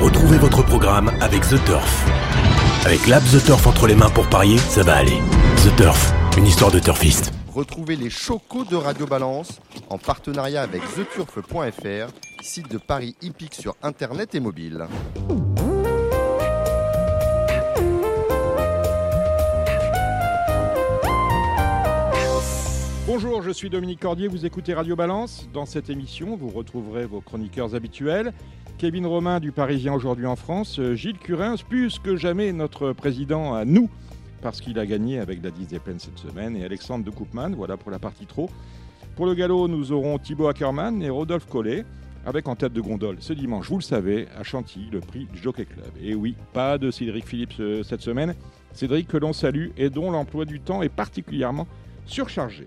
Retrouvez votre programme avec The Turf. Avec l'app The Turf entre les mains pour parier, ça va aller. The Turf, une histoire de turfiste. Retrouvez les chocos de Radio Balance en partenariat avec theturf.fr, site de paris hippique sur internet et mobile. Bonjour, je suis Dominique Cordier, vous écoutez Radio Balance. Dans cette émission, vous retrouverez vos chroniqueurs habituels. Kevin Romain du Parisien aujourd'hui en France, euh, Gilles Curins, plus que jamais notre président à nous, parce qu'il a gagné avec la 10 des plaines cette semaine, et Alexandre de Koopman, voilà pour la partie trop. Pour le galop, nous aurons Thibaut Ackermann et Rodolphe Collet, avec en tête de gondole ce dimanche, vous le savez, à Chantilly, le prix Jockey Club. Et oui, pas de Cédric Philippe euh, cette semaine. Cédric que l'on salue et dont l'emploi du temps est particulièrement surchargé.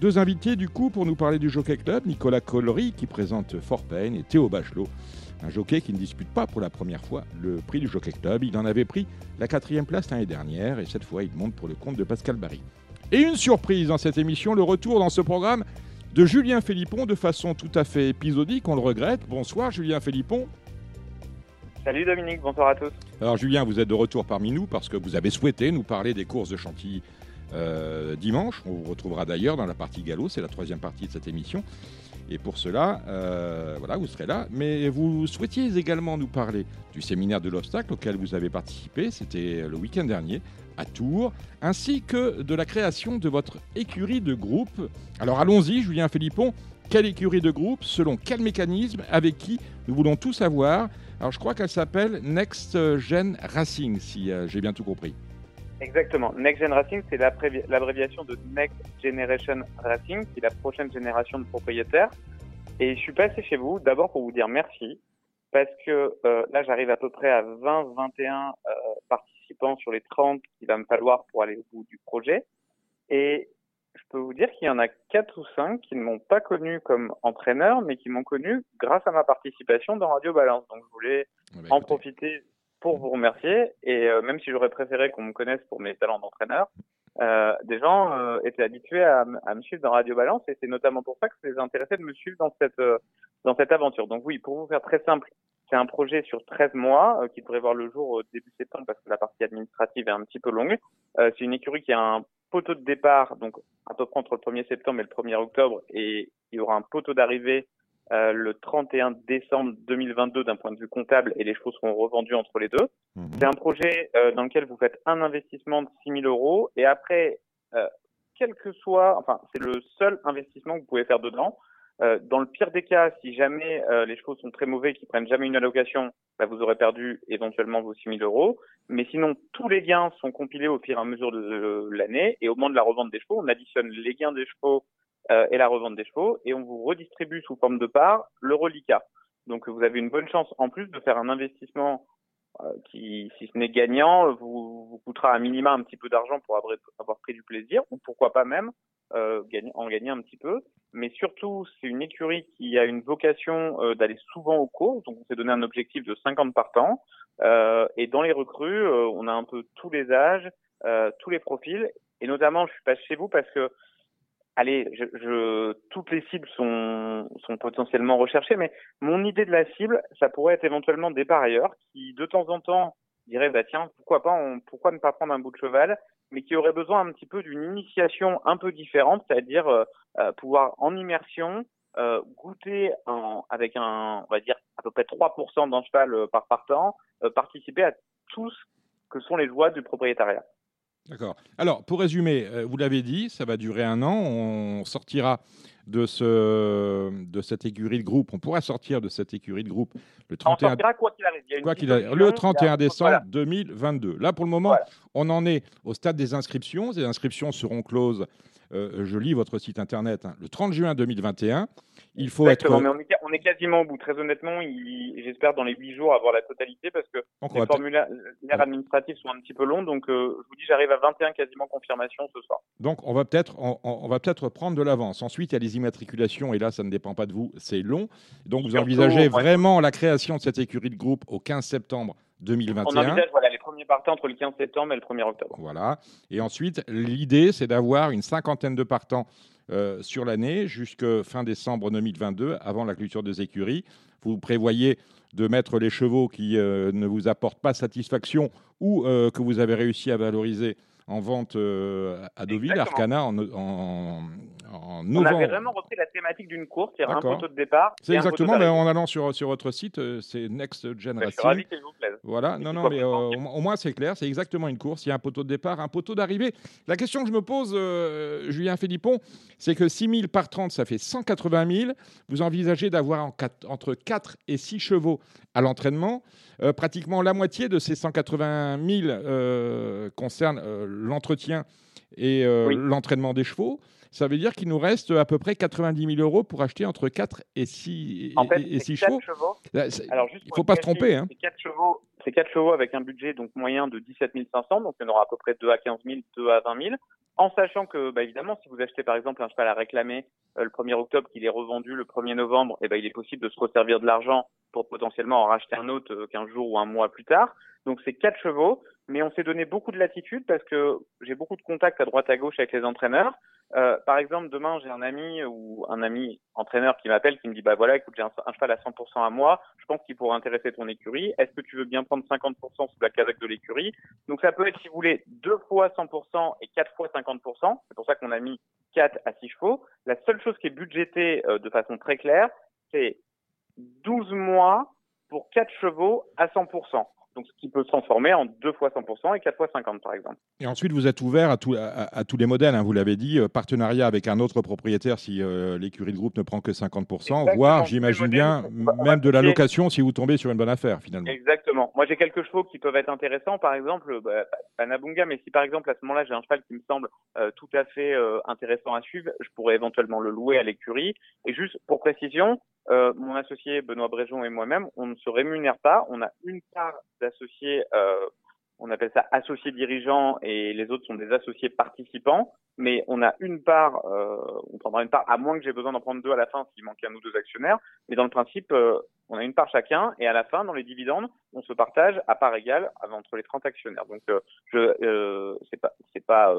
Deux invités du coup pour nous parler du Jockey Club, Nicolas Collery qui présente Fort Payne et Théo Bachelot, un jockey qui ne dispute pas pour la première fois le prix du Jockey Club. Il en avait pris la quatrième place l'année dernière et cette fois il monte pour le compte de Pascal Barry. Et une surprise dans cette émission, le retour dans ce programme de Julien Philippon de façon tout à fait épisodique, on le regrette. Bonsoir Julien Philippon. Salut Dominique, bonsoir à tous. Alors Julien, vous êtes de retour parmi nous parce que vous avez souhaité nous parler des courses de Chantilly euh, dimanche. On vous retrouvera d'ailleurs dans la partie galop, c'est la troisième partie de cette émission. Et pour cela, euh, voilà, vous serez là. Mais vous souhaitiez également nous parler du séminaire de l'obstacle auquel vous avez participé, c'était le week-end dernier à Tours, ainsi que de la création de votre écurie de groupe. Alors allons-y, Julien Philippon, quelle écurie de groupe, selon quel mécanisme, avec qui Nous voulons tout savoir? Alors je crois qu'elle s'appelle Next Gen Racing, si euh, j'ai bien tout compris. Exactement. Next Gen Racing, c'est l'abréviation de Next Generation Racing, qui est la prochaine génération de propriétaires. Et je suis passé chez vous d'abord pour vous dire merci, parce que euh, là, j'arrive à peu près à 20-21 euh, participants sur les 30 qu'il va me falloir pour aller au bout du projet. Et je peux vous dire qu'il y en a 4 ou 5 qui ne m'ont pas connu comme entraîneur, mais qui m'ont connu grâce à ma participation dans Radio Balance. Donc, je voulais Ah bah, en profiter pour vous remercier. Et euh, même si j'aurais préféré qu'on me connaisse pour mes talents d'entraîneur, euh, des gens euh, étaient habitués à, à me suivre dans Radio Balance et c'est notamment pour ça que ça les intéressait de me suivre dans cette euh, dans cette aventure. Donc oui, pour vous faire très simple, c'est un projet sur 13 mois euh, qui devrait voir le jour au début septembre parce que la partie administrative est un petit peu longue. Euh, c'est une écurie qui a un poteau de départ, donc à peu près entre le 1er septembre et le 1er octobre, et il y aura un poteau d'arrivée euh, le 31 décembre 2022 d'un point de vue comptable et les chevaux seront revendus entre les deux. mhm. C'est un projet euh, dans lequel vous faites un investissement de 6 000 euros et après, euh, quel que soit, enfin, c'est le seul investissement que vous pouvez faire dedans. Euh, dans le pire des cas, si jamais euh, les chevaux sont très mauvais, qui prennent jamais une allocation, bah, vous aurez perdu éventuellement vos 6 000 euros. Mais sinon, tous les gains sont compilés au fur et à mesure de, de l'année et au moment de la revente des chevaux, on additionne les gains des chevaux et la revente des chevaux et on vous redistribue sous forme de part le reliquat. Donc vous avez une bonne chance en plus de faire un investissement euh, qui, si ce n'est gagnant, vous, vous coûtera à minima un petit peu d'argent pour avoir, pris du plaisir, ou pourquoi pas même euh, gagner, en gagner un petit peu. Mais surtout, c'est une écurie qui a une vocation euh, d'aller souvent aux courses, donc on s'est donné un objectif de 50 par temps. Euh, et dans les recrues, euh, on a un peu tous les âges, euh, tous les profils, et notamment, je suis pas chez vous parce que allez, je, je, toutes les cibles sont, sont potentiellement recherchées, mais mon idée de la cible, ça pourrait être éventuellement des parieurs qui, de temps en temps, diraient, bah tiens, pourquoi pas, on, pourquoi ne pas prendre un bout de cheval, mais qui auraient besoin un petit peu d'une initiation un peu différente, c'est-à-dire euh, euh, pouvoir en immersion euh, goûter en, avec un, on va dire à peu près 3% d'un cheval euh, par partant, euh, participer à tout ce que sont les joies du propriétariat. D'accord. Alors, pour résumer, euh, vous l'avez dit, ça va durer un an. On sortira de, ce, de cette écurie de groupe. On pourra sortir de cette écurie de groupe le On 31, sortira quoi qu'il arrive. Il y a une quoi qu'il arrive, dissolution, le 31 il y a- décembre voilà. 2022. Là, pour le moment, Voilà. on en est au stade des inscriptions. Les inscriptions seront closes. euh, je lis votre site internet hein, le 30 juin 2021. Il faut Exactement, être. mais on est, on est quasiment au bout. Très honnêtement, j'espère dans les huit jours avoir la totalité parce que Donc, on les formulaires administratifs sont un petit peu longs. Donc, euh, je vous dis, j'arrive à 21 quasiment confirmation ce soir. Donc, on va peut-être on, on- on va peut-être prendre de l'avance. Ensuite, il y a les immatriculations, et là, ça ne dépend pas de vous, c'est long. Donc, vous envisagez vraiment la création de cette écurie de groupe au 15 septembre On 2021. envisage voilà, les premiers partants entre le 15 septembre et le 1er octobre. Voilà. Et ensuite, l'idée, c'est d'avoir une cinquantaine de partants sur l'année jusqu'à fin décembre 2022, avant la clôture des écuries. vous prévoyez de mettre les chevaux qui ne vous apportent pas satisfaction ou que vous avez réussi à valoriser en vente à Deauville, Arcana, en, en, en novembre. On avait vraiment repris la thématique d'une course, il y a un poteau de départ. C'est exactement, mais en allant sur, sur votre site, c'est Next Gen Racing. Je suis ravi vous plaise. Voilà, non, non, mais au, moins c'est clair, c'est exactement une course. Il y a un poteau de départ, un poteau d'arrivée. La question que je me pose, Julien Philippon, c'est que 6 000 par 30, ça fait 180 000. Vous envisagez d'avoir entre 4 et 6 chevaux à l'entraînement. pratiquement la moitié de ces 180 000 euh, concerne l'entretien et euh, l'entraînement des chevaux, ça veut dire qu'il nous reste à peu près 90 000 euros pour acheter entre 4 et 6, en fait, et 6 chevaux. Alors, il ne faut pas se tromper. Hein. C'est 4 chevaux, 4 chevaux avec un budget donc moyen de 17 500, donc il y en aura à peu près 2 à 15 000, 2 à 20 000. En sachant que, bah, évidemment, si vous achetez par exemple un cheval à réclamer euh, le 1er octobre, qu'il est revendu le 1er novembre, et eh ben, il est possible de se resservir de l'argent pour potentiellement en racheter un autre 15 euh, jours ou un mois plus tard. Donc c'est quatre chevaux, mais on s'est donné beaucoup de latitude parce que j'ai beaucoup de contacts à droite à gauche avec les entraîneurs. Euh, par exemple, demain j'ai un ami ou un ami entraîneur qui m'appelle, qui me dit bah voilà, écoute j'ai un, cheval à 100% à moi, je pense qu'il pourrait intéresser ton écurie. Est-ce que tu veux bien prendre 50% sous la casaque de l'écurie? Donc ça peut être si vous voulez deux fois 100% et quatre fois 50%. C'est pour ça qu'on a mis 4 à 6 chevaux. La seule chose qui est budgétée euh, de façon très claire, c'est 12 mois pour 4 chevaux à 100% donc ce qui peut se transformer en 2 fois 100% et 4 fois 50 par exemple. Et ensuite, vous êtes ouvert à, à, tous les modèles, hein, vous l'avez dit, euh, partenariat avec un autre propriétaire si euh, l'écurie de groupe ne prend que 50%, voire, j'imagine bien, même de la location si vous tombez sur une bonne affaire finalement. Exactement. Moi, j'ai quelques chevaux qui peuvent être intéressants, par exemple, bah, Panabunga, mais si par exemple à ce moment-là, j'ai un cheval qui me semble euh, tout à fait intéressant à suivre, je pourrais éventuellement le louer à l'écurie. Et juste pour précision, euh, mon associé Benoît Bréjon et moi-même, on ne se rémunère pas. On a une part d'associés, euh, on appelle ça associés dirigeants, et les autres sont des associés participants. Mais on a une part, euh, on prendra une part, à moins que j'ai besoin d'en prendre deux à la fin s'il manque un ou deux actionnaires. Mais dans le principe, euh, on a une part chacun, et à la fin, dans les dividendes, on se partage à part égale entre les 30 actionnaires. Donc, euh, je, c'est pas, c'est pas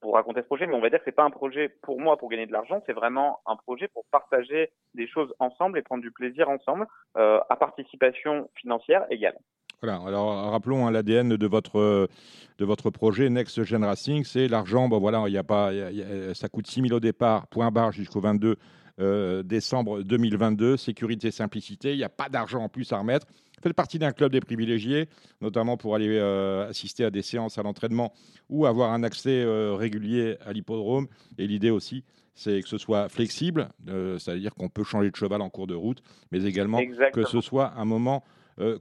pour raconter ce projet, mais on va dire que c'est pas un projet pour moi pour gagner de l'argent, c'est vraiment un projet pour partager des choses ensemble et prendre du plaisir ensemble euh, à participation financière égale. Voilà, alors rappelons hein, l'ADN de votre, de votre projet Next Gen Racing, c'est l'argent, bon voilà, il y a pas, ça coûte 6 000 au départ, point barre jusqu'au 22 euh, décembre 2022, sécurité, simplicité, il n'y a pas d'argent en plus à remettre. Faites partie d'un club des privilégiés, notamment pour aller euh, assister à des séances à l'entraînement ou avoir un accès euh, régulier à l'hippodrome. Et l'idée aussi, c'est que ce soit flexible, c'est-à-dire qu'on peut changer de cheval en cours de route, mais également que ce soit un moment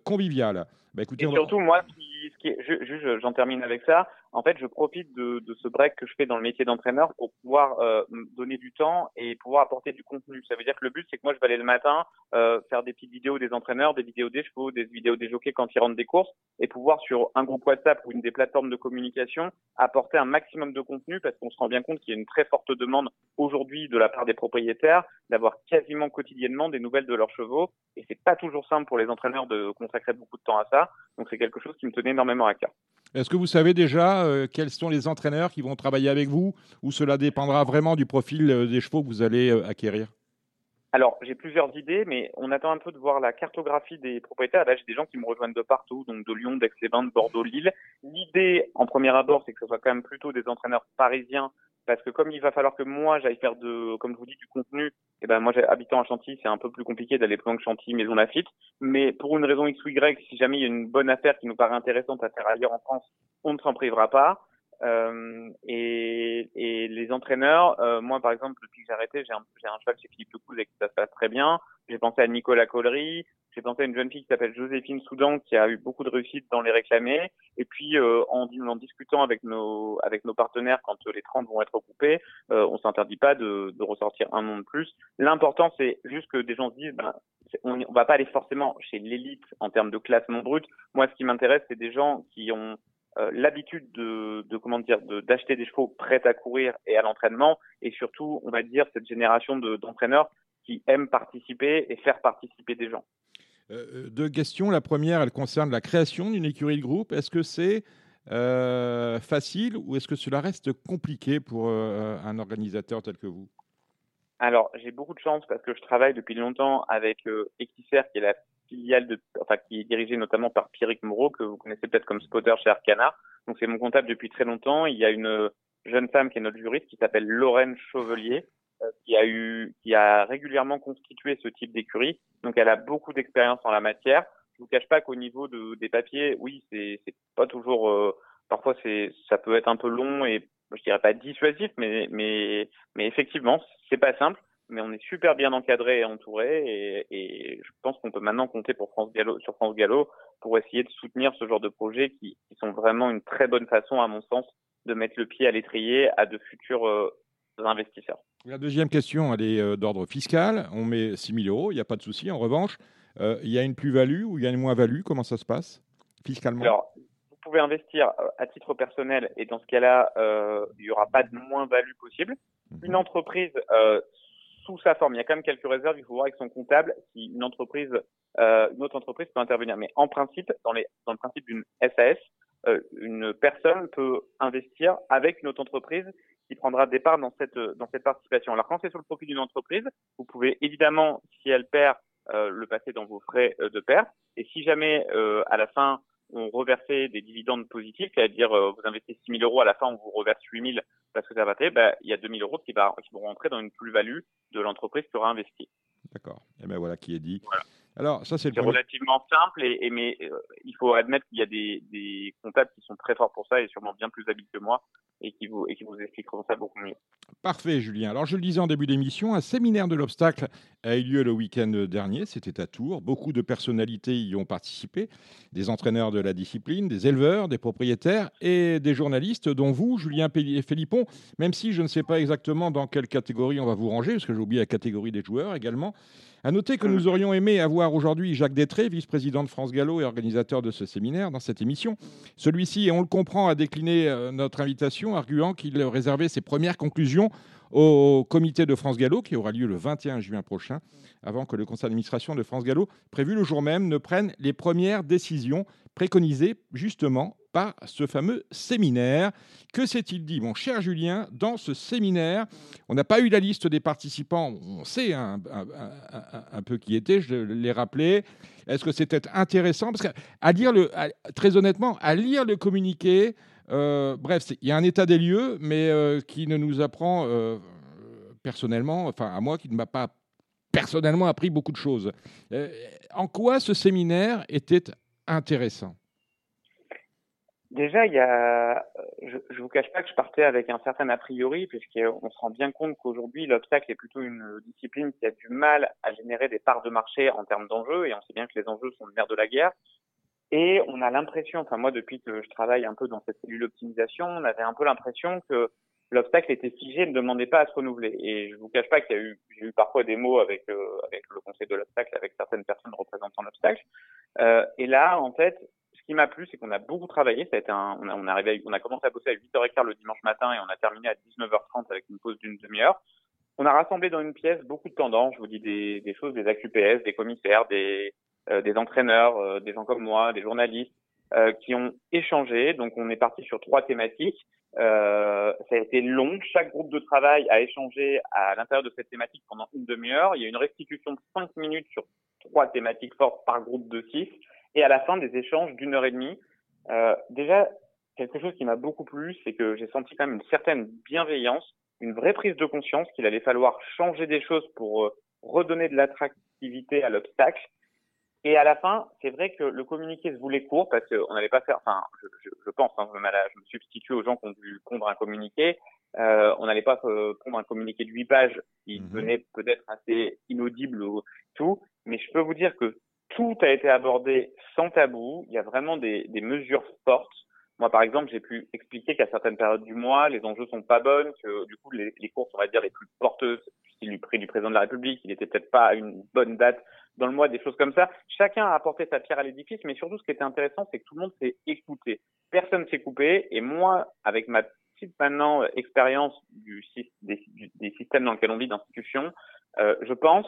convivial. Bah, écoutez, et surtout, moi, j'en termine avec ça en fait, je profite de, de, ce break que je fais dans le métier d'entraîneur pour pouvoir euh, donner du temps et pouvoir apporter du contenu. Ça veut dire que le but, c'est que moi, je vais aller le matin euh, faire des petites vidéos des entraîneurs, des vidéos des chevaux, des vidéos des jockeys quand ils rentrent des courses et pouvoir sur un groupe WhatsApp ou une des plateformes de communication apporter un maximum de contenu parce qu'on se rend bien compte qu'il y a une très forte demande aujourd'hui de la part des propriétaires d'avoir quasiment quotidiennement des nouvelles de leurs chevaux et c'est pas toujours simple pour les entraîneurs de consacrer beaucoup de temps à ça. Donc c'est quelque chose qui me tenait énormément à cœur. Est-ce que vous savez déjà euh, quels sont les entraîneurs qui vont travailler avec vous ou cela dépendra vraiment du profil euh, des chevaux que vous allez euh, acquérir? Alors, j'ai plusieurs idées, mais on attend un peu de voir la cartographie des propriétaires. Là, j'ai des gens qui me rejoignent de partout, donc de Lyon, d'Aix-les-Bains, de Bordeaux, Lille. L'idée, en premier abord, c'est que ce soit quand même plutôt des entraîneurs parisiens parce que comme il va falloir que moi j'aille faire de, comme je vous dis, du contenu, et eh ben moi habitant à Chantilly, c'est un peu plus compliqué d'aller plus loin que Chantilly, Maison Lafitte. Mais pour une raison X ou Y, si jamais il y a une bonne affaire qui nous paraît intéressante à faire ailleurs en France, on ne s'en privera pas. Euh, et, et, les entraîneurs, euh, moi par exemple, depuis que j'ai arrêté, j'ai un, un, cheval chez Philippe Lecouze et que ça se passe très bien. J'ai pensé à Nicolas Collery, j'ai pensé à une jeune fille qui s'appelle Joséphine Soudan qui a eu beaucoup de réussite dans les réclamés. Et puis euh, en, en, discutant avec nos avec nos partenaires quand les 30 vont être coupés, euh, on s'interdit pas de, de, ressortir un nom de plus. L'important c'est juste que des gens se disent ben, on, on va pas aller forcément chez l'élite en termes de classement brut. Moi ce qui m'intéresse c'est des gens qui ont euh, l'habitude de, de, comment dire d'acheter des chevaux prêts à courir et à l'entraînement et surtout on va dire cette génération d'entraîneurs qui aiment participer et faire participer des gens. Euh, euh, deux questions. La première, elle concerne la création d'une écurie de groupe. Est-ce que c'est facile ou est-ce que cela reste compliqué pour un organisateur tel que vous? Alors, j'ai beaucoup de chance parce que je travaille depuis longtemps avec euh, qui est la filiale de, enfin, qui est dirigée notamment par Pierrick Moreau, que vous connaissez peut-être comme spotter chez Arcana. Donc, c'est mon comptable depuis très longtemps. Il y a une jeune femme qui est notre juriste qui s'appelle Lorraine Chauvelier, euh, qui a eu, qui a régulièrement constitué ce type d'écurie. Donc, elle a beaucoup d'expérience en la matière. Je vous cache pas qu'au niveau de, des papiers, oui, c'est, c'est pas toujours, euh, parfois c'est, ça peut être un peu long et je dirais pas dissuasif, mais, mais, mais effectivement, c'est pas simple mais on est super bien encadré et entouré et, et je pense qu'on peut maintenant compter pour France Gallo, sur France Gallo pour essayer de soutenir ce genre de projets qui, qui, sont vraiment une très bonne façon, à mon sens, de mettre le pied à l'étrier à de futurs euh, investisseurs. La deuxième question, elle est euh, d'ordre fiscal. On met 6 000 euros, il n'y a pas de souci. En revanche, euh, il y a une plus-value ou il y a une moins-value? Comment ça se passe fiscalement? Alors, vous pouvez investir à titre personnel et dans ce cas-là, il n'y aura pas de moins-value possible. Mmh. Une entreprise sous sa forme. Il y a quand même quelques réserves. Il faut voir avec son comptable si une entreprise, euh, une autre entreprise peut intervenir. Mais en principe, dans, les, dans le principe d'une SAS, euh, une personne peut investir avec une autre entreprise qui prendra des parts dans cette participation. Alors quand c'est sur le profit d'une entreprise, vous pouvez évidemment, si elle perd, euh, le passer dans vos frais de perte. Et si jamais à la fin on reversait des dividendes positifs, c'est-à-dire euh, vous investissez 6 000 euros, à la fin on vous reverse 8 000 parce que ça va être, bah, il y a 2 000 euros qui, va, qui vont rentrer dans une plus-value de l'entreprise qui aura investi. D'accord. Et bien voilà qui est dit. Voilà. Alors, ça, c'est relativement simple, et, et mais euh, il faut admettre qu'il y a des, des, comptables qui sont très forts pour ça et sûrement bien plus habiles que moi et qui vous, et qui vous expliqueront ça beaucoup mieux. Parfait, Julien. Alors, je le disais en début d'émission, un séminaire de l'obstacle a eu lieu le week-end dernier. C'était à Tours. Beaucoup de personnalités y ont participé des entraîneurs de la discipline, des éleveurs, des propriétaires et des journalistes, dont vous, Julien Philippon, même si je ne sais pas exactement dans quelle catégorie on va vous ranger, parce que j'ai oublié la catégorie des joueurs également. À noter que nous aurions aimé avoir aujourd'hui Jacques Détré, vice-président de France Gallo et organisateur de ce séminaire, dans cette émission. Celui-ci, et on le comprend, a décliné euh, notre invitation, arguant qu'il réservait ses premières conclusions au comité de France Gallo, qui aura lieu le 21 juin prochain, avant que le conseil d'administration de France Gallo, prévu le jour même, ne prenne les premières décisions préconisées justement par ce fameux séminaire. Que s'est-il dit, mon cher Julien, dans ce séminaire? On n'a pas eu la liste des participants, on sait un, un, peu qui était, je l'ai rappelé. Est-ce que c'était intéressant? Parce qu'à lire le, très honnêtement, à lire le communiqué, euh, bref, il y a un état des lieux, mais euh, qui ne nous apprend euh, personnellement, enfin à moi, qui ne m'a pas personnellement appris beaucoup de choses. En quoi ce séminaire était intéressant? Déjà, il y a, je, je vous cache pas que je partais avec un certain a priori, puisqu'on se rend bien compte qu'aujourd'hui, l'obstacle est plutôt une discipline qui a du mal à générer des parts de marché en termes d'enjeux, et on sait bien que les enjeux sont le nerf de la guerre. Et on a l'impression, enfin moi depuis que je travaille un peu dans cette cellule d'optimisation, on avait un peu l'impression que l'obstacle était figé, ne demandait pas à se renouveler. Et je vous cache pas qu'il y a eu, j'ai eu parfois des mots avec euh, avec le conseil de l'obstacle, avec certaines personnes représentant l'obstacle. Euh, et là, en fait, qui m'a plu, c'est qu'on a beaucoup travaillé. Ça a été un, on a, on a commencé à bosser à 8h15 le dimanche matin et on a terminé à 19h30 avec une pause d'une demi-heure. On a rassemblé dans une pièce beaucoup de tendances. Je vous dis des, choses, des AQPS, des commissaires, des euh, entraîneurs, euh, des gens comme moi, des journalistes, euh, qui ont échangé. Donc on est parti sur trois thématiques. Ça a été long. Chaque groupe de travail a échangé à l'intérieur de cette thématique pendant une demi-heure. Il y a une restitution de cinq minutes sur trois thématiques fortes par groupe de six. Et à la fin, des échanges d'une heure et demie. Euh, déjà, quelque chose qui m'a beaucoup plu, c'est que j'ai senti quand même une certaine bienveillance, une vraie prise de conscience qu'il allait falloir changer des choses pour euh, redonner de l'attractivité à l'obstacle et à la fin, c'est vrai que le communiqué se voulait court parce qu'on n'allait pas faire, enfin, je, je, je pense, hein, je, me, je me substitue aux gens qui ont dû pondre un communiqué. Euh, on n'allait pas euh, pondre un communiqué de 8 pages qui mmh. venait peut-être assez inaudible ou tout, mais je peux vous dire que tout a été abordé sans tabou. Il y a vraiment des, des mesures fortes. Moi, par exemple, j'ai pu expliquer qu'à certaines périodes du mois, les enjeux sont pas bonnes, que du coup, les, les courses, on va dire, les plus porteuses, du prix du président de la République, il était peut-être pas à une bonne date dans le mois, des choses comme ça. Chacun a apporté sa pierre à l'édifice, mais surtout, ce qui était intéressant, c'est que tout le monde s'est écouté. Personne s'est coupé, et moi, avec ma petite maintenant expérience du, des, des, systèmes dans lesquels on vit d'institutions, euh, je pense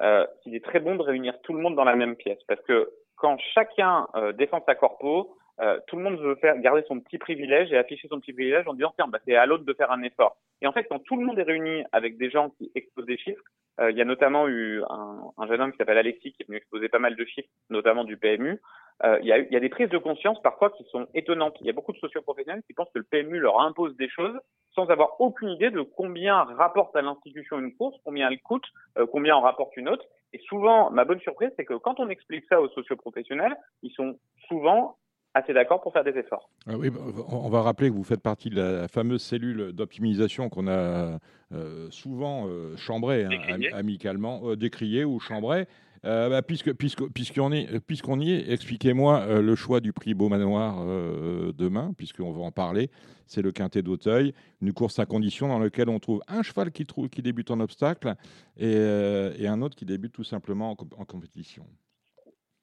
euh, qu'il est très bon de réunir tout le monde dans la même pièce, parce que quand chacun euh, défend sa corpo, euh, tout le monde veut faire garder son petit privilège et afficher son petit privilège en disant tiens bah, c'est à l'autre de faire un effort. Et en fait, quand tout le monde est réuni avec des gens qui exposent des chiffres, euh, il y a notamment eu un, un jeune homme qui s'appelle Alexis qui est venu exposer pas mal de chiffres, notamment du PMU. Euh, il, y a, il y a des prises de conscience parfois qui sont étonnantes. Il y a beaucoup de socioprofessionnels qui pensent que le PMU leur impose des choses sans avoir aucune idée de combien rapporte à l'institution une course, combien elle coûte, euh, combien en rapporte une autre. Et souvent, ma bonne surprise, c'est que quand on explique ça aux socioprofessionnels, ils sont souvent assez d'accord pour faire des efforts. Ah oui, bah, on va rappeler que vous faites partie de la fameuse cellule d'optimisation qu'on a euh, souvent euh, chambrée, hein, amicalement, euh, décriée ou chambrée. Bah, puisque, puisque, puisqu'on, est, puisqu'on y est, expliquez-moi le choix du prix Beaumanoir euh, demain, puisqu'on va en parler. C'est le Quintet d'Auteuil, une course à conditions dans laquelle on trouve un cheval qui, trouve, qui débute en obstacle et, et, un autre qui débute tout simplement en, en compétition.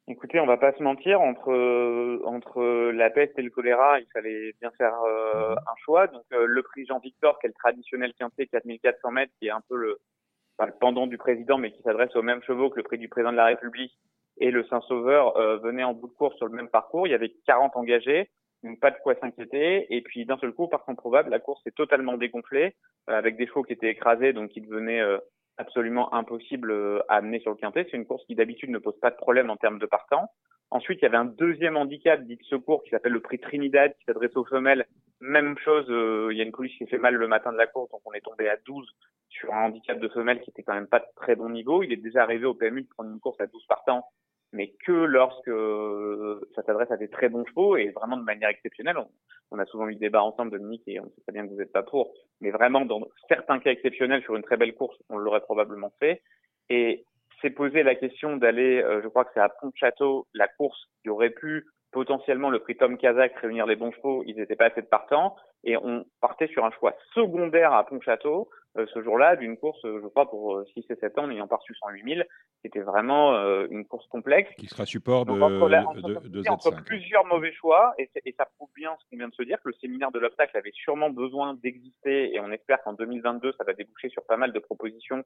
Écoutez, on va pas se mentir, entre entre la peste et le choléra, il fallait bien faire euh, un choix. Donc euh, le prix Jean Victor, qui est le traditionnel quintet 4400 mètres, qui est un peu le, enfin, le pendant du président, mais qui s'adresse aux mêmes chevaux que le prix du président de la République, et le Saint-Sauveur euh, venait en bout de course sur le même parcours. Il y avait 40 engagés, donc pas de quoi s'inquiéter. Et puis d'un seul coup, par contre probable, la course est totalement dégonflée, avec des chevaux qui étaient écrasés, donc qui devenaient absolument impossible euh, à amener sur le quintet. C'est une course qui d'habitude ne pose pas de problème en termes de partants. Ensuite, il y avait un deuxième handicap dit de secours qui s'appelle le prix Trinidad qui s'adresse aux femelles. Même chose, euh, il y a une coulisse qui fait mal le matin de la course, donc on est tombé à 12 sur un handicap de femelle qui était quand même pas de très bon niveau. Il est déjà arrivé au PMU de prendre une course à 12 partants mais que lorsque ça s'adresse à des très bons chevaux et vraiment de manière exceptionnelle. On, on a souvent eu des débats ensemble, Dominique, et on sait très bien que vous n'êtes pas pour, mais vraiment dans certains cas exceptionnels sur une très belle course, on l'aurait probablement fait. Et c'est posé la question d'aller, euh, je crois que c'est à Pont-Château, la course qui aurait pu potentiellement le prix Tom Kazak réunir les bons chevaux, ils n'étaient pas assez de partants, et on partait sur un choix secondaire à Pont-Château, euh, ce jour-là, d'une course, euh, je crois, pour 6 et 7 ans, n'ayant pas reçu 108 000, c'était vraiment euh, une course complexe. Qui sera support de, entre, de, de, entre plusieurs mauvais choix, et, et, ça prouve bien ce qu'on vient de se dire, que le séminaire de l'obstacle avait sûrement besoin d'exister, et on espère qu'en 2022, ça va déboucher sur pas mal de propositions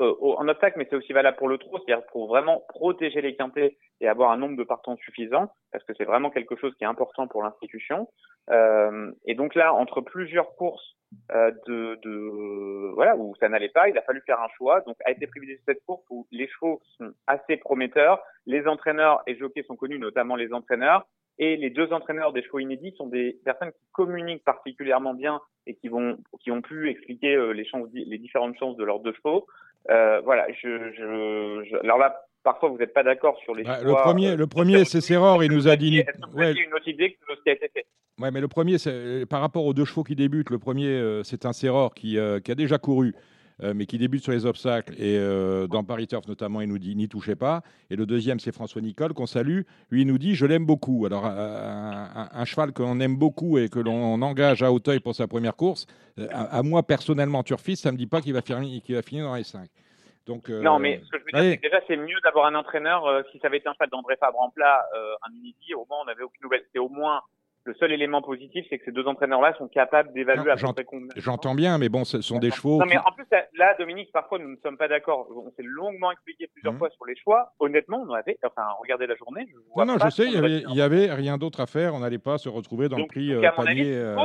euh, en obstacle, mais c'est aussi valable pour le trot, c'est-à-dire pour vraiment protéger les quintés et avoir un nombre de partants suffisant, parce que c'est vraiment quelque chose qui est important pour l'institution. Euh, et donc là, entre plusieurs courses euh, de, de, voilà où ça n'allait pas, il a fallu faire un choix. Donc a été privilégié cette course où les chevaux sont assez prometteurs, les entraîneurs et jockeys sont connus, notamment les entraîneurs. Et les deux entraîneurs des chevaux inédits sont des personnes qui communiquent particulièrement bien et qui vont, qui ont pu expliquer euh, les, chances, les différentes chances de leurs deux chevaux. Euh, voilà, je, je, alors là, parfois vous n'êtes pas d'accord sur les bah, Le premier, le premier c'est Serror, il nous a dit. Vous ouais. une autre idée que ce qui a été fait Ouais, mais le premier, c'est par rapport aux deux chevaux qui débutent. Le premier, euh, c'est un Serror qui, euh, qui a déjà couru. Euh, mais qui débute sur les obstacles. Et euh, dans Paris Turf, notamment, il nous dit n'y touchez pas. Et le deuxième, c'est François Nicole, qu'on salue. Lui, il nous dit je l'aime beaucoup. Alors, un, un, cheval qu'on aime beaucoup et que l'on engage à Hauteuil pour sa première course, à, à moi, personnellement, turfiste, ça ne me dit pas qu'il va, qu va finir dans les 5. Donc, euh... Non, mais ce que je veux dire, c'est que déjà, c'est mieux d'avoir un entraîneur. Euh, si ça avait été un cheval d'André Fabre en plat, euh, un midi, au moins, on n'avait aucune nouvelle. C'est au moins le seul élément positif, c'est que ces deux entraîneurs-là sont capables d'évaluer à peu près combien. J'entends bien, mais bon, ce sont des chevaux. Non, mais en plus, là, Dominique, parfois, nous ne sommes pas d'accord. On s'est longuement expliqué plusieurs mmh. fois sur les choix. Honnêtement, on avait, enfin, regardez la journée. Je non, non, je sais, il y, avait, il y avait rien d'autre à faire. On n'allait pas se retrouver dans Donc, le prix euh, panier. Avis, euh...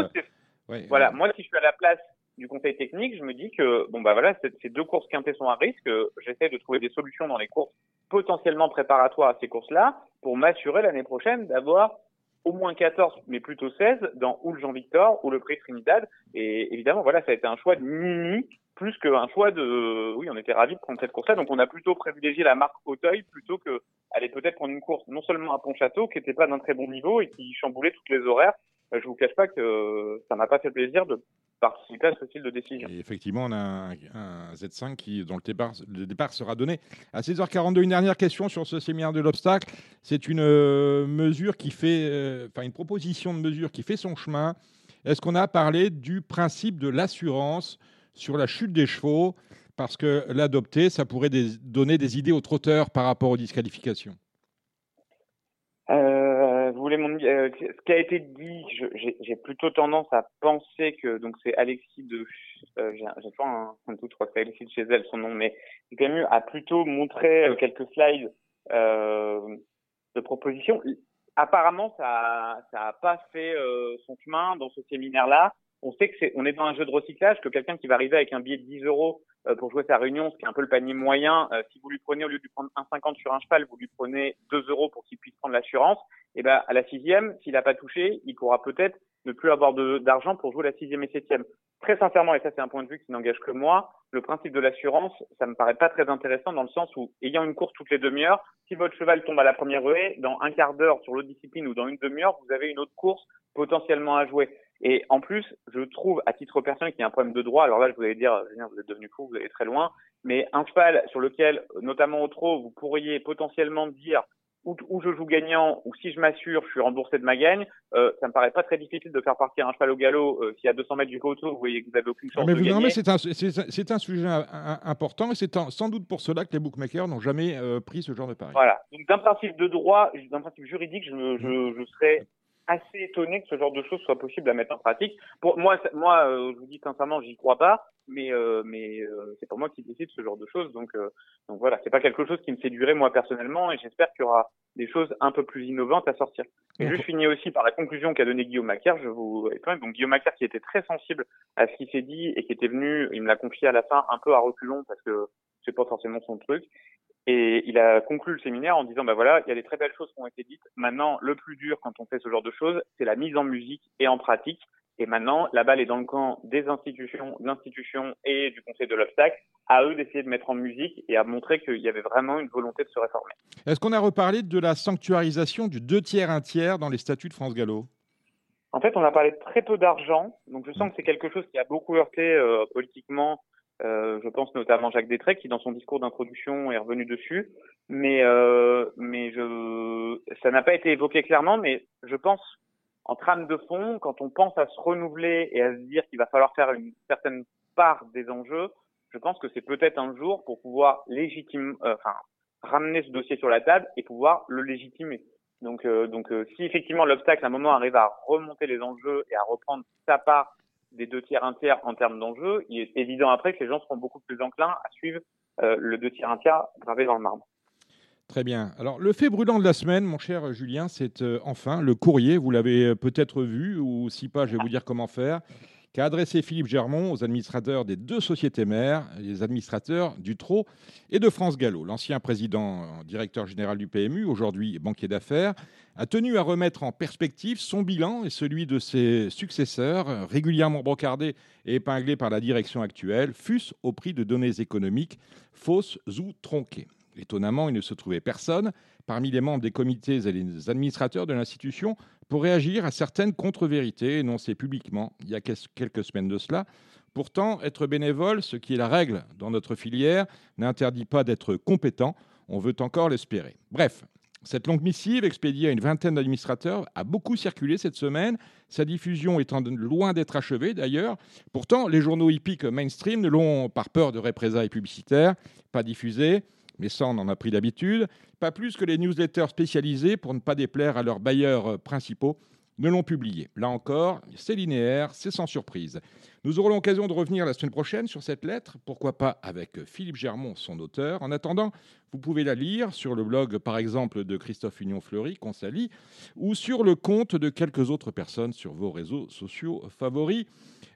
ouais, voilà, moi, si je suis à la place du conseil technique, je me dis que bon bah voilà, ces deux courses quintées sont à risque. J'essaie de trouver des solutions dans les courses potentiellement préparatoires à ces courses-là pour m'assurer l'année prochaine d'avoir au moins 14, mais plutôt 16 dans ou le Jean-Victor ou le prix Trinidad. Et évidemment, voilà, ça a été un choix de Mini plus qu'un choix de. Oui, on était ravis de prendre cette course-là, donc on a plutôt privilégié la marque Auteuil plutôt que aller peut-être prendre une course non seulement à Pont-Château qui n'était pas d'un très bon niveau et qui chamboulait toutes les horaires. Je vous cache pas que ça m'a pas fait plaisir de participer à ce style de décision. Effectivement, on a un, un, Z5 qui, dont le départ, sera donné à 16h42. Une dernière question sur ce séminaire de l'obstacle. C'est une euh, mesure qui fait, euh, une proposition de mesure qui fait son chemin. Est-ce qu'on a parlé du principe de l'assurance sur la chute des chevaux? Parce que l'adopter, ça pourrait donner des idées aux trotteurs par rapport aux disqualifications. Euh, ce qui a été dit, j'ai plutôt tendance à penser que donc c'est Alexis de, euh, un, un doute, c'est Alexis de chez elle son nom, mais même a plutôt montré euh, quelques slides euh, de propositions. Apparemment, ça, ça a pas fait son chemin dans ce séminaire-là. on sait que c'est, on est dans un jeu de recyclage, que quelqu'un qui va arriver avec un billet de 10 euros pour jouer sa réunion, ce qui est un peu le panier moyen, euh, si vous lui prenez au lieu de lui prendre 1,50 sur un cheval, vous lui prenez 2 euros pour qu'il puisse prendre l'assurance, et eh ben à la sixième, s'il n'a pas touché, il pourra peut-être ne plus avoir d'argent pour jouer la sixième et septième. Très sincèrement, et ça c'est un point de vue qui n'engage que moi, le principe de l'assurance, ça me paraît pas très intéressant dans le sens où, ayant une course toutes les demi-heures, si votre cheval tombe à la première ruée, dans un quart d'heure sur l'autre discipline ou dans une demi-heure, vous avez une autre course potentiellement à jouer. Et en plus, je trouve, à titre personnel, qu'il y a un problème de droit. Alors là, je vous allez dire, vous êtes devenu fou, vous allez très loin. Mais un cheval sur lequel, notamment au trot, vous pourriez potentiellement dire où, je joue gagnant ou si je m'assure, je suis remboursé de ma gagne, euh, ça me paraît pas très difficile de faire partir un cheval au galop euh, s'il y a 200 mètres du poteau, vous voyez que vous avez aucune chance mais de vous, gagner. Non, mais c'est un, c'est un, sujet important et c'est sans doute pour cela que les bookmakers n'ont jamais euh, pris ce genre de pari. Voilà. Donc d'un principe de droit, d'un principe juridique, je, je, je serais assez étonné que ce genre de choses soit possible à mettre en pratique. Pour moi, moi, euh, je vous dis sincèrement, j'y crois pas, mais euh, mais euh, c'est pas moi qui décide ce genre de choses, donc donc voilà, c'est pas quelque chose qui me séduirait moi personnellement, et j'espère qu'il y aura des choses un peu plus innovantes à sortir. Et je finis aussi par la conclusion qu'a donnée Guillaume Macaire. Je vous donc Guillaume Macaire qui était très sensible à ce qui s'est dit et qui était venu, il me l'a confié à la fin un peu à reculons parce que c'est pas forcément son truc. Et il a conclu le séminaire en disant, bah voilà, il y a des très belles choses qui ont été dites. Maintenant, le plus dur quand on fait ce genre de choses, c'est la mise en musique et en pratique. Et maintenant, la balle est dans le camp des institutions, de l'institution et du conseil de l'obstacle, à eux d'essayer de mettre en musique et à montrer qu'il y avait vraiment une volonté de se réformer. Est-ce qu'on a reparlé de la sanctuarisation du deux tiers, un tiers dans les statuts de France Gallo? En fait, on a parlé de très peu d'argent. Donc, je sens que c'est quelque chose qui a beaucoup heurté euh, politiquement euh, je pense notamment Jacques Détrec qui dans son discours d'introduction est revenu dessus, mais euh, mais je ça n'a pas été évoqué clairement, mais je pense en trame de fond quand on pense à se renouveler et à se dire qu'il va falloir faire une certaine part des enjeux, je pense que c'est peut-être un jour pour pouvoir légitimer, euh, ramener ce dossier sur la table et pouvoir le légitimer. Donc donc si effectivement l'obstacle à un moment arrive à remonter les enjeux et à reprendre sa part des deux tiers, un tiers en termes d'enjeux, il est évident après que les gens seront beaucoup plus enclins à suivre euh, le deux tiers, un tiers gravé dans le marbre. Très bien. Alors, le fait brûlant de la semaine, mon cher Julien, c'est euh, enfin le courrier. Vous l'avez euh, peut-être vu, ou si pas, je vais vous dire comment faire qu'a adressé Philippe Germont aux administrateurs des deux sociétés mères, les administrateurs du TRO et de France Gallo. L'ancien président, euh, directeur général du PMU, aujourd'hui banquier d'affaires, a tenu à remettre en perspective son bilan et celui de ses successeurs, régulièrement brocardés et épinglés par la direction actuelle, fût-ce au prix de données économiques fausses ou tronquées. Étonnamment, il ne se trouvait personne parmi les membres des comités et les administrateurs de l'institution pour réagir à certaines contre-vérités énoncées publiquement il y a quelques semaines de cela. Pourtant, être bénévole, ce qui est la règle dans notre filière, n'interdit pas d'être compétent. On veut encore l'espérer. Bref, cette longue missive, expédiée à une vingtaine d'administrateurs, a beaucoup circulé cette semaine, sa diffusion étant loin d'être achevée d'ailleurs. Pourtant, les journaux hippiques mainstream ne l'ont, par peur de représailles publicitaires, pas diffusé mais ça on en a pris l'habitude, pas plus que les newsletters spécialisés, pour ne pas déplaire à leurs bailleurs euh, principaux, ne l'ont publié. Là encore, c'est linéaire, c'est sans surprise. Nous aurons l'occasion de revenir la semaine prochaine sur cette lettre, pourquoi pas avec Philippe Germont, son auteur. En attendant, vous pouvez la lire sur le blog, par exemple, de Christophe Union-Fleury, qu'on salit, ou sur le compte de quelques autres personnes sur vos réseaux sociaux favoris.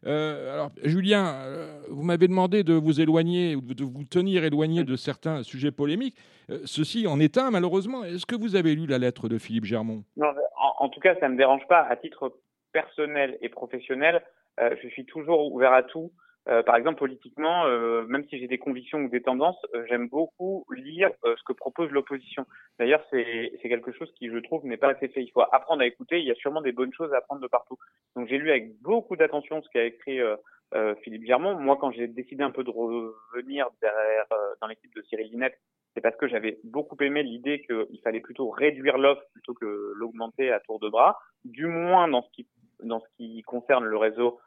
Euh, alors, Julien, euh, vous m'avez demandé de vous éloigner, de vous tenir éloigné de certains sujets polémiques. Euh, ceci en est un, malheureusement. Est-ce que vous avez lu la lettre de Philippe Germont? Non, en, tout cas, ça ne me dérange pas. À titre personnel et professionnel, je suis toujours ouvert à tout. Euh, par exemple, politiquement, euh, même si j'ai des convictions ou des tendances, euh, j'aime beaucoup lire ce que propose l'opposition. D'ailleurs, c'est quelque chose qui, je trouve, n'est pas assez fait. Il faut apprendre à écouter. Il y a sûrement des bonnes choses à apprendre de partout. Donc, j'ai lu avec beaucoup d'attention ce qu'a écrit Philippe Germont. Moi, quand j'ai décidé un peu de revenir derrière, dans l'équipe de Cyril Linette, c'est parce que j'avais beaucoup aimé l'idée qu'il fallait plutôt réduire l'offre plutôt que l'augmenter à tour de bras, du moins dans ce qui dans ce qui concerne le réseau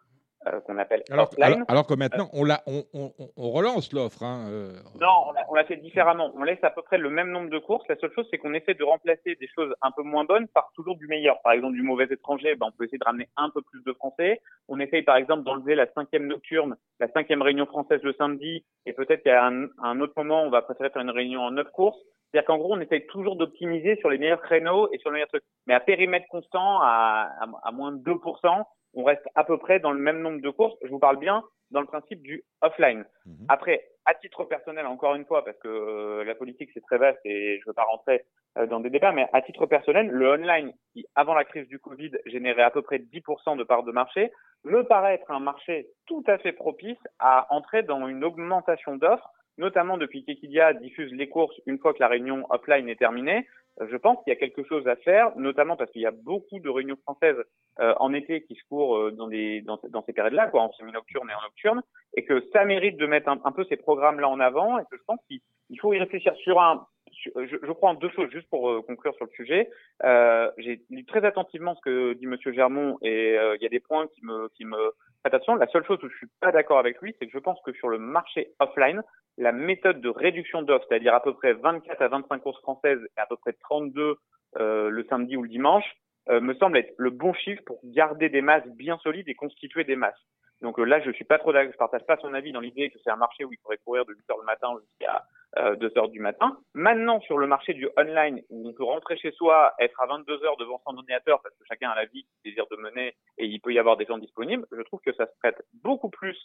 euh, qu'on appelle alors, alors, que maintenant, on, la, on, on, on relance l'offre. Hein, euh. Non, on l'a fait différemment. On laisse à peu près le même nombre de courses. La seule chose, c'est qu'on essaie de remplacer des choses un peu moins bonnes par toujours du meilleur. Par exemple, du mauvais étranger, ben, on peut essayer de ramener un peu plus de Français. On essaye, par exemple, d'enlever la cinquième nocturne, la cinquième réunion française le samedi, et peut-être qu'à un, un, autre moment, on va préférer faire une réunion en neuf courses. C'est-à-dire qu'en gros, on essaye toujours d'optimiser sur les meilleurs créneaux et sur les meilleurs trucs. Mais à périmètre constant, à, à, à moins de 2%, on reste à peu près dans le même nombre de courses. Je vous parle bien dans le principe du offline. Mhm. Après, à titre personnel, encore une fois, parce que euh, la politique c'est très vaste et je ne veux pas rentrer euh, dans des débats, mais à titre personnel, le online, qui avant la crise du Covid générait à peu près 10% de part de marché, me paraît être un marché tout à fait propice à entrer dans une augmentation d'offres, notamment depuis qu'Equidia diffuse les courses une fois que la réunion offline est terminée je pense qu'il y a quelque chose à faire, notamment parce qu'il y a beaucoup de réunions françaises euh, en été qui se courent euh, dans, des, dans, dans ces périodes-là, quoi, en semi-nocturne et en nocturne, et que ça mérite de mettre un, peu ces programmes-là en avant, et que je pense qu'il faut y réfléchir sur un, je, je, crois en deux choses, juste pour euh, conclure sur le sujet. Euh, J'ai lu très attentivement ce que dit Monsieur Germont et il y a des points qui me, qui me attention. La seule chose où je suis pas d'accord avec lui, c'est que je pense que sur le marché offline, la méthode de réduction d'offres, c'est-à-dire à peu près 24 à 25 courses françaises et à peu près 32 euh, le samedi ou le dimanche, euh, me semble être le bon chiffre pour garder des masses bien solides et constituer des masses. Donc euh, là, je suis pas trop d'accord, je partage pas son avis dans l'idée que c'est un marché où il faudrait courir de 8 heures le matin jusqu'à 2 heures du matin. Maintenant, sur le marché du online, où on peut rentrer chez soi, être à 22 heures devant son ordinateur parce que chacun a la vie qu'il désire de mener et il peut y avoir des gens disponibles, je trouve que ça se prête beaucoup plus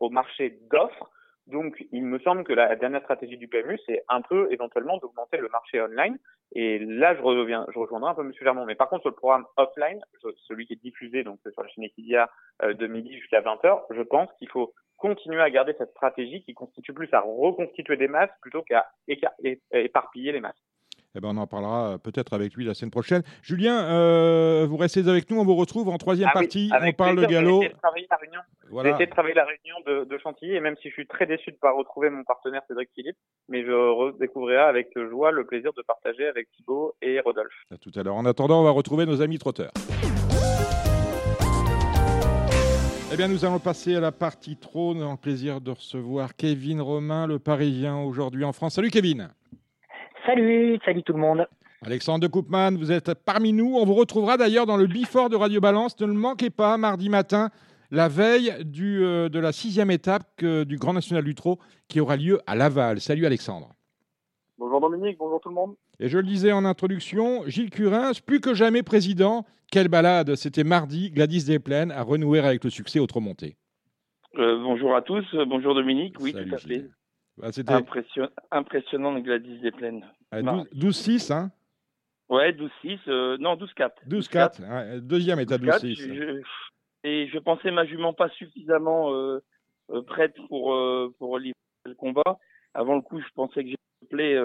au marché d'offres donc, il me semble que la dernière stratégie du PMU, c'est un peu éventuellement d'augmenter le marché online. Et là, je reviens, je rejoindrai un peu M. Germont. Mais par contre, sur le programme offline, celui qui est diffusé donc sur la chaîne Equidia euh, de midi jusqu'à 20h, je pense qu'il faut continuer à garder cette stratégie qui constitue plus à reconstituer des masses plutôt qu'à éparpiller les masses. Eh ben, on en parlera euh, peut-être avec lui la semaine prochaine. Julien, euh, vous restez avec nous, on vous retrouve en troisième ah partie. on parle de galop. J'ai essayé de travailler la réunion de, de, Chantilly et même si je suis très déçu de ne pas retrouver mon partenaire Cédric Philippe, mais je redécouvrirai avec joie le plaisir de partager avec Thibaut et Rodolphe. À tout à l'heure. En attendant, on va retrouver nos amis trotteurs. Eh bien, nous allons passer à la partie trône. En plaisir de recevoir Kevin Romain, le Parisien, aujourd'hui en France. Salut Kevin. Salut, salut tout le monde. Alexandre de Koopman, vous êtes parmi nous. On vous retrouvera d'ailleurs dans le Bifort de Radio Balance. Ne le manquez pas, mardi matin, la veille du, euh, de la sixième étape du Grand National du Trot qui aura lieu à Laval. Salut Alexandre. Bonjour Dominique, bonjour tout le monde. Et je le disais en introduction, Gilles Curins, plus que jamais président. Quelle balade C'était mardi, Gladys Desplaines a renoué avec le succès au Monté. Euh, bonjour à tous, bonjour Dominique, oui tout à fait. Bah, c'était impressionnant de Gladys Desplaines. 12-6, hein Ouais, 12-6, euh, non 12-4. 12-4, deuxième état 12-6. Et je pensais ma jument pas suffisamment euh, euh, prête pour, pour livrer le combat. Avant le coup, je pensais que j'ai play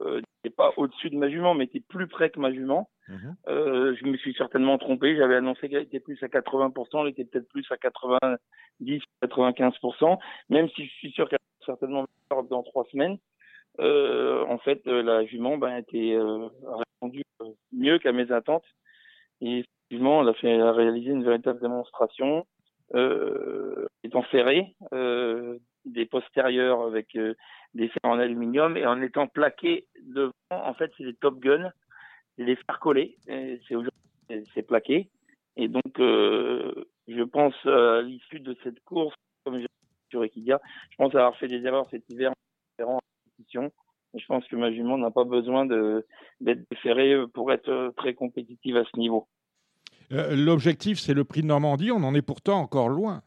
n'était pas au-dessus de ma jument, mais était plus près que ma jument. Mhm. je me suis certainement trompé. J'avais annoncé qu'elle était plus à 80%, elle était peut-être plus à 90, 95%, même si je suis sûr qu'elle certainement dans trois semaines. Euh, en fait, euh, la jument ben, a été euh, répondue mieux qu'à mes attentes. Et effectivement, elle a, fait, réalisé une véritable démonstration, étant serrée, des postérieurs avec des serres en aluminium et en étant plaqué devant. En fait, c'est des Top Gun, les fer collés. C'est plaqué. Et donc, je pense à l'issue de cette course, comme sur Equidia. Je pense avoir fait des erreurs cet hiver en compétition. Je pense que ma jument n'a pas besoin d'être déférée pour être très compétitive à ce niveau. Euh, l'objectif, c'est le prix de Normandie. On en est pourtant encore loin.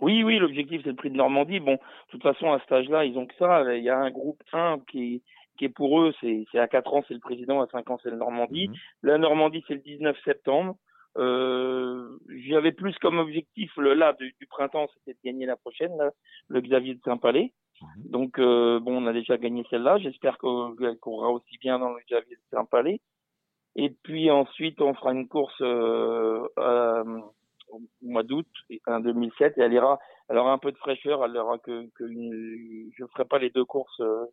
Oui, oui, l'objectif, c'est le prix de Normandie. Bon, de toute façon, à cet âge-là, ils ont que ça. Il y a un groupe 1 qui, qui est pour eux, c'est à 4 ans, c'est le président, à 5 ans, c'est le Normandie. Mhm. La Normandie, c'est le 19 septembre. Euh, J'avais plus comme objectif le là du, printemps, c'était de gagner la prochaine, le Xavier de Saint-Palais. Mhm. Donc euh, bon, on a déjà gagné celle-là. J'espère qu'elle courra aussi bien dans le Xavier de Saint-Palais. Et puis ensuite, on fera une course euh, au mois d'août, en 2007, et elle ira, elle aura un peu de fraîcheur. Elle aura que, que une, je ferai pas les deux courses euh,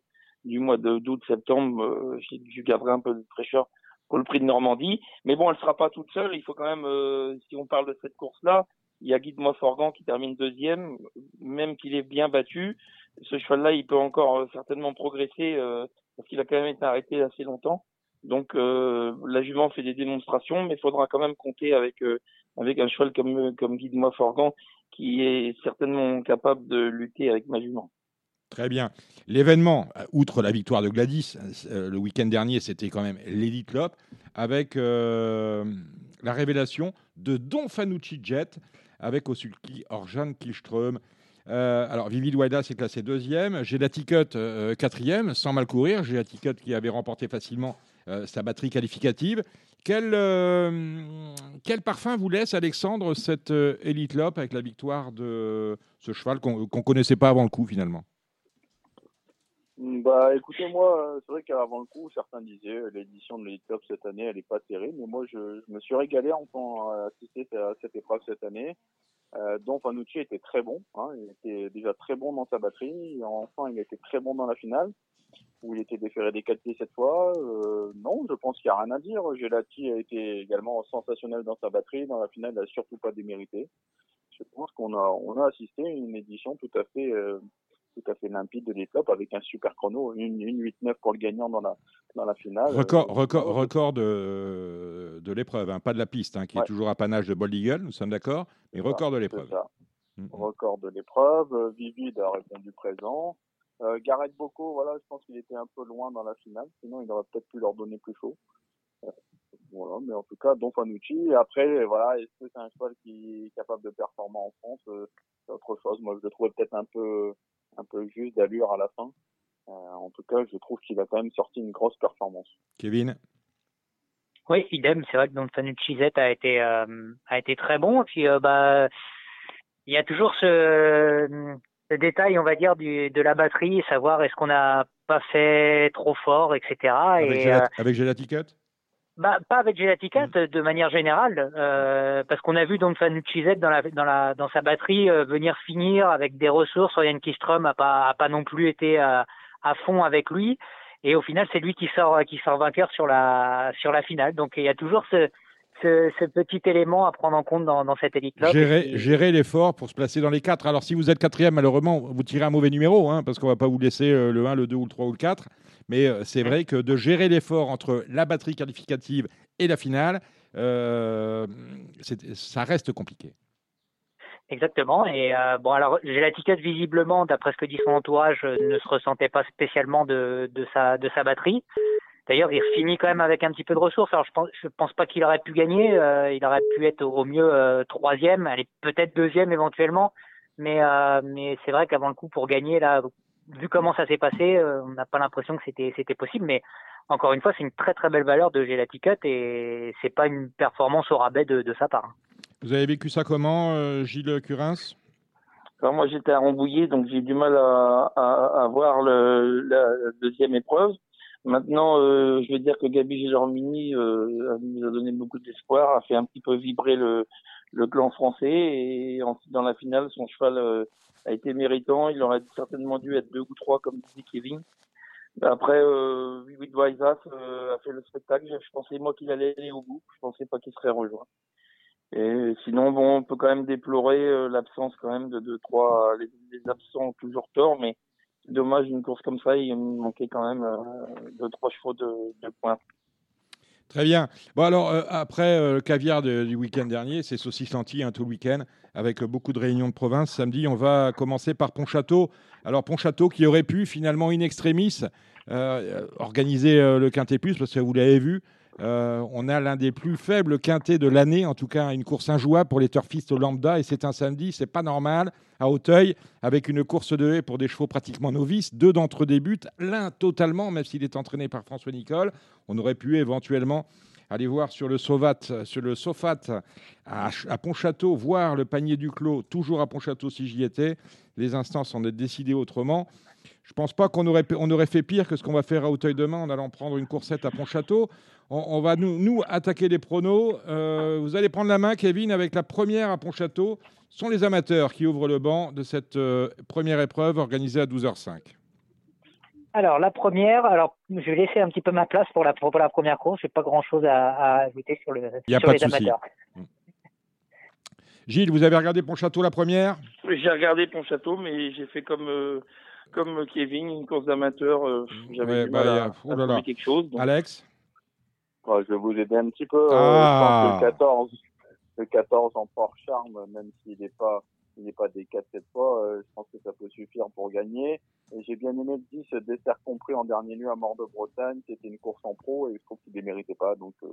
du mois d'août, septembre. Euh, je garderai un peu de fraîcheur pour le prix de Normandie. Mais bon, elle sera pas toute seule. Il faut quand même, euh, si on parle de cette course-là, il y a Guy de Moisforgan qui termine deuxième, même qu'il est bien battu. Ce cheval-là, il peut encore euh, certainement progresser euh, parce qu'il a quand même été arrêté assez longtemps. Donc la jument fait des démonstrations, mais il faudra quand même compter avec avec un cheval comme comme Guy de Moisforgan qui est certainement capable de lutter avec ma jument. Très bien. L'événement, euh, outre la victoire de Gladys, euh, le week-end dernier, c'était quand même l'Elite Lop, avec euh, la révélation de Don Fanucci Jet avec au sulky Orjan Kilström. Euh, alors, Vivid Wada s'est classé deuxième. Ticket euh, quatrième, sans mal courir. J'ai la Ticket qui avait remporté facilement euh, sa batterie qualificative. Quel, quel, parfum vous laisse, Alexandre, cette Elite Lop avec la victoire de ce cheval qu'on ne connaissait pas avant le coup, finalement? Bah, écoutez, moi, c'est vrai qu'avant le coup, certains disaient l'édition de l'Elite cette année, elle n'est pas terrible, mais moi, je, me suis régalé en tant assister à cette épreuve cette année. Euh, donc Fanucci était très bon, hein, il était déjà très bon dans sa batterie, enfin il était très bon dans la finale, où il était déféré des 4 pieds cette fois. Euh, non, je pense qu'il n'y a rien à dire. Gelati a été également sensationnel dans sa batterie, dans la finale il n'a surtout pas démérité. Je pense qu'on a, on a assisté à une édition tout à fait euh, tout à fait limpide de l'étape avec un super chrono, une, une 8-9 pour le gagnant dans la, dans la finale. Record, record, record de, de l'épreuve, hein, pas de la piste, hein, qui est toujours apanage de Bold Eagle, nous sommes d'accord, mais record de l'épreuve. Mm. Record de l'épreuve, Vivid a répondu présent. Euh, Gareth Bocco, voilà, je pense qu'il était un peu loin dans la finale, sinon il aurait peut-être pu leur donner plus chaud. Euh, voilà, mais en tout cas, Don Fanucci. Après, voilà, est-ce que c'est un cheval qui est capable de performer en France euh, C'est autre chose. Moi, je le trouvais peut-être un peu un peu juste d'allure à la fin. Euh, en tout cas, je trouve qu'il a quand même sorti une grosse performance. Kevin Oui, idem. C'est vrai que Don Fanucci a été, euh, a été très bon. Et puis, euh, bah, il y a toujours ce, ce, détail, on va dire, du, de la batterie, savoir est-ce qu'on n'a pas fait trop fort, etc. Avec, et, avec bah, pas avec Gelaticat, mm. de manière générale, euh, parce qu'on a vu Don Fanucci dans, la, dans, la, dans sa batterie euh, venir finir avec des ressources. Ryan Kistrom a pas, a pas non plus été à, à fond avec lui. Et au final, c'est lui qui sort, qui sort vainqueur sur la, sur la finale. Donc il y a toujours ce, ce, ce, petit élément à prendre en compte dans, dans cette élite-là. Gérer, gérer l'effort pour se placer dans les quatre. Alors, si vous êtes quatrième, malheureusement, vous tirez un mauvais numéro, hein, parce qu'on ne va pas vous laisser euh, le 1, le 2 ou le 3 ou le 4. Mais euh, c'est vrai que de gérer l'effort entre la batterie qualificative et la finale, euh, ça reste compliqué. Exactement. Et euh, bon, alors j'ai l'étiquette visiblement, d'après ce que dit son entourage, ne se ressentait pas spécialement de, de, sa, de sa batterie. D'ailleurs, il finit quand même avec un petit peu de ressources. Alors, je pense, je pense pas qu'il aurait pu gagner. Euh, il aurait pu être au mieux euh, troisième, aller peut-être deuxième éventuellement. Mais, euh, mais c'est vrai qu'avant le coup, pour gagner, là, vu comment ça s'est passé, euh, on n'a pas l'impression que c'était c'était possible. Mais encore une fois, c'est une très très belle valeur de Gelaticut et c'est pas une performance au rabais de, de sa part. Vous avez vécu ça comment, euh, Gilles Curins? Alors moi, j'étais à Rambouillet, donc j'ai du mal à, à, à voir le, la deuxième épreuve. Maintenant, euh, je veux dire que Gabi Gélormini euh, nous a donné beaucoup d'espoir, a fait un petit peu vibrer le, le clan français et ensuite dans la finale, son cheval euh, a été méritant. Il aurait certainement dû être deux ou trois, comme disait Kevin. Après, euh, Wiwid euh, a fait le spectacle. Je pensais moi qu'il allait aller au bout. Je pensais pas qu'il serait rejoint. Et sinon, bon, on peut quand même déplorer euh, l'absence quand même de deux, trois. Les, les, absents ont toujours tort, mais dommage une course comme ça, il manquait quand même euh, deux, trois chevaux de, points. Très bien. Bon, alors, euh, après euh, le caviar du week-end dernier, c'est saucisse lentille hein, tout le week-end, avec beaucoup de réunions de province. Samedi, on va commencer par Pontchâteau. Alors, Pontchâteau qui aurait pu, finalement, in extremis, organiser le Quintet Plus, parce que vous l'avez vu, euh, on a l'un des plus faibles quintés de l'année, en tout cas une course injouable pour les turfistes lambda, et c'est un samedi, c'est pas normal, à Hauteuil, avec une course de haie pour des chevaux pratiquement novices. Deux d'entre eux débutent, l'un totalement, même s'il est entraîné par François Nicole. On aurait pu éventuellement aller voir sur le Sovat, sur le Sofat à, à Pontchâteau, voir le panier du clos, toujours à Pontchâteau si j'y étais. Les instances en ont décidé autrement. Je ne pense pas qu'on aurait, on aurait fait pire que ce qu'on va faire à Hauteuil demain en allant prendre une coursette à Pontchâteau. On, on va nous, nous, attaquer les pronos. Euh, vous allez prendre la main, Kevin, avec la première à Pontchâteau. Ce sont les amateurs qui ouvrent le banc de cette euh, première épreuve organisée à 12h05. Alors, la première, alors je vais laisser un petit peu ma place pour la, pour la première course. Je n'ai pas grand-chose à, à, ajouter sur, le, y a sur pas les de souci. Gilles, vous avez regardé Pontchâteau la première? J'ai regardé Pontchâteau, mais j'ai fait comme, euh, comme Kevin, une course d'amateur. Euh, J'avais Ouais, du bah, mal à, trouver quelque chose. donc- Alex? Ouais, je vais vous aider un petit peu. Euh, Ah. je pense que le 14, le 14 en port charme, même s'il n'est pas, il n'est pas des 4 cette fois, euh, je pense que ça peut suffire pour gagner. Et j'ai bien aimé le 10, dessert compris en dernier lieu à Mort de Bretagne. C'était une course en pro et je trouve qu'il ne les méritait pas. Donc, euh,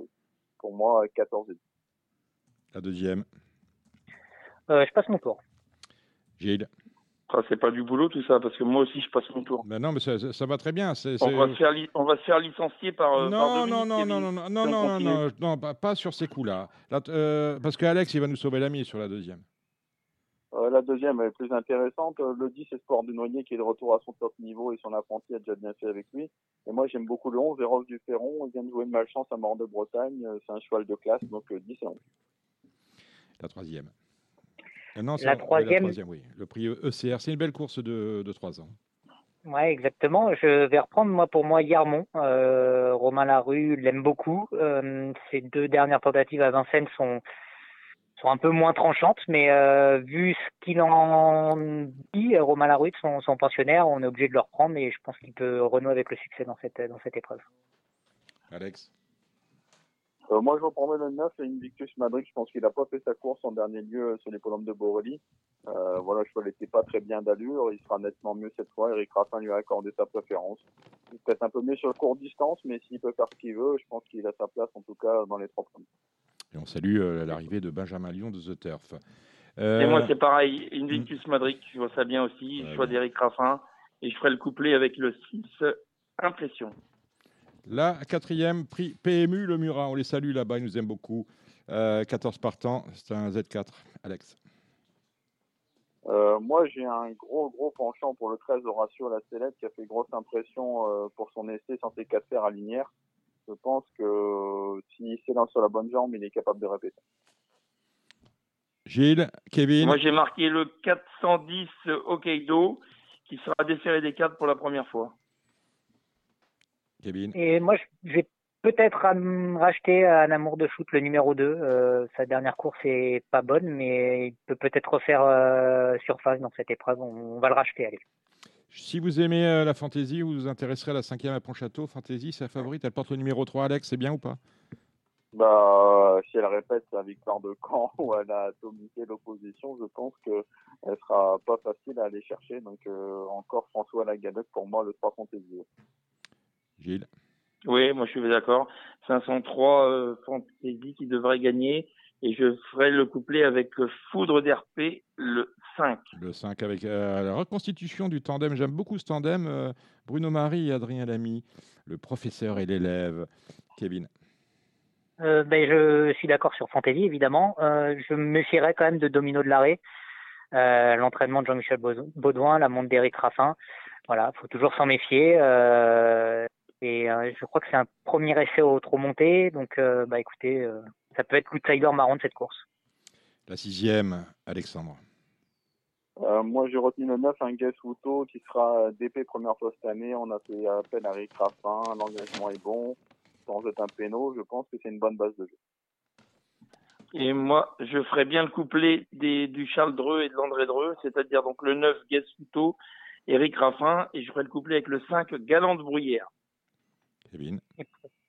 pour moi, 14 et 10. La deuxième. Euh, je passe mon tour. Gilles? Ah, c'est pas du boulot tout ça, parce que moi aussi je passe mon tour. Ben non, mais ça, ça- ça va très bien. c'est- On va, se faire li- on va se faire licencier par. euh, Non, Dominique non, non, non, non, non, non, on non, non, continue. non, non, non, pas, pas sur ces coups-là. Là, euh, parce qu'Alex, il va nous sauver la mise sur la deuxième. Euh, la deuxième est plus intéressante. Euh, Le 10, c'est Sport du Noyer qui est de retour à son top niveau et son apprenti a déjà bien fait avec lui. Et moi, j'aime beaucoup le 11, Véros du Ferron. Il vient de jouer une malchance à Mort de Bretagne. Euh, C'est un cheval de classe, donc euh, 10 et 11. La troisième. Euh, non, c'est- La oui, troisième. oui. Le prix ECR, c'est une belle course de, de 3 ans. Ouais, exactement. Je vais reprendre moi pour moi Yarmont. Euh, Romain Larue l'aime beaucoup. Euh, ses deux dernières tentatives à Vincennes sont sont un peu moins tranchantes, mais euh, vu ce qu'il en dit, Romain Larue, son, son pensionnaire, on est obligé de le reprendre et je pense qu'il peut renouer avec le succès dans cette dans cette épreuve. Alex? Euh, moi, je reprendrai le 9 et Invictus Madrid. Je pense qu'il n'a pas fait sa course en dernier lieu euh, sur les polomes de Borelli. Euh, voilà, le cheval n'était pas très bien d'allure. Il sera nettement mieux cette fois. Eric Raffin lui a accordé sa préférence. Il est peut-être un peu mieux sur le court distance, mais s'il peut faire ce qu'il veut, je pense qu'il a sa place, en tout cas, dans les trois premiers. Et on salue euh, l'arrivée de Benjamin Lyon de The Turf. Et moi, c'est pareil. Invictus Madrid, je vois ça bien aussi. Ouais, choix bien. d'Eric Raffin. Et je ferai le couplet avec le 6 Impression. La quatrième, prix PMU Le Murat. On les salue là-bas, ils nous aiment beaucoup. Euh, 14 partants, c'est un Z4. Alex Euh, moi, j'ai un gros, gros penchant pour le 13 Horatio La Célèbre qui a fait grosse impression euh, pour son essai sans ses quatre fers à linière. Je pense que euh, s'il s'élance sur la bonne jambe, il est capable de répéter. Gilles, Kevin Moi, j'ai marqué le 410 Hokkaido qui sera déféré des cartes pour la première fois. Kevin Et moi, je vais peut-être racheter un amour de shoot le numéro 2. Euh, sa dernière course est pas bonne, mais il peut peut-être refaire euh, surface dans cette épreuve. On, on va le racheter, allez. Si vous aimez euh, la fantaisie, vous vous intéresserez à la cinquième à Pontchâteau. Fantaisie, sa favorite, elle porte le numéro 3. Alex, c'est bien ou pas? Bah, si elle répète sa victoire de camp ou elle a atomisé l'opposition, je pense que elle sera pas facile à aller chercher. Donc euh, encore François Lagalette pour moi le 3 fantaisie. Gilles Oui, moi, je suis d'accord. 503 euh, Fantasy qui devrait gagner. Et je ferai le couplet avec le Foudre d'RP, le 5. Le 5 avec euh, la reconstitution du tandem. J'aime beaucoup ce tandem. euh, Bruno Marie et Adrien Lamy, le professeur et l'élève. Kevin. Euh, ben, je suis d'accord sur Fantasy, évidemment. Euh, je me méfierais quand même de Domino de l'arrêt. Euh, L'entraînement de Jean-Michel Baud- Baudouin, la montre d'Éric Raffin. Voilà, faut toujours s'en méfier. Euh, et euh, je crois que c'est un premier essai au trop monté. Donc, euh, bah, écoutez, euh, ça peut être l'outsider marrant de cette course. La sixième, Alexandre. Euh, moi, j'ai retenu le 9, un Guess Wuto qui sera DP première fois cette année. On a fait appel à Rick Raffin. L'engagement est bon. Sans être un péno, je pense que c'est une bonne base de jeu. Et moi, je ferai bien le couplet des, du Charles Dreux et de l'André Dreux, c'est-à-dire donc le 9 Guessuto, Eric Raffin, et je ferai le couplet avec le 5 Galante Bruyère. Kevin.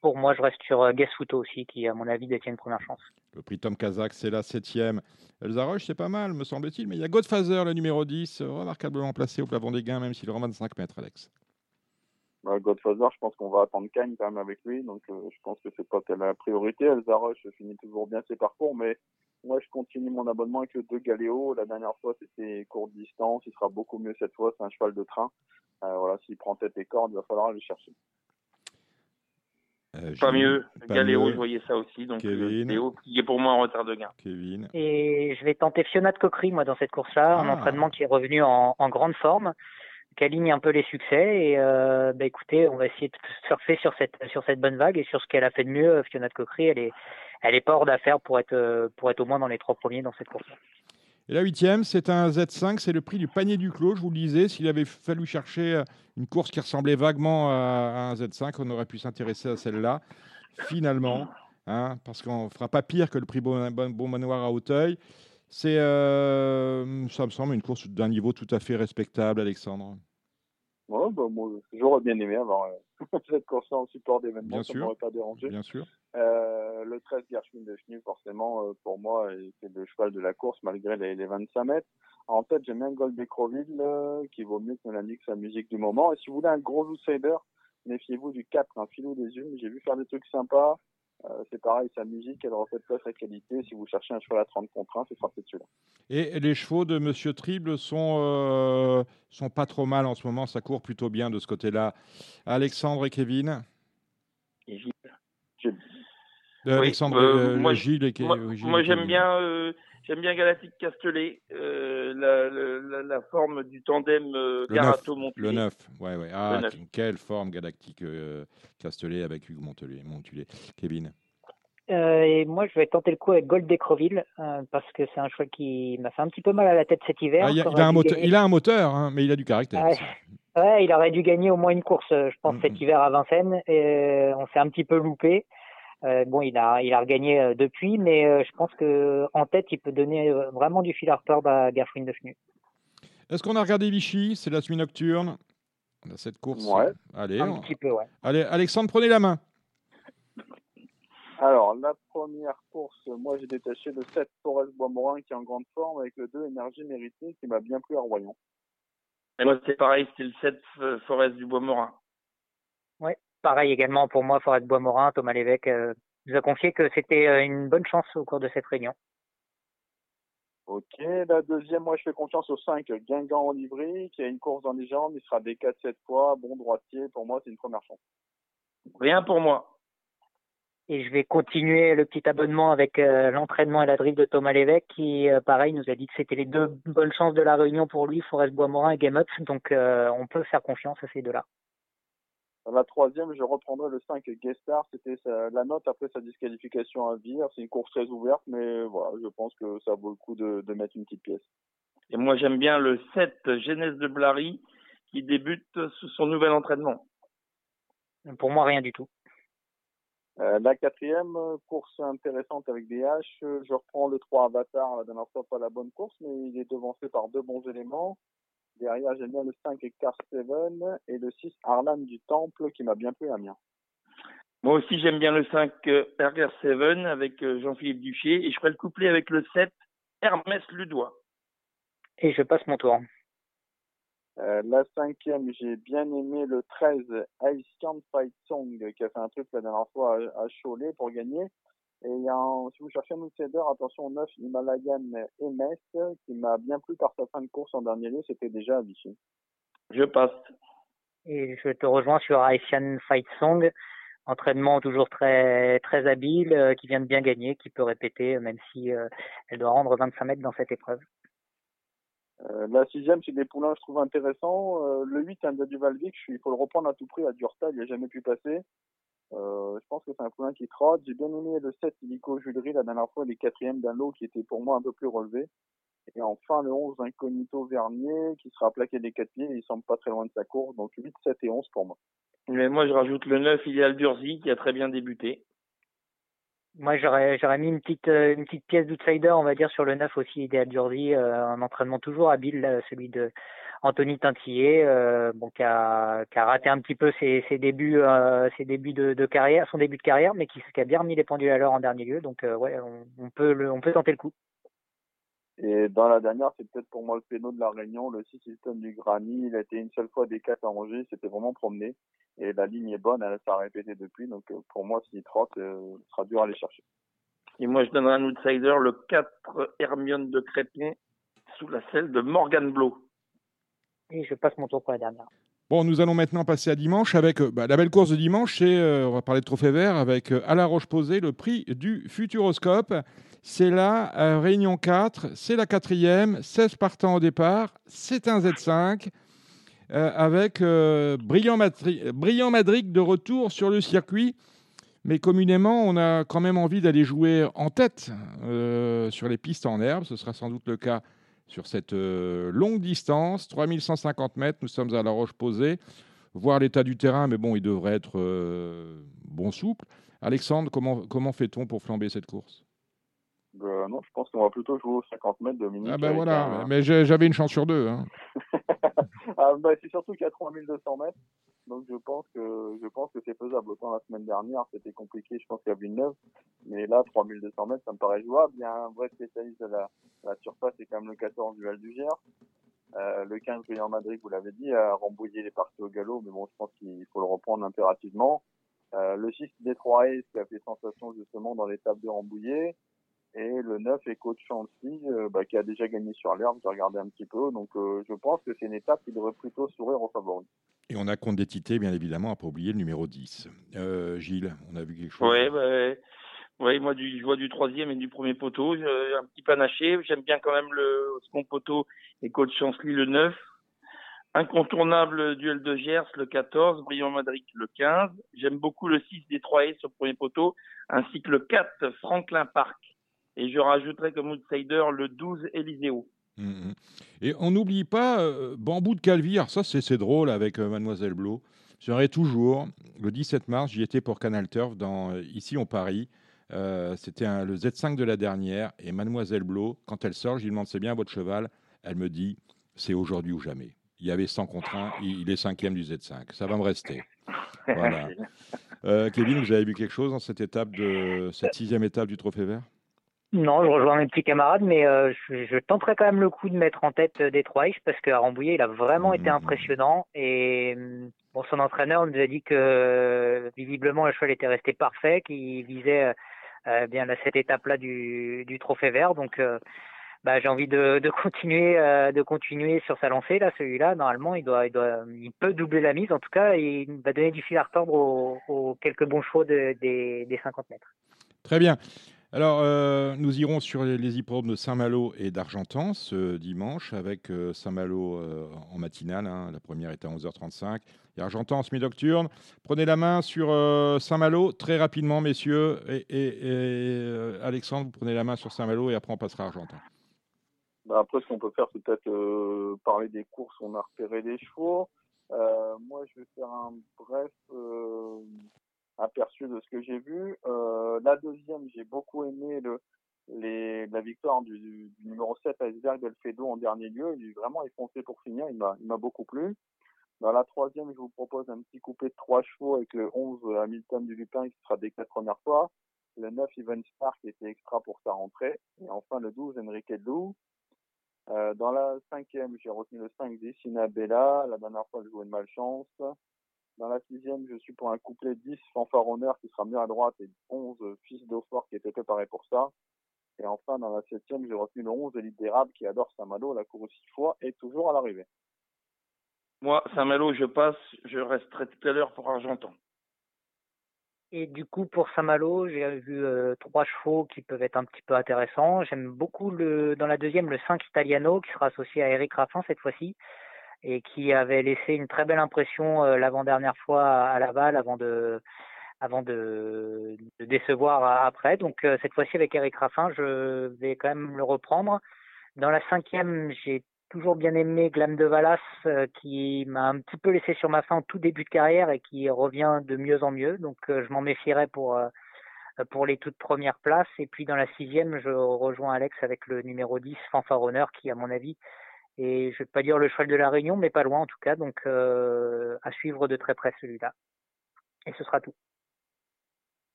Pour moi, je reste sur euh, Guessuto aussi, qui, à mon avis, détient une première chance. Le prix Tom Kazak, c'est la septième. Elsa Roche, c'est pas mal, me semble-t-il. Mais il y a Godfather, le numéro 10, euh, remarquablement placé au plafond des gains, même s'il rend 25 mètres, Alex. Bah, Godfather, je pense qu'on va attendre Cagne quand même avec lui, donc euh, je pense que c'est pas la priorité. Elsa Roche finit toujours bien ses parcours, mais moi je continue mon abonnement avec le 2 Galéo. La dernière fois c'était courte distance, il sera beaucoup mieux cette fois, c'est un cheval de train. Euh, voilà, s'il prend tête et corde, il va falloir aller le chercher. Euh, Pas mieux. pas Galéo, mieux. je voyais ça aussi, donc Kevin. le Léo, qui est pour moi en retard de gain. Kevin. Et je vais tenter Fiona de Coquerie, moi, dans cette course-là, un Ah. entraînement qui est revenu en, en grande forme, qui aligne un peu les succès. Et euh, bah, écoutez, on va essayer de surfer sur cette sur cette bonne vague et sur ce qu'elle a fait de mieux. Fiona de Coquerie, elle est elle est pas hors d'affaire pour être euh, pour être au moins dans les trois premiers dans cette course. Et la huitième, c'est un Z5, c'est le prix du panier du clos. Je vous le disais, s'il avait fallu chercher euh, une course qui ressemblait vaguement à, un Z5, on aurait pu s'intéresser à celle-là. Finalement, hein, parce qu'on ne fera pas pire que le prix Bon Manoir à Hauteuil. C'est, euh, ça me semble, une course d'un niveau tout à fait respectable, Alexandre. Ouais, bah, moi, j'aurais bien aimé avoir euh, cette course en support d'événement, Bien ça sûr. m'aurait pas dérangé. Bien sûr. Euh, le 13 Gershwin de Chenu, forcément, euh, pour moi, c'est le cheval de la course malgré les, les 25 mètres. En tête, j'aime bien Gold Becroville, euh, qui vaut mieux que l'indique sa musique du moment. Et si vous voulez un gros outsider, méfiez-vous du 4, un filou des yeux. J'ai vu faire des trucs sympas. Euh, c'est pareil, sa musique, elle reflète pas sa qualité. Si vous cherchez un cheval à 30 contre 1, ce sera peut-être celui-là. Et les chevaux de Monsieur Trible sont, euh, sont pas trop mal en ce moment. Ça court plutôt bien de ce côté-là. Alexandre et Kevin. Et Gilles. Euh, Oui, Alexandre, euh, euh, moi, Gilles et Ke- Moi, j'aime Kevin. bien, euh, j'aime bien Galactique Castellet, euh, la, la, la, la forme du tandem euh, Le Garato Le Montpellier. 9, ouais, ouais. Ah, neuf. quelle forme galactique euh, Castellet avec Hugues Montelet, Montulet. Kevin. Euh, et moi, je vais tenter le coup avec Gold d'Ecreville euh, parce que c'est un cheval qui m'a fait un petit peu mal à la tête cet hiver. Ah, il, a, il un moteur, gagner- il a un moteur hein, mais il a du caractère. Ouais. il aurait dû gagner au moins une course, je pense, Mhm. cet hiver à Vincennes. Et euh, on s'est un petit peu loupé. Euh, bon, il a, il a regagné euh, depuis, mais euh, je pense que en tête, il peut donner vraiment du fil à retordre à Gershwin de Chenu. Est-ce qu'on a regardé Vichy? C'est la nuit nocturne. On a cette course. Ouais. Allez, Un on- petit peu, ouais. allez, Alexandre, prenez la main. Alors, la première course, moi j'ai détaché le 7 Forest Bois-Morin qui est en grande forme avec le 2 Énergie Méritée qui m'a bien plu à Royan. Et moi, c'est pareil, c'était le 7 F- Forest du Bois-Morin. Pareil également pour moi, Forêt de Bois-Morin, Thomas Lévesque euh, nous a confié que c'était euh, une bonne chance au cours de cette réunion. Ok, la deuxième, moi je fais confiance au 5 Guingamp en Livry qui a une course dans les jambes, il sera des 4-7 fois, bon droitier, pour moi c'est une première chance. Rien pour moi. Et je vais continuer le petit abonnement avec euh, l'entraînement et la drive de Thomas Lévesque qui, euh, pareil, nous a dit que c'était les deux bonnes chances de la réunion pour lui, Forest Bois-Morin et Game Up. Donc, euh, on peut faire confiance à ces deux-là. Dans la troisième, je reprendrai le 5 Guestar, c'était sa- la note après sa disqualification à Vire, c'est une course très ouverte, mais voilà, je pense que ça vaut le coup de, de mettre une petite pièce. Et moi, j'aime bien le 7 Genèse de Blary qui débute sous son nouvel entraînement. Pour moi, rien du tout. Euh, la quatrième, course intéressante avec des haches, euh, je reprends le 3 Avatar, la dernière fois pas la bonne course, mais il est devancé par deux bons éléments. Derrière, j'aime bien le 5 Car Seven et le 6 Arlan du Temple qui m'a bien plu à mien. Moi aussi, j'aime bien le 5 euh, Erger Seven avec euh, Jean-Philippe Duchier et je ferai le couplet avec le 7 Hermès Ludois. Et je passe mon tour. Euh, la cinquième, j'ai bien aimé le 13 Haitian Fight Song qui a fait un truc la dernière fois à, à Cholet pour gagner. Et a si vous cherchez un outsider, attention au 9 Himalayan MS qui m'a bien plu par sa fin de course en dernier lieu, c'était déjà à Vichy. Je passe. Et je te rejoins sur Haitian Fight Song. Entraînement toujours très très habile, euh, qui vient de bien gagner, qui peut répéter, euh, même si euh, elle doit rendre 25 mètres dans cette épreuve. Euh, la sixième, c'est des poulains, je trouve intéressant. Euh, le 8, un du Valvic, il faut le reprendre à tout prix à Durta, il n'a jamais pu passer. Euh, je pense que c'est un poulain qui trotte. J'ai bien aimé le 7 Illico Julery la dernière fois, les quatrièmes d'un lot qui était pour moi un peu plus relevé. Et enfin, le 11 Incognito Vernier qui sera plaqué des quatre pieds, il semble pas très loin de sa course, donc 8, 7 et 11 pour moi. Mais moi, je rajoute le 9 Ideal Durzi qui a très bien débuté. Moi, j'aurais j'aurais mis une petite euh, une petite pièce d'outsider, on va dire, sur le 9 aussi, Idéal Durzi, euh, un entraînement toujours habile, celui de Anthony Tintillet, euh, bon, qui a, qui a raté un petit peu ses, ses débuts, euh, ses débuts de, de carrière, son début de carrière, mais qui, qui a bien remis les pendules à l'heure en dernier lieu. Donc, euh, ouais, on, on peut le, on peut tenter le coup. Et dans la dernière, c'est peut-être pour moi le péno de la Réunion, le 6 système du Granny. Il a été une seule fois des 4 à Angers, c'était vraiment promené. Et la ligne est bonne, elle s'est répété depuis. Donc euh, pour moi, s'il trotte, euh, ce sera dur à aller chercher. Et moi, je donnerai un outsider, le 4 Hermione de Crépon sous la selle de Morgan Blow. Et je passe mon tour pour la dernière. Bon, nous allons maintenant passer à dimanche avec euh, bah, la belle course de dimanche. C'est, euh, on va parler de trophée vert avec euh, Alain Roche-Posé, le prix du Futuroscope. C'est la euh, Réunion 4, c'est la quatrième, 16 partants au départ, c'est un Z5 euh, avec Brillant, Matri- Brillant Madrid de retour sur le circuit. Mais communément, on a quand même envie d'aller jouer en tête sur les pistes en herbe. Ce sera sans doute le cas sur cette euh, longue distance, 3150 mètres. Nous sommes à la Roche-Posée. Voir l'état du terrain, mais bon, il devrait être euh, bon souple. Alexandre, comment, comment fait-on pour flamber cette course? Euh, non, je pense qu'on va plutôt jouer aux 50 mètres, Dominique. Ah ben voilà, un- mais j'avais une chance sur deux. hein. Ah, bah, c'est surtout a 3200 mètres. Donc je pense que je pense que c'est faisable. Autant la semaine dernière, c'était compliqué, je pense qu'à Villeneuve. Mais là, 3200 mètres, ça me paraît jouable. Il y a un vrai spécialiste de la, la surface, c'est quand même le 14 du Val du Gers. Euh, le 15 Brillant Madrid, vous l'avez dit, a rembouillé les parties au galop, mais bon, je pense qu'il faut le reprendre impérativement. Euh, le 6 Détroit Ace qui a fait sensation justement dans l'étape de Rambouillet. Et le 9 Echo de Chantilly euh, bah, qui a déjà gagné sur l'herbe, j'ai regardé un petit peu. Donc euh, je pense que c'est une étape qui devrait plutôt sourire aux favoris. Et on a compte des tités, bien évidemment, à pas oublier le numéro 10. Euh, Gilles, on a vu quelque chose Oui, bah, ouais, moi du, je vois du troisième et du premier poteau, un petit panaché. J'aime bien quand même le second poteau et coach Chancelly le 9. Incontournable duel de Gers le 14, Brillant Madrid le 15. J'aime beaucoup le 6 des 3 sur le premier poteau, ainsi que le 4 Franklin Park. Et je rajouterai comme outsider le 12 Eliseo. Mhm. Et on n'oublie pas euh, Bambou de Calvire, ça c'est drôle avec euh, Mademoiselle Blo. J'aurais toujours, le 17 mars, j'y étais pour Canal Turf, dans, euh, ici en Paris. C'était le Z5 de la dernière. Et Mademoiselle Blo, quand elle sort, je lui demande c'est bien votre cheval? Elle me dit c'est aujourd'hui ou jamais. Il y avait 100 contre 1, il est cinquième du Z5. Ça va me rester. Voilà. Kevin, vous avez vu quelque chose dans cette étape de cette sixième étape du Trophée Vert? Non, je rejoins mes petits camarades, mais euh, je, je tenterai quand même le coup de mettre en tête euh, Détroit Ice parce qu'à Rambouillet, il a vraiment été Mhm. impressionnant. Et hum, bon, son entraîneur nous a dit que euh, visiblement le cheval était resté parfait, qu'il visait euh, bien là, cette étape-là du, du Trophée Vert. Donc, euh, bah, j'ai envie de, de continuer, de continuer sur sa lancée là. Celui-là, normalement, il doit, il doit, il peut doubler la mise. En tout cas, il va donner du fil à retordre aux, aux quelques bons chevaux de- des, des 50 mètres. Très bien. Alors, euh, nous irons sur les, les hippodromes de Saint-Malo et d'Argentan ce dimanche avec euh, Saint-Malo euh, en matinale. hein. La première est à 11h35 et Argentan en semi-nocturne. Prenez la main sur Saint-Malo très rapidement, messieurs. Et, Alexandre, vous prenez la main sur Saint-Malo et après on passera à Argentan. Bah, après, ce qu'on peut faire, c'est peut-être parler des courses on a repéré des chevaux. Moi, je vais faire un bref aperçu de ce que j'ai vu. Euh, la deuxième, j'ai beaucoup aimé le, la victoire du, numéro 7 Iceberg Delfedo en dernier lieu. Il est vraiment foncé pour finir. Il m'a il beaucoup plu. Dans la troisième, je vous propose un petit coupé de trois chevaux avec le 11 Hamilton du Lupin qui sera des quatre premières fois. Le 9 Ivan Star qui était extra pour sa rentrée. Et enfin le 12 Enrique Lou. Euh, dans la cinquième, j'ai retenu le 5 Dessina Bella. La dernière fois, je jouais de malchance. Dans la sixième, je suis pour un couplet 10 Fanfare Honneur qui sera mieux à droite et 11 Fils d'Eaufort qui était préparé pour ça. Et enfin, dans la septième, j'ai retenu le 11 Élite d'érable qui adore Saint-Malo, la course six fois et toujours à l'arrivée. Moi, Saint-Malo, je passe, je resterai tout à l'heure pour Argentan. Et du coup, pour Saint-Malo, j'ai vu euh, trois chevaux qui peuvent être un petit peu intéressants. J'aime beaucoup le, dans la deuxième le 5 Italiano qui sera associé à Eric Raffin cette fois-ci et qui avait laissé une très belle impression euh, l'avant-dernière fois à Laval avant de, avant de, de décevoir après. Donc euh, cette fois-ci avec Eric Raffin, je vais quand même le reprendre. Dans la cinquième, j'ai toujours bien aimé Glam de Valas euh, qui m'a un petit peu laissé sur ma faim au tout début de carrière et qui revient de mieux en mieux. Donc euh, je m'en méfierais pour euh, pour les toutes premières places. Et puis dans la sixième, je rejoins Alex avec le numéro 10, Fanfare Honneur, qui à mon avis est, je vais pas dire le cheval de la Réunion, mais pas loin en tout cas. Donc euh, à suivre de très près celui-là. Et ce sera tout.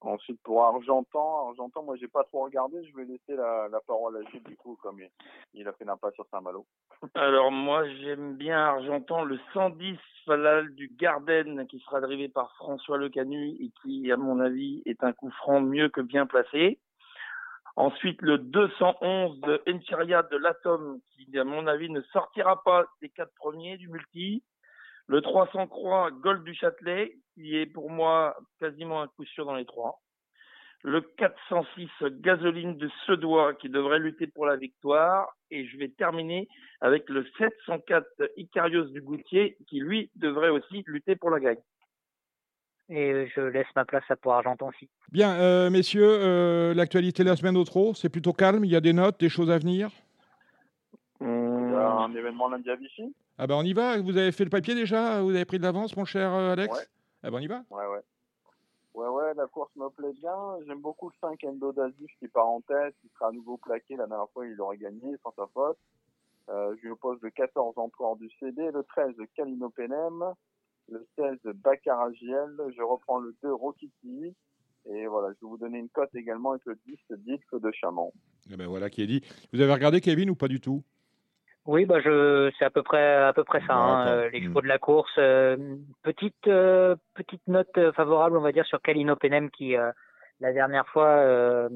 Ensuite, pour Argentan, Argentan, moi, j'ai pas trop regardé. Je vais laisser la, la parole à Gilles, du coup, comme il, il a fait l'impasse sur Saint-Malo. Alors moi j'aime bien Argentan, le 110 Falal du Garden qui sera drivé par François Le Canu et qui à mon avis est un coup franc mieux que bien placé. Ensuite le 211 de Enchiria de l'Atom qui à mon avis ne sortira pas des quatre premiers du multi. Le 300 Croix Gold du Châtelet qui est pour moi quasiment un coup sûr dans les trois. Le 406 Gasoline de Sedois qui devrait lutter pour la victoire. Et je vais terminer avec le 704 Icarios du Goutier qui lui devrait aussi lutter pour la gagne. Et je laisse ma place à pour Argentan aussi. Bien, euh, messieurs, euh, l'actualité de la semaine au trot, c'est plutôt calme. Il y a des notes, des choses à venir? Il y a un événement lundi à Vichy. Ah ben on y va. Vous avez fait le papier déjà? Vous avez pris de l'avance, mon cher euh, Alex? Ouais. Ah ben on y va. Ouais, ouais. Ouais, ouais, la course me plaît bien. J'aime beaucoup le 5 Endo d'Azif qui part en tête, qui sera à nouveau plaqué. La dernière fois, il aurait gagné sans sa faute. Euh, je lui oppose le 14 Empereur du CD, le 13 Calino Penem, le 16 Baccarat JL. Je reprends le 2 Rokiti. Et voilà, je vais vous donner une cote également avec le 10 Dilf de Chamon. Eh ben voilà qui est dit. Vous avez regardé Kevin ou pas du tout? Oui, bah je, c'est à peu près à peu près ça. Hein, euh, les chevaux de la course. Euh, petite petite note favorable, on va dire, sur Calino Penem qui la dernière fois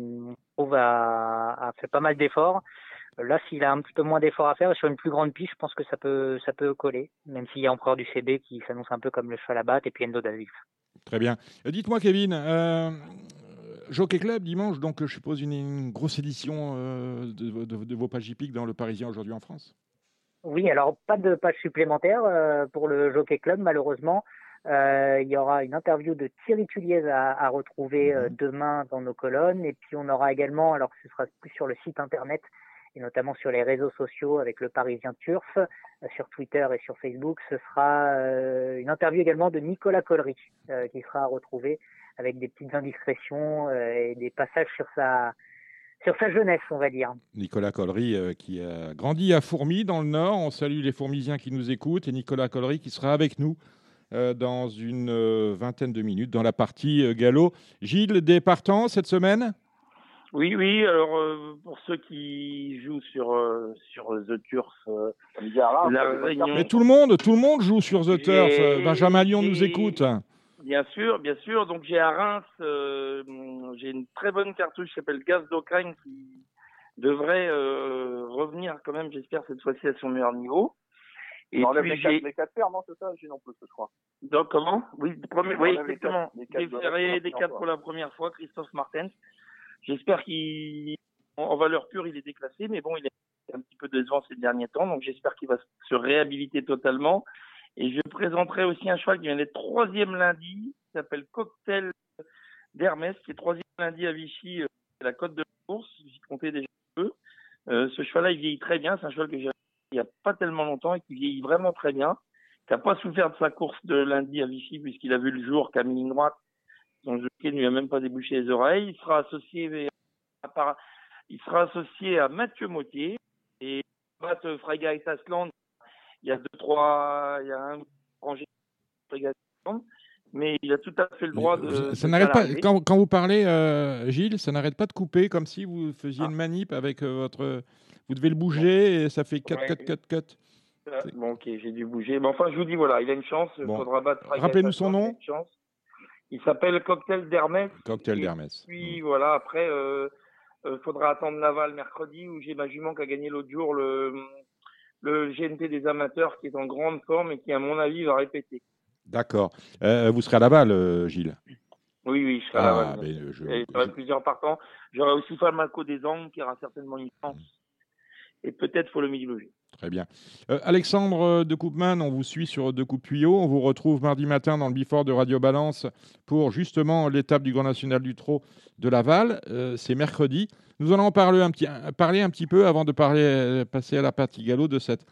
trouve a, a fait pas mal d'efforts. Là, s'il a un petit peu moins d'efforts à faire sur une plus grande piste, je pense que ça peut, ça peut coller, même s'il y a encore du CB qui s'annonce un peu comme le cheval à battre et puis Endo Davis. Très bien. Dites-moi, Kevin, euh, Jockey Club dimanche, donc je suppose une, grosse édition euh, de, vos pages hippiques dans le Parisien aujourd'hui en France? Oui, alors pas de page supplémentaire euh, pour le Jockey Club, malheureusement. il y aura une interview de Thierry Tulliez à, retrouver mhm. demain dans nos colonnes. Et puis on aura également, alors ce sera plus sur le site internet, et notamment sur les réseaux sociaux avec le Parisien Turf, euh, sur Twitter et sur Facebook. Ce sera euh, une interview également de Nicolas Collery euh, qui sera retrouvé avec des petites indiscrétions et des passages sur sa sur sa jeunesse, on va dire. Nicolas Collery qui a grandi à Fourmi dans le Nord. On salue les Fourmisiens qui nous écoutent et Nicolas Collery qui sera avec nous dans une vingtaine de minutes dans la partie galop. Gilles, des partants cette semaine? Oui, oui. Alors euh, pour ceux qui jouent sur euh, sur The Turf, euh, mais tout le monde, tout le monde joue sur The Turf. Benjamin Lyon nous écoute. Bien sûr, bien sûr. Donc j'ai à Reims, j'ai une très bonne cartouche qui s'appelle Gaz qui devrait revenir quand même, j'espère cette fois-ci à son meilleur niveau. Et on puis les, quatre, les quatre paires, non, c'est ça, j'ai non plus, je crois. Donc comment? Oui, premier, oui, exactement. J'ai ferré des quatre pour la première fois, Christophe Martens. J'espère qu'il, en valeur pure, il est déclassé, mais bon, il est un petit peu décevant ces derniers temps, donc j'espère qu'il va se réhabiliter totalement. Et je présenterai aussi un cheval qui vient d'être troisième lundi, qui s'appelle Cocktail d'Hermès, qui est troisième lundi à Vichy, euh, la côte de course, j'y comptais déjà un peu. Euh, ce cheval-là, il vieillit très bien, c'est un cheval que j'ai il n'y a pas tellement longtemps et qui vieillit vraiment très bien, qui n'a pas souffert de sa course de lundi à Vichy puisqu'il a vu le jour, qu'à droite, son jockey ne lui a même pas débouché les oreilles. Il sera associé à, il sera associé à Mathieu Mautier et battre Frega et Sasland. Il y a deux, trois, il y a un rangé Frega mais il a tout à fait le droit de. Ça n'arrête pas. Quand, quand, vous parlez, euh, Gilles, ça n'arrête pas de couper comme si vous faisiez une ah. manip avec euh, votre. Vous devez le bouger et ça fait 4, 4, 4, 4. Bon, ok, j'ai dû bouger. Mais enfin, je vous dis, voilà, il a une chance. Il faudra battre Rappelez-nous son nom. Il s'appelle Cocktail d'Hermès. Cocktail d'Hermès. Puis voilà, après, euh, euh, faudra attendre Laval mercredi où j'ai ma jument qui a gagné l'autre jour le, le GNT des amateurs qui est en grande forme et qui, à mon avis, va répéter. D'accord. Euh, vous serez à Laval, Gilles? Oui, oui, je serai à Laval. Ah, je... Y plusieurs partants. J'aurai aussi Falmaco des Angles qui aura certainement une chance. Et peut-être faut le Loger. Très bien. Euh, Alexandre de Coupman, on vous suit sur De Coupe Tuyau. On vous retrouve mardi matin dans le Bifort de Radio Balance pour justement l'étape du Grand National du Trot de Laval. Euh, c'est mercredi. Nous allons parler un, petit, parler un petit peu avant de passer à la partie galop de cette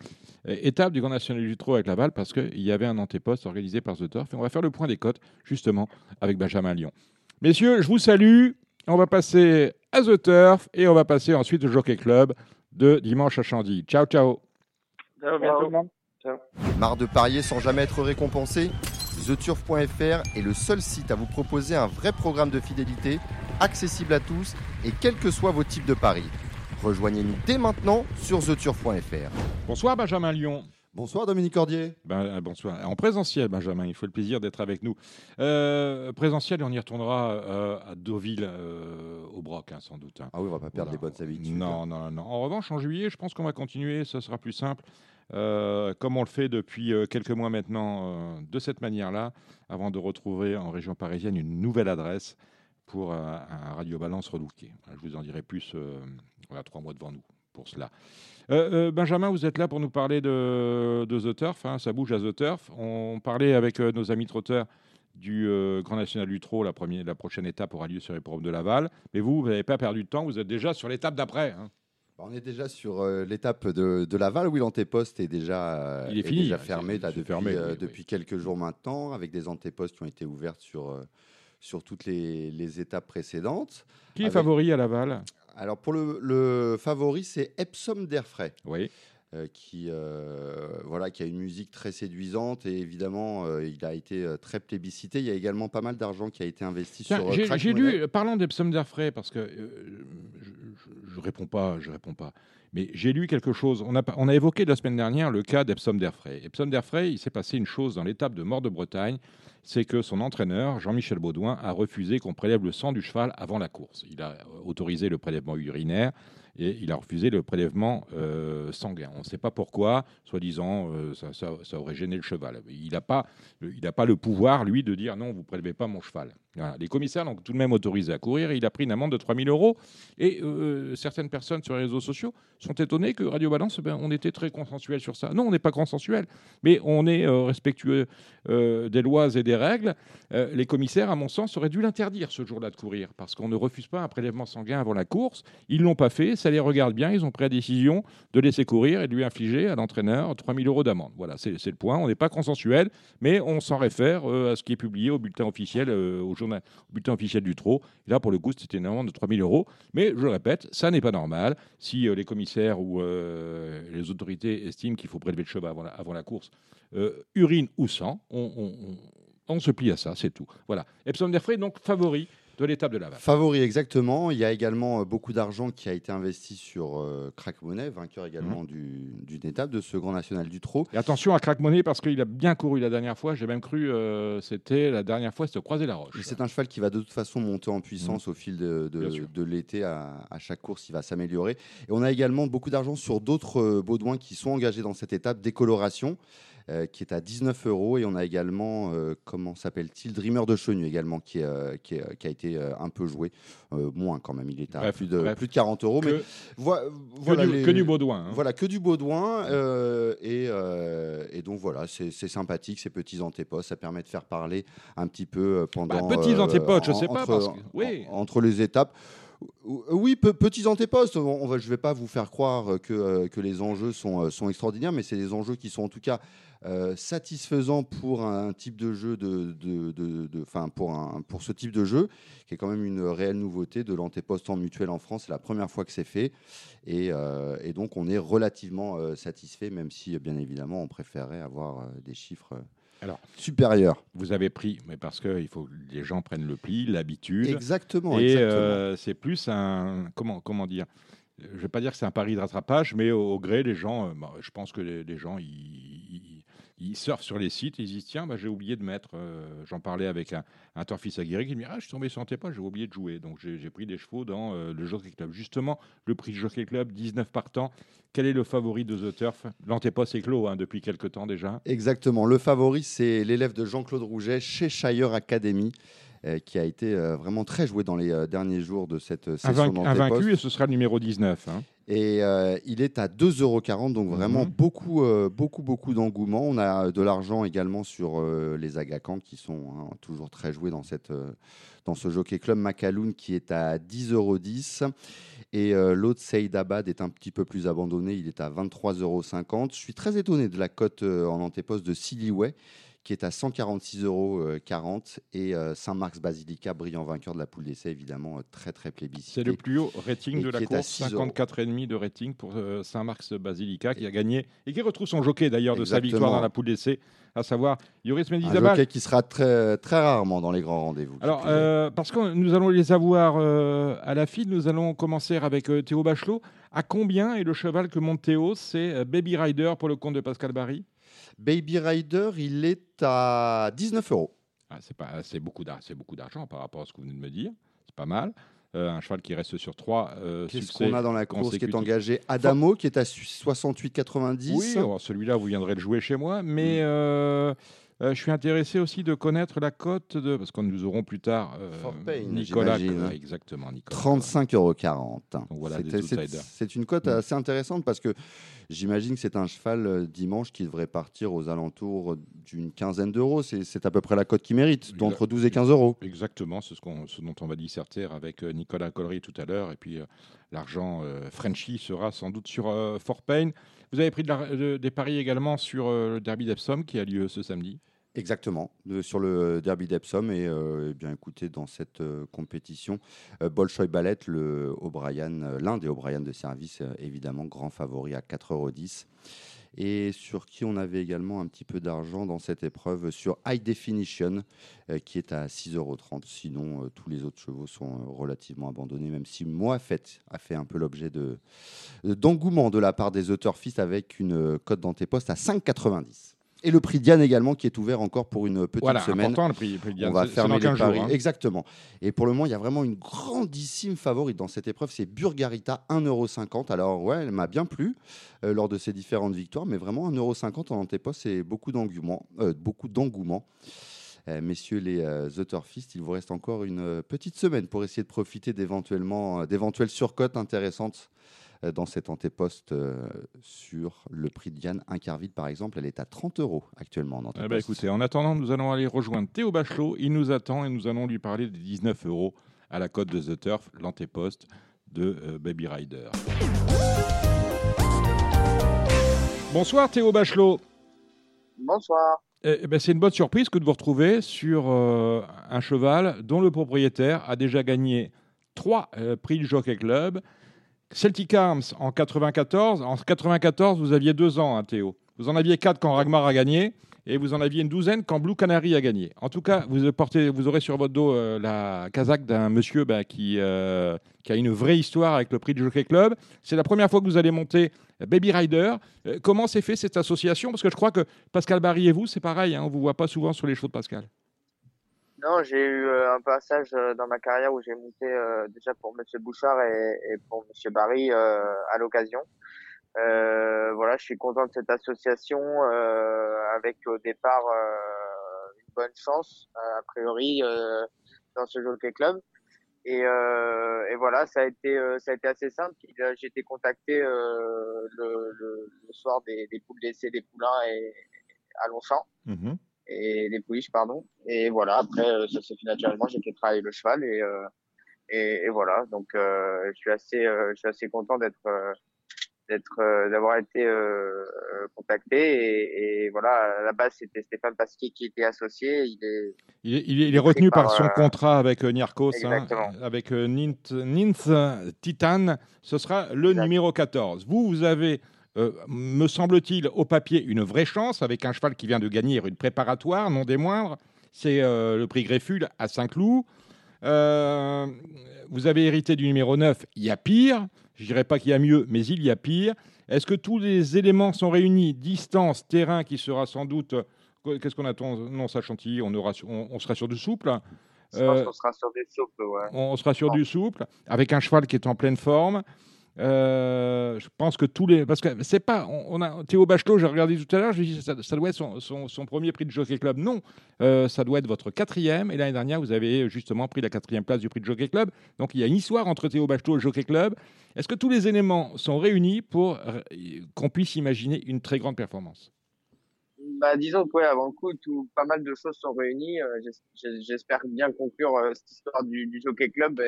euh, étape du Grand National du Trot avec Laval parce qu'il y avait un antéposte organisé par The Turf. Et on va faire le point des cotes justement avec Benjamin Lyon. Messieurs, je vous salue. On va passer à The Turf et on va passer ensuite au Jockey Club de dimanche à Chandy. Ciao, ciao. Marre de parier sans jamais être récompensé TheTurf.fr est le seul site à vous proposer un vrai programme de fidélité, accessible à tous et quels que soient vos types de paris. Rejoignez-nous dès maintenant sur TheTurf.fr. Bonsoir Benjamin Lyon. Bonsoir Dominique Cordier. Ben, euh, bonsoir. En présentiel, Benjamin, il faut le plaisir d'être avec nous. Euh, présentiel, on y retournera euh, à Deauville, au Broc, hein, sans doute. Hein. Ah oui, on va pas perdre les bonnes habitudes. Non, non, non. En revanche, en juillet, je pense qu'on va continuer, ce sera plus simple. comme on le fait depuis quelques mois maintenant, de cette manière-là, avant de retrouver en région parisienne une nouvelle adresse pour un, Radio Balance relooké. Je vous en dirai plus, on a trois mois devant nous pour cela. Euh, euh, Benjamin, vous êtes là pour nous parler de, The Turf. Hein, ça bouge à The Turf. On parlait avec euh, nos amis trotteurs du Grand National du Trot. La, première, la prochaine étape aura lieu sur les de Laval. Mais vous, vous n'avez pas perdu de temps. Vous êtes déjà sur l'étape d'après. Hein. Bah, on est déjà sur l'étape de, Laval où l'antéposte est déjà, Il est, fini, déjà fermé, depuis, quelques jours maintenant, avec des antépostes qui ont été ouvertes sur, sur toutes les, étapes précédentes. Qui est favori à Laval? Alors pour le, favori, c'est Epsom d'Airfray. Oui. Euh, qui, euh, voilà, qui a une musique très séduisante et évidemment, euh, il a été très plébiscité. Il y a également pas mal d'argent qui a été investi sur. J'ai lu, parlant d'Epsom d'Airfray, parce que je, ne réponds pas, je réponds pas. Mais j'ai lu quelque chose. On a, on a évoqué la semaine dernière le cas d'Epsom Derfray. Epsom Derfray, il s'est passé une chose dans l'étape de mort de Bretagne c'est que son entraîneur, Jean-Michel Baudouin, a refusé qu'on prélève le sang du cheval avant la course. Il a autorisé le prélèvement urinaire et il a refusé le prélèvement euh, sanguin. On ne sait pas pourquoi, soi-disant, euh, ça, aurait gêné le cheval. Il n'a pas, pas le pouvoir, lui, de dire non, vous ne prélevez pas mon cheval. Les commissaires l'ont tout de même autorisé à courir. il a pris une amende de 3 000 euros. Et euh, certaines personnes sur les réseaux sociaux sont étonnées que Radio Balance, ben, on était très consensuel sur ça. Non, on n'est pas consensuel, mais on est respectueux des lois et des règles. les commissaires, à mon sens, auraient dû l'interdire ce jour-là de courir parce qu'on ne refuse pas un prélèvement sanguin avant la course. Ils ne l'ont pas fait ça les regarde bien. Ils ont pris la décision de laisser courir et de lui infliger à l'entraîneur 3 000 euros d'amende. Voilà, c'est le point. On n'est pas consensuel, mais on s'en réfère euh, à ce qui est publié au bulletin officiel, euh, au, bulletin officiel du TRO. là, pour le coup, c'était une amende de 3 000 euros. Mais je le répète, ça n'est pas normal. Si euh, les commissaires ou les autorités estiment qu'il faut prélever le cheval avant la, course, urine ou sang, on se plie à ça, c'est tout. Voilà. Epsom Derfray, donc favori de l'étape de Laval. Favori, exactement. Il y a également euh, beaucoup d'argent qui a été investi sur euh, Crack Money, vainqueur également mhm. d'une étape de ce Grand National du Trot. Et attention à Crack Money parce qu'il a bien couru la dernière fois. J'ai même cru euh, c'était la dernière fois, c'était croiser la roche. C'est un cheval qui va de toute façon monter en puissance mhm. au fil de, de, l'été. À, à, chaque course, il va s'améliorer. Et on a également beaucoup d'argent sur d'autres Baudouins qui sont engagés dans cette étape, décoloration. Euh, qui est à 19 euros. Et on a également, euh, comment s'appelle-t-il, Dreamer de Chenu également, qui, euh, qui, a été un peu joué. moins quand même, il est à plus, de, plus de 40 euros. mais voilà que, du, que du Baudouin. Hein. Voilà, que du Baudouin. Et, et, donc voilà, c'est sympathique, ces petits antépodes. Ça permet de faire parler un petit peu pendant. Bah, petits antépodes, je sais pas. Parce que, oui. entre les étapes. Oui, petits antépostes. On va, je ne vais pas vous faire croire que, que les enjeux sont, sont extraordinaires, mais c'est des enjeux qui sont en tout cas euh, satisfaisant pour un type de jeu de, de, de, pour, un, pour ce type de jeu, qui est quand même une réelle nouveauté de l'antéposte en mutuel en France. C'est la première fois que c'est fait. Et, euh, et, donc, on est relativement euh, satisfait, même si, bien évidemment, on préférait avoir des chiffres. Alors, supérieurs. Vous avez pris, mais parce qu'il faut que les gens prennent le pli, l'habitude. Exactement. Et c'est plus un. Comment, comment dire je ne vais pas dire que c'est un pari de rattrapage, mais au, gré, les gens, bah, je pense que les, les gens, ils, ils surfent sur les sites, ils disent tiens, bah, j'ai oublié de mettre. Euh, j'en parlais avec un, un torfis aguerri qui me dit ah, je suis tombé sur pas, j'ai oublié de jouer. Donc j'ai pris des chevaux dans euh, le Jockey Club. Justement, le prix Jockey Club, 19 partants. Quel est le favori de The Turf? L'antéposte est clos hein, depuis quelques temps déjà. Exactement. Le favori, c'est l'élève de Jean-Claude Rouget chez Shire Academy. Euh, qui a été vraiment très joué dans les derniers jours de cette session Un vaincu et ce sera le numéro 19. Hein. Et euh, il est à 2,40 euros, donc vraiment mhm. beaucoup, euh, beaucoup, beaucoup d'engouement. On a de l'argent également sur euh, les Agacans qui sont hein, toujours très joués dans, cette, dans ce Jockey Club Macaloun qui est à 10,10 euros. Et l'autre, Seydabad, est un petit peu plus abandonné. Il est à 23,50 euros. Je suis très étonné de la cote en antéposte de Siliway qui est à 146,40 euros. Et euh, Saint-Marc's Basilica, brillant vainqueur de la poule d'essai, évidemment, euh, très très plébiscité. C'est le plus haut rating de la course, 54,5 de rating pour euh, Saint-Marc's Basilica, qui a gagné et qui retrouve son jockey d'ailleurs de sa victoire dans la poule d'essai, à savoir Yoris Mendizabal. Un jockey qui sera très, très rarement dans les grands rendez-vous. Alors, parce que nous allons les avoir à la file, nous allons commencer avec Théo Bachelot. À combien est le cheval que monte Théo? C'est Baby Rider pour le compte de Pascal Barry Baby Rider, il est à 19 euros. Ah, c'est pas, c'est beaucoup d'argent par rapport à ce que vous venez de me dire. C'est pas mal. Euh, un cheval qui reste sur trois euh, Qu'est-ce qu'on a dans la course qui est engagé Adamo, qui est à 68,90. Oui, celui-là, vous viendrez le jouer chez moi. Mais mm. euh, je suis intéressé aussi de connaître la cote de. Parce que nous aurons plus tard Nicolas. Exactement, Nicolas. 35,40 euros. Voilà, c'est une cote mm. assez intéressante parce que J'imagine que c'est un cheval euh, dimanche qui devrait partir aux alentours d'une quinzaine d'euros. C'est à peu près la cote qu'il mérite, d'entre 12 et 15 euros. Exactement, c'est ce, dont on va disserter avec euh, Nicolas Collery tout à l'heure. Et puis euh, l'argent Frenchy sera sans doute sur Fort Payne. Vous avez pris des paris également sur le Derby d'Epsom qui a lieu ce samedi Exactement, sur le derby d'Epsom. Et, euh, eh bien écoutez, dans cette euh, compétition, euh, Bolshoi Ballet, l'un des O'Brien de service, évidemment grand favori à 4,10 euros. et sur qui on avait également un petit peu d'argent dans cette épreuve sur High Definition, euh, qui est à 6,30 euros. Sinon, euh, tous les autres chevaux sont euh, relativement abandonnés, même si moi, fait, a fait un peu l'objet de, d'engouement de la part des auteurs fils avec une cote d'antéposte à 5,90. Et le prix Diane également, qui est ouvert encore pour une petite voilà, semaine. Important, le prix, prix Diane. On va fermer les 15 paris. hein. Exactement. Et pour le moment, il y a vraiment une grandissime favorite dans cette épreuve. C'est Burgarita, 1,50€. Alors, ouais, elle m'a bien plu euh, lors de ses différentes victoires, mais vraiment 1,50€ en antéposte, c'est beaucoup d'engouement. euh, beaucoup d'engouement. Euh, messieurs les Utterfist, il vous reste encore une petite semaine pour essayer de profiter d'éventuellement, d'éventuelles surcotes intéressantes dans cet antéposte euh, sur le prix de Diane. Un quart vide, par exemple, elle est à 30 euros actuellement en Eh antéposte. ben, écoutez, en attendant, nous allons aller rejoindre Théo Bachelot. Il nous attend et nous allons lui parler des 19 euros à la cote de The Turf, l'antéposte de euh, Baby Rider. Bonsoir Théo Bachelot. Bonsoir. Eh ben, c'est une bonne surprise que de vous retrouver sur euh, un cheval dont le propriétaire a déjà gagné trois euh, prix du Jockey Club. Celtic Arms en 94. En 94, vous aviez deux ans, hein, Théo. Vous en aviez quatre quand Ragmar a gagné et vous en aviez une douzaine quand Blue Canary a gagné. En tout cas, vous, portez, vous aurez sur votre dos euh, la casaque d'un monsieur bah, qui, euh, qui a une vraie histoire avec le prix du Jockey Club. C'est la première fois que vous allez monter Baby Rider. Euh, comment s'est fait cette association? Parce que je crois que Pascal Barry et vous, c'est pareil, hein, on ne vous voit pas souvent sur les shows de Pascal. Non, j'ai eu euh, un passage euh, dans ma carrière où j'ai monté euh, déjà pour Monsieur Bouchard et, pour Monsieur Barry à l'occasion. Euh, voilà, je suis content de cette association euh, avec au départ euh, une bonne chance a priori dans ce Jockey Club. Et, et voilà, ça a été ça a été assez simple. J'ai été contacté le, le, le soir des, des poules d'essai des poulains et à Longchamp et des pouliches pardon. Et voilà après euh, ça s'est fait naturellement j'ai fait travailler le cheval et euh, et, et voilà. Donc euh, je suis assez je suis assez content d'être d'être d'avoir été contacté et, et voilà à la base c'était Stéphane Pasquier qui était associé. Il est Il est, il est- il est retenu par, son contrat avec Niarchos, hein, avec Nint, Ninth Titan. Ce sera le numéro 14. Vous, vous avez, euh, me semble-t-il, au papier, une vraie chance avec un cheval qui vient de gagner une préparatoire, non des moindres. C'est euh, le prix Grefful à Saint-Cloud. Euh, vous avez hérité du numéro 9. Il y a pire. Je dirais pas qu'il y a mieux, mais il y a pire. Est-ce que tous les éléments sont réunis? Distance, terrain qui sera sans doute. Qu'est-ce qu'on attend? Non, ça chantilly, on, aura, on, on sera sur du souple. je pense qu'on sera sur souples ouais on sera sur du souple, avec un cheval qui est en pleine forme. Euh, je pense que tous les. Parce que c'est pas. On, a, Théo Bachelot, j'ai regardé tout à l'heure, je me dis ça, ça doit être son, premier prix de Jockey Club. Non, Euh, ça doit être votre quatrième. Et l'année dernière, vous avez justement pris la quatrième place du prix de Jockey Club. Donc il y a une histoire entre Théo Bachelot et le Jockey Club. Est-ce que tous les éléments sont réunis pour euh, qu'on puisse imaginer une très grande performance? Bah, disons que ouais, avant le coup, pas mal de choses sont réunies. J'es- j'es- J'espère bien conclure cette histoire du, du Jockey Club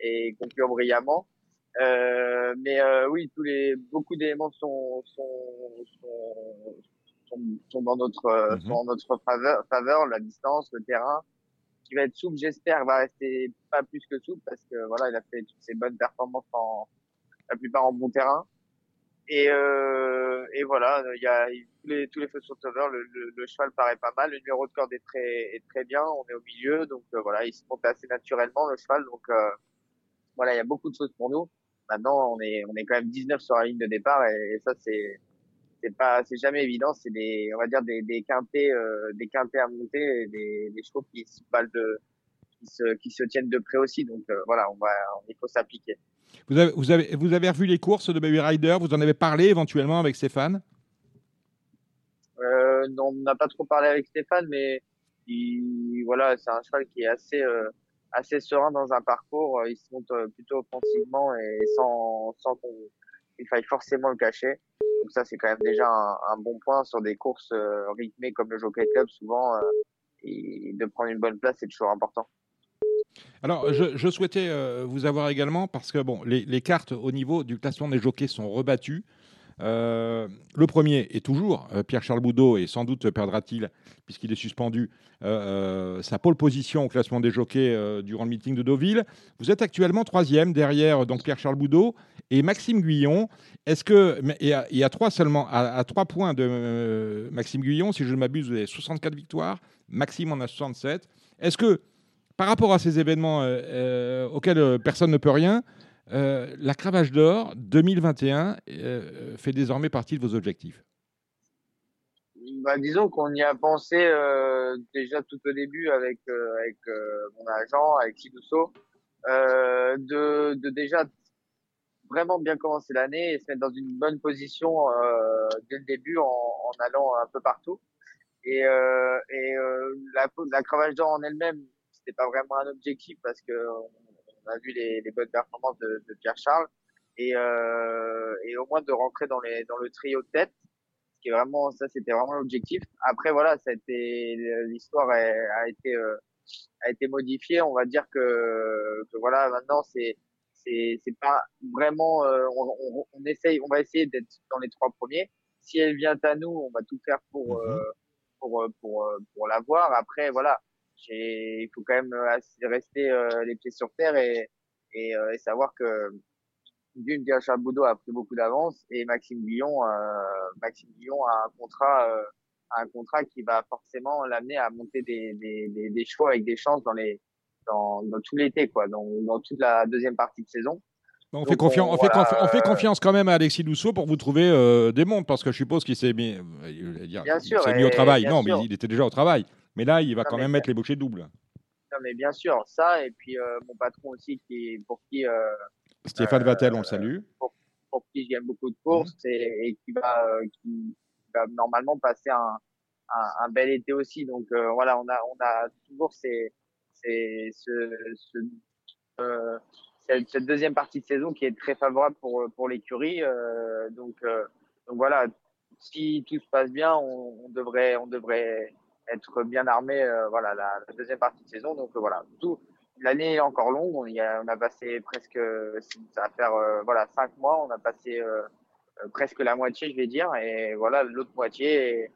et conclure brillamment. Euh, mais euh, oui, tous les beaucoup d'éléments sont sont, sont sont sont dans notre euh, sont en notre faveur, faveur, la distance, le terrain, qui va être souple, j'espère, va rester pas plus que souple parce que voilà, il a fait toutes ses bonnes performances en la plupart en bon terrain. Et, euh, et voilà, il y a tous les, tous les feux sont over. Le, le, le cheval paraît pas mal. Le numéro de corde est très, est très bien. On est au milieu. Donc voilà, il se monte assez naturellement, le cheval. Donc euh, voilà, il y a beaucoup de choses pour nous. Maintenant, on est, on est quand même 19 sur la ligne de départ. Et, et ça, c'est, c'est pas, c'est jamais évident. C'est des, on va dire des, des quintés, euh, des quintés à monter, et des, des chevaux qui se de, qui se, qui se tiennent de près aussi. Donc euh, voilà, on va, il faut s'appliquer. vous avez, vous, avez, vous avez revu les courses de Baby Rider? Vous en avez parlé éventuellement avec Stéphane? Euh, non, on n'a pas trop parlé avec Stéphane, mais il, voilà, c'est un cheval qui est assez, assez serein dans un parcours. Il se monte euh, plutôt offensivement et sans, sans qu'il faille forcément le cacher. Donc ça, c'est quand même déjà un, bon point sur des courses euh, rythmées comme le Jockey Club. Souvent, euh, et de prendre une bonne place, c'est toujours important. Alors, je, souhaitais euh, vous avoir également parce que bon, les, les cartes au niveau du classement des jockeys sont rebattues. Euh, le premier est toujours euh, Pierre-Charles Boudot et sans doute perdra-t-il, puisqu'il est suspendu, euh, sa pole position au classement des jockeys durant le meeting de Deauville. Vous êtes actuellement troisième derrière donc Pierre-Charles Boudot et Maxime Guyon. Est-ce que, il y, a, trois seulement, à, trois points de Maxime Guyon, si je ne m'abuse, vous avez 64 victoires, Maxime en a 67. Est-ce que, par rapport à ces événements auxquels personne ne peut rien, la Cravache d'Or 2021 fait désormais partie de vos objectifs bah, disons qu'on y a pensé déjà tout au début avec mon agent, avec Sidusso, de, déjà vraiment bien commencer l'année et se mettre dans une bonne position euh, dès le début en, allant un peu partout. Et, euh, euh, la, la cravache d'or en elle-même, c'était pas vraiment un objectif parce que on a vu les, les bonnes performances de, de Pierre Charles et, euh, et au moins de rentrer dans les dans le trio de tête, ce qui est vraiment ça, c'était vraiment l'objectif. Après voilà, ça a été l'histoire a, a, été euh, a été modifiée. On va dire que, que voilà maintenant c'est c'est pas vraiment euh, on, on, essaye on va essayer d'être dans les trois premiers si elle vient à nous on va tout faire pour pour euh, pour pour l'avoir après voilà il faut quand même rester les pieds sur terre et et, et savoir que d'une Pierre Boudot a pris beaucoup d'avance et Maxime Guillon Maxime Guillon a un contrat un contrat qui va forcément l'amener à monter des, des, des, des chevaux avec des chances dans les dans, tout l'été, quoi, dans, dans, toute la deuxième partie de saison. On, fait, confiance, on, fait on fait confiance quand même à Alexis Dousseau pour vous trouver euh, des montres, parce que je suppose qu'il s'est euh, mis au travail. Non, mais il était déjà au travail. Mais là, il va quand même mettre les bouchées doubles. Non, mais bien sûr, ça, et puis euh, mon patron aussi, qui, pour qui. Stéphane Vattel, on le salue. Pour, qui je gagne beaucoup de courses mmh. et, et, qui, va, qui va normalement passer un, un, un, bel été aussi. Donc voilà, on a, on a toujours ces c'est ce, ce euh, cette, cette, deuxième partie de saison qui est très favorable pour pour l'écurie. Euh, donc euh, donc voilà, si tout se passe bien, on, on devrait on devrait être bien armé. Euh, voilà la, la, deuxième partie de saison. Donc voilà, tout l'année est encore longue. On, y a, on a passé presque ça va faire voilà cinq mois. On a passé presque la moitié, je vais dire, et voilà l'autre moitié.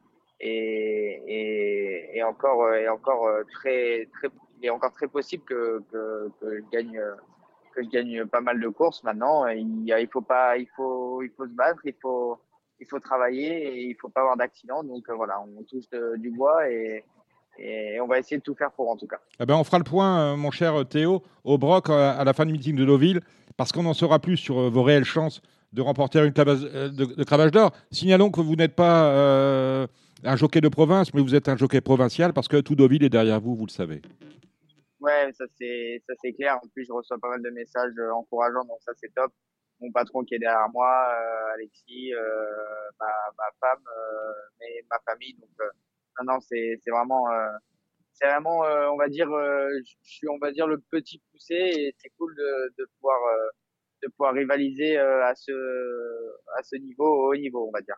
Et, et, et, encore et encore très très est encore très possible que, que, que, je gagne que je gagne pas mal de courses maintenant. Il, il faut pas, il faut, il faut se battre, il faut, il faut travailler et il faut pas avoir d'accident. Donc euh, voilà, on touche du bois et, et on va essayer de tout faire pour en tout cas. Eh ben, on fera le point, euh, mon cher Théo, au Broc euh, à la fin du meeting de Deauville, parce qu'on en saura plus sur vos réelles chances de remporter une de, de d'or. Signalons que vous n'êtes pas euh, un jockey de province, mais vous êtes un jockey provincial parce que tout Deauville est derrière vous, vous le savez. Ouais, ça c'est ça c'est clair. En plus, je reçois pas mal de messages euh, encourageants, donc ça c'est top. Mon patron qui est derrière moi, euh, Alexis, euh, ma, femme, euh, mais ma famille. Donc non c'est vraiment c'est vraiment on va dire je suis on va dire le petit poussé et c'est cool de pouvoir de pouvoir rivaliser à ce à ce niveau au haut niveau, on va dire.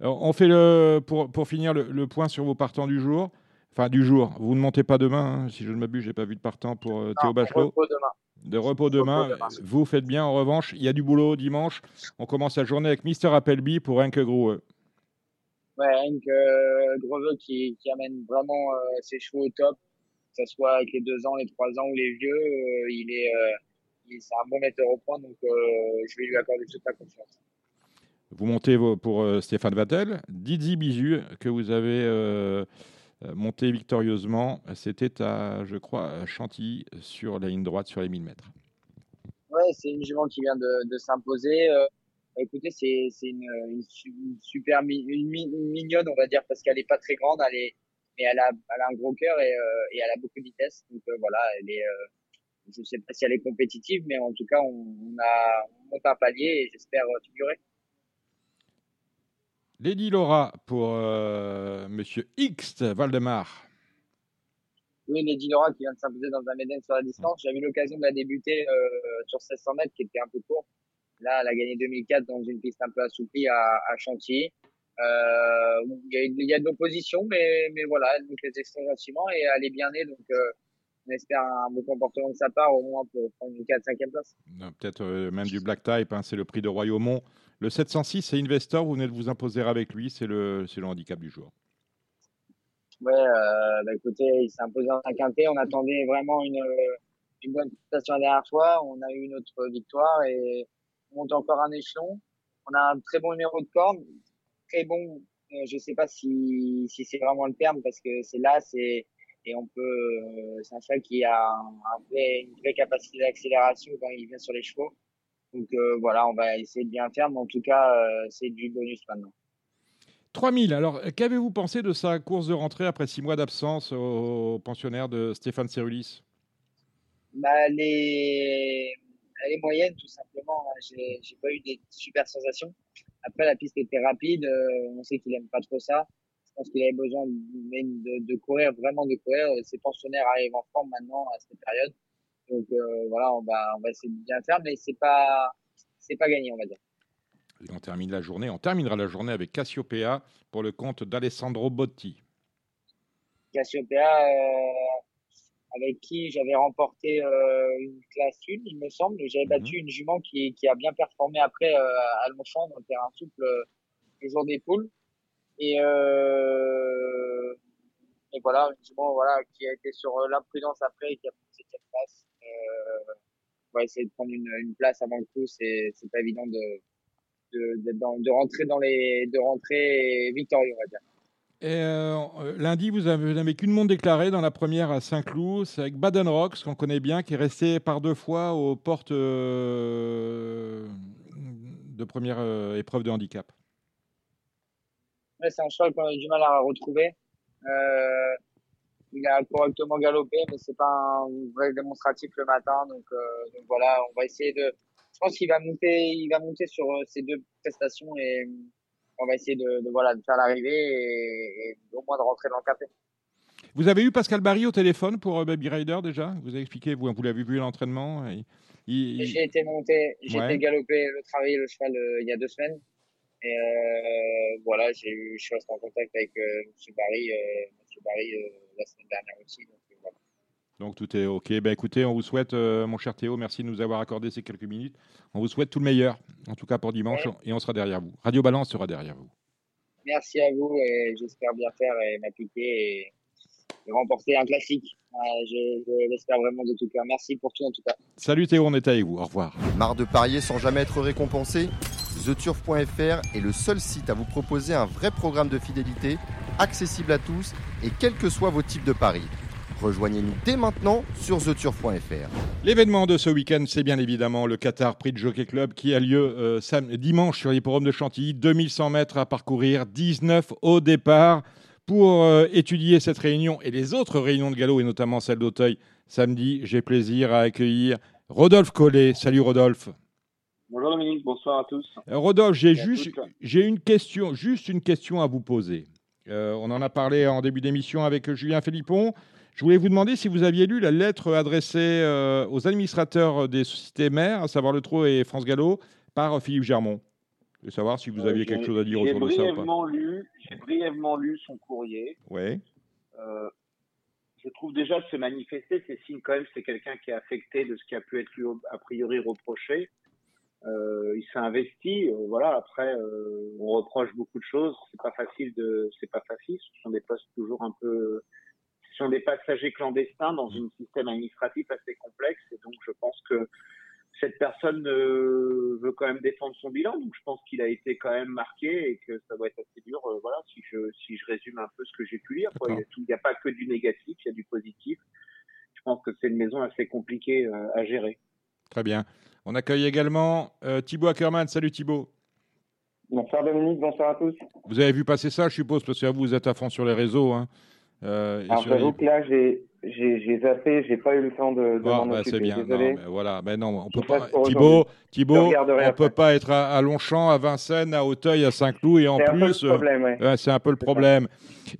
On fait le pour pour finir le point sur vos partants du jour. Enfin, du jour. Vous ne montez pas demain, hein, si je ne m'abuse, j'ai pas vu de partant pour euh, Théo Bachelot. Repos demain. De repos demain. Vous faites bien. En revanche, il y a du boulot dimanche. On commence la journée avec Mister Appleby pour Henk Grohe. Ouais, Henk euh, qui, qui, amène vraiment euh, ses chevaux au top, que ce soit avec les deux ans, les trois ans ou les vieux. Euh, il est, c'est un bon metteur au point, donc je vais lui accorder toute la confiance. Vous montez pour Stéphane Vattel, Didi Bizu que vous avez monté victorieusement. C'était à, je crois, Chantilly sur la ligne droite sur les 1000 mètres. Ouais, c'est une jument qui vient de, s'imposer. Euh, écoutez, c'est une, super mignonne, on va dire, parce qu'elle est pas très grande, mais elle a, un gros cœur et, euh, et elle a beaucoup de vitesse. Donc voilà, je sais pas si elle est compétitive, mais en tout cas, on, on a on monte un palier et j'espère figurer. Lady Laura pour euh, Monsieur X Valdemar. Oui, Lady Laura qui vient de s'imposer dans un Méden sur la distance. J'avais eu l'occasion de la débuter euh, sur 1600 mètres qui était un peu court. Là, elle a gagné 2004 dans une piste un peu assouplie à, à Chantilly. Euh, il, y a, de l'opposition, mais, mais voilà, elle monte les extraits et elle est bien née. Donc, euh, on espère un bon comportement de sa part, au moins pour prendre une 4-5e place. Peut-être même du black type, hein, c'est le prix de Royaumont. Le 706, c'est Investor, vous venez de vous imposer avec lui, c'est le, handicap du jour. Ouais, euh, bah écoutez, il s'est imposé en un quintet. On attendait vraiment une, une bonne prestation la dernière fois. On a eu notre victoire et, on monte encore un échelon. On a un très bon numéro de corde, très bon. Euh, je sais pas si, c'est vraiment le terme parce que c'est là, c'est et on peut. euh, c'est un cheval qui a une vraie capacité d'accélération quand il vient sur les chevaux. Donc euh, voilà, on va essayer de bien faire, mais en tout cas, euh, c'est du bonus maintenant. 3000. Alors, qu'avez-vous pensé de sa course de rentrée après six mois d'absence au pensionnaire de Stéphane Cerulis Bah, les, elle est moyenne, tout simplement. J'ai, j'ai pas eu des super sensations. Après, la piste était rapide. euh, on sait qu'il aime pas trop ça. Je pense qu'il avait besoin de, de, de courir, vraiment de courir. Ses pensionnaires arrivent en forme maintenant à cette période. Donc, euh, voilà, on va, on va essayer de bien faire, mais c'est pas, c'est pas gagné, on va dire. Et on termine la journée. On terminera la journée avec Cassiopeia pour le compte d'Alessandro Botti. Cassiopeia, euh, avec qui j'avais remporté euh, une classe 1, il me semble. J'avais battu une jument qui, qui a bien performé après à Longchamp dans le terrain souple le jour des poules. Et, et voilà, une jument voilà, qui a été sur l'imprudence après et qui a pris septième place. Euh, on va essayer de prendre une, une place avant le coup. C'est c'est pas évident de de, d'être dans- de rentrer dans les de rentrer victorieux, on va dire. Et euh, euh, lundi, vous avez- vous n'avez qu'une montre déclarée dans la première à Saint-Cloud. C'est avec Baden Rocks, qu'on connaît bien, qui est resté par deux fois aux portes euh, de première euh, épreuve de handicap. Ouais, c'est un cheval qu'on a du mal à retrouver. Euh, il a correctement galopé, mais c'est pas un vrai démonstratif le matin. Donc, euh, donc voilà, on va essayer de. Je pense qu'il va monter, il va monter sur euh, ces deux prestations et euh, on va essayer de, de, voilà de faire l'arrivée et, et au moins de rentrer dans le café. Vous avez eu Pascal Barry au téléphone pour euh, Baby Rider déjà? Vous avez expliqué, vous, vous l'avez vu à l'entraînement il- il- J'ai été monté, j'ai Ouais. été galopé, le travailler le cheval euh, il y a deux semaines. Et euh, voilà, je suis resté en contact avec euh, Monsieur Barry, euh, Monsieur Barry euh, la semaine dernière aussi. Donc, voilà. Donc tout est OK. Ben, écoutez, on vous souhaite, euh, mon cher Théo, merci de nous avoir accordé ces quelques minutes. On vous souhaite tout le meilleur, en tout cas pour dimanche, et on sera derrière vous. Radio Balance sera derrière vous. Merci à vous et j'espère bien faire et m'appliquer et, et remporter un classique. Euh, je je l'espère vraiment de tout cœur. Merci pour tout en tout cas. Salut Théo, on est avec vous. Au revoir. Marre de parier sans jamais être récompensé? TheTurf.fr est le seul site à vous proposer un vrai programme de fidélité, accessible à tous et quels que soient vos types de paris. Rejoignez-nous dès maintenant sur TheTurf.fr. L'événement de ce week-end, c'est bien évidemment le Qatar Prix de Jockey Club qui a lieu euh, sam- dimanche sur l'hippodrome de Chantilly. 2100 mètres à parcourir, 19 au départ. Pour euh, étudier cette réunion et les autres réunions de galop, et notamment celle d'Auteuil, samedi, j'ai plaisir à accueillir Rodolphe Collet. Salut Rodolphe. Bonjour Dominique, bonsoir à tous. Euh, Rodolphe, juste, j'ai une question, juste une question à vous poser. Euh, on en a parlé en début d'émission avec Julien Philippon. Je voulais vous demander si vous aviez lu la lettre adressée euh, aux administrateurs des sociétés mères, à savoir Le Trot et France Gallo, par Philippe Germont. Je veux savoir si vous aviez Euh, quelque j'ai- chose à dire autour de ça J'ai brièvement lu son courrier. Euh, je trouve déjà de se manifester, c'est signe quand même que c'est quelqu'un qui est affecté de ce qui a pu être lui a priori reproché. Euh, il s'est investi, euh, voilà. Après, euh, on reproche beaucoup de choses. C'est pas facile de, c'est pas facile. Ce sont des postes toujours un peu, ce sont des passagers clandestins dans un système administratif assez complexe. Et donc, je pense que cette personne euh, veut quand même défendre son bilan, donc je pense qu'il a été quand même marqué et que ça doit être assez dur. euh, voilà, si je si je résume un peu ce que j'ai pu lire, quoi. il y a n'y a pas que du négatif, il y a du positif. Je pense que c'est une maison assez compliquée euh, à gérer. Très bien. On accueille également euh, Thibaut Ackerman. Salut Thibaut. Bonsoir Dominique, bonsoir à tous. Vous avez vu passer ça, je suppose, parce que vous, vous êtes à fond sur les réseaux. Hein, euh, Alors les- j'avoue que là, j'ai j'ai j'ai zappé, j'ai pas eu le temps de, de Ah, bah, occuper. c'est bien. Non, mais voilà. Ben non, on peut pas. Thibaut, Thibaut, on après. peut pas être à, à Longchamp, à Vincennes, à Auteuil, à Saint-Cloud et en C'est un peu plus. le problème, ouais. euh, c'est un peu le problème.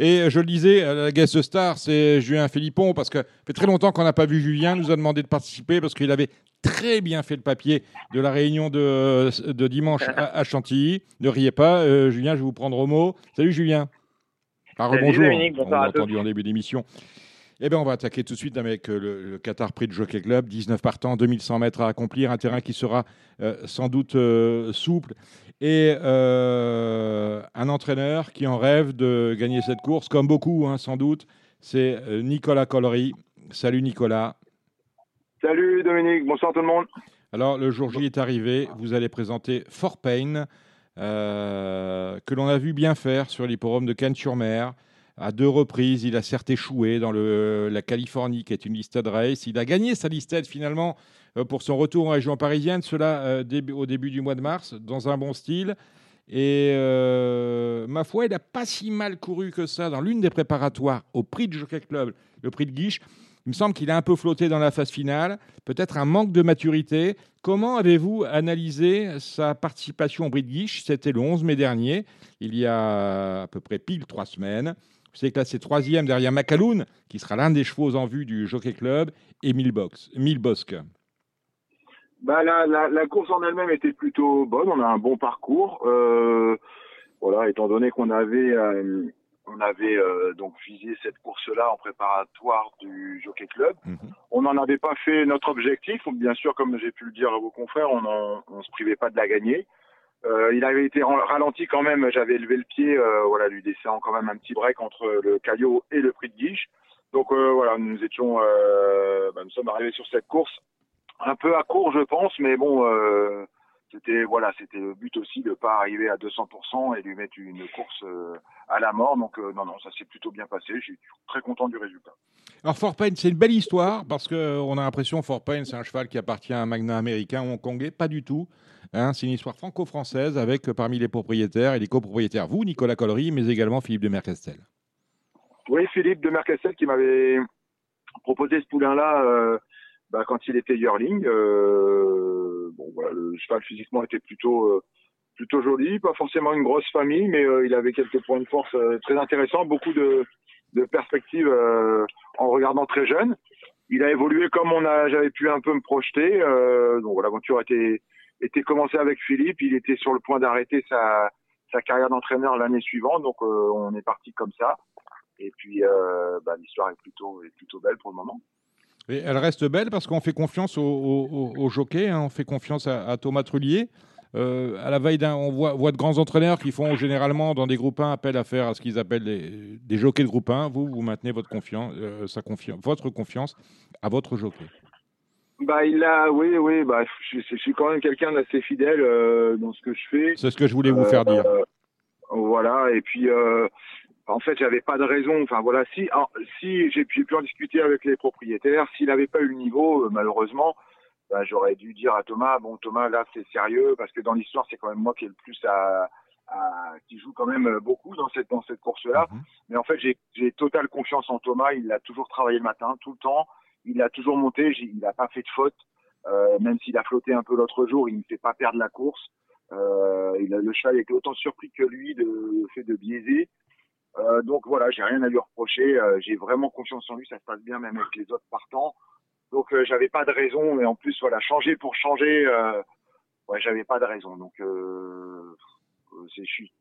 Et euh, je le disais, euh, la guest star, c'est Julien Philippon parce que ça fait très longtemps qu'on n'a pas vu Julien. Nous a demandé de participer parce qu'il avait très bien fait le papier de la réunion de, de dimanche à, à Chantilly. Ne riez pas, euh, Julien, je vais vous prendre au mot. Salut Julien. Ah, rebonjour. On l'a entendu en début d'émission. Eh bien, on va attaquer tout de suite avec euh, le, le Qatar Prix de Jockey Club. 19 partants, 2100 mètres à accomplir. Un terrain qui sera euh, sans doute euh, souple. Et euh, un entraîneur qui en rêve de gagner cette course, comme beaucoup, hein, sans doute. C'est Nicolas Collery. Salut Nicolas. Salut Dominique, bonsoir tout le monde. Alors, le jour J est arrivé, vous allez présenter Fort Payne, euh, que l'on a vu bien faire sur l'hipporome de Cannes-sur-Mer. À deux reprises, il a certes échoué dans la Californie, qui est une listed race. Il a gagné sa listed finalement euh, pour son retour en région parisienne, cela euh, au début du mois de mars, dans un bon style. Et euh, ma foi, il n'a pas si mal couru que ça dans l'une des préparatoires au prix de Jockey Club, le prix de Guiche. Il me semble qu'il a un peu flotté dans la phase finale, peut-être un manque de maturité. Comment avez-vous analysé sa participation au Guiche? C'était le 11 mai dernier, il y a à peu près pile trois semaines. Vous savez classé troisième derrière Macaloun, qui sera l'un des chevaux en vue du Jockey Club, et Milbosque. Bah, la course en elle-même était plutôt bonne. On a un bon parcours. Euh, voilà, étant donné qu'on avait, euh, on avait euh, donc visé cette course-là en préparatoire du Jockey Club. On n'en avait pas fait notre objectif. Bien sûr, comme j'ai pu le dire à vos confrères, on on se privait pas de la gagner. Euh, il avait été ralenti quand même. J'avais levé le pied, euh, voilà, lui laissant quand même un petit break entre le Caillot et le Prix de Guiche. Donc voilà, nous étions, bah, nous sommes arrivés sur cette course un peu à court, je pense, mais bon, c'était voilà, c'était le but aussi de pas arriver à 200% et lui mettre une course euh, à la mort. Donc euh, non, non, ça s'est plutôt bien passé. Je suis très content du résultat. Alors Fort Payne, c'est une belle histoire parce qu'on a l'impression Fort Payne, c'est un cheval qui appartient à un magnat américain ou hongkongais. Pas du tout. Hein, c'est une histoire franco-française avec euh, parmi les propriétaires et les copropriétaires, vous, Nicolas Collery, mais également Philippe de Mercastel. Oui, Philippe de Mercassel qui m'avait proposé ce poulain-là euh, bah, quand il était yearling. Euh, bon, le cheval physiquement était plutôt euh, plutôt joli, pas forcément une grosse famille, mais euh, il avait quelques points de force euh, très intéressants, beaucoup de, perspectives en regardant très jeune. Il a évolué comme on a, j'avais pu un peu me projeter. Donc l'aventure était commencée avec Philippe. Il était sur le point d'arrêter sa carrière d'entraîneur l'année suivante, donc on est parti comme ça. Et puis, bah, l'histoire est plutôt, est plutôt belle pour le moment. Et elle reste belle parce qu'on fait confiance au, au, au- au jockey, hein, on fait confiance à, à Thomas Trullier. Euh, à la veille d'un, on voit, voit de grands entraîneurs qui font généralement dans des groupes 1 appel à faire à ce qu'ils appellent des, des jockeys de groupe 1. Vous, vous maintenez votre confiance, euh, sa confiance, votre confiance à votre jockey. Bah, il a, oui, oui, bah, je, je suis quand même quelqu'un d'assez fidèle euh, dans ce que je fais. C'est ce que je voulais vous faire dire. Voilà, et puis, en fait, j'avais pas de raison. Enfin, voilà, si, si j'ai pu, en discuter avec les propriétaires, s'il n'avait pas eu le niveau, euh, malheureusement, bah, j'aurais dû dire à Thomas, bon, Thomas, là, c'est sérieux, parce que dans l'histoire, c'est quand même moi qui ai le plus à, à- qui joue quand même beaucoup dans cette, dans cette course-là. Mais en fait, j'ai, totale confiance en Thomas. Il a toujours travaillé le matin, tout le temps. Il a toujours monté. Il n'a pas fait de faute. Euh, même s'il a flotté un peu l'autre jour, il ne fait pas perdre la course. Euh, il a, le cheval était autant surpris que lui de fait de biaiser. Euh, donc voilà, j'ai rien à lui reprocher. Euh, j'ai vraiment confiance en lui. Ça se passe bien même avec les autres partants. Donc euh, j'avais pas de raison. Et en plus voilà, changer pour changer, ouais, j'avais pas de raison. Donc je suis,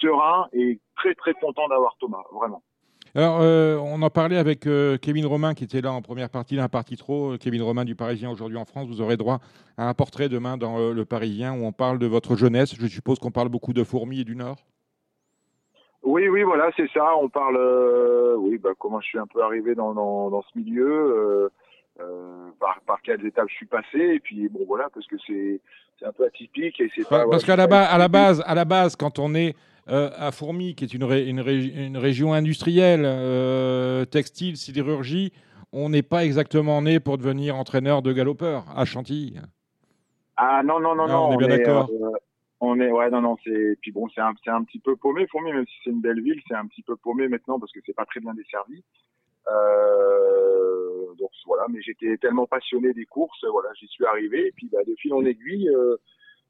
serein et très très content d'avoir Thomas, vraiment. Alors, on en parlait avec Kevin Romain qui était là en première partie d'un parti trop. Kevin Romain du Parisien aujourd'hui en France. Vous aurez droit à un portrait demain dans le Parisien où on parle de votre jeunesse. Je suppose qu'on parle beaucoup de fourmis et du Nord. Oui, oui, voilà, c'est ça. On parle, euh, oui, bah, comment je suis un peu arrivé dans, dans, dans ce milieu, euh, euh, par, par quelles étapes je suis passé, et puis bon, voilà, parce que c'est un peu atypique et c'est pas. Parce qu'à la, ba- à la base, à la base, quand on est à Fourmi, qui est une, ré- une, ré- une région industrielle, textile, sidérurgie, on n'est pas exactement né pour devenir entraîneur de galopeurs à Chantilly. Ah non, non, non, Ah, non. on est bien d'accord. euh, on est, ouais, non, non, c'est, puis bon, c'est un, c'est un petit peu paumé, Fourmi, même si c'est une belle ville, c'est un petit peu paumé maintenant parce que c'est pas très bien desservi. Euh, donc voilà, mais j'étais tellement passionné des courses, voilà, j'y suis arrivé, et puis bah, de fil en aiguille, euh,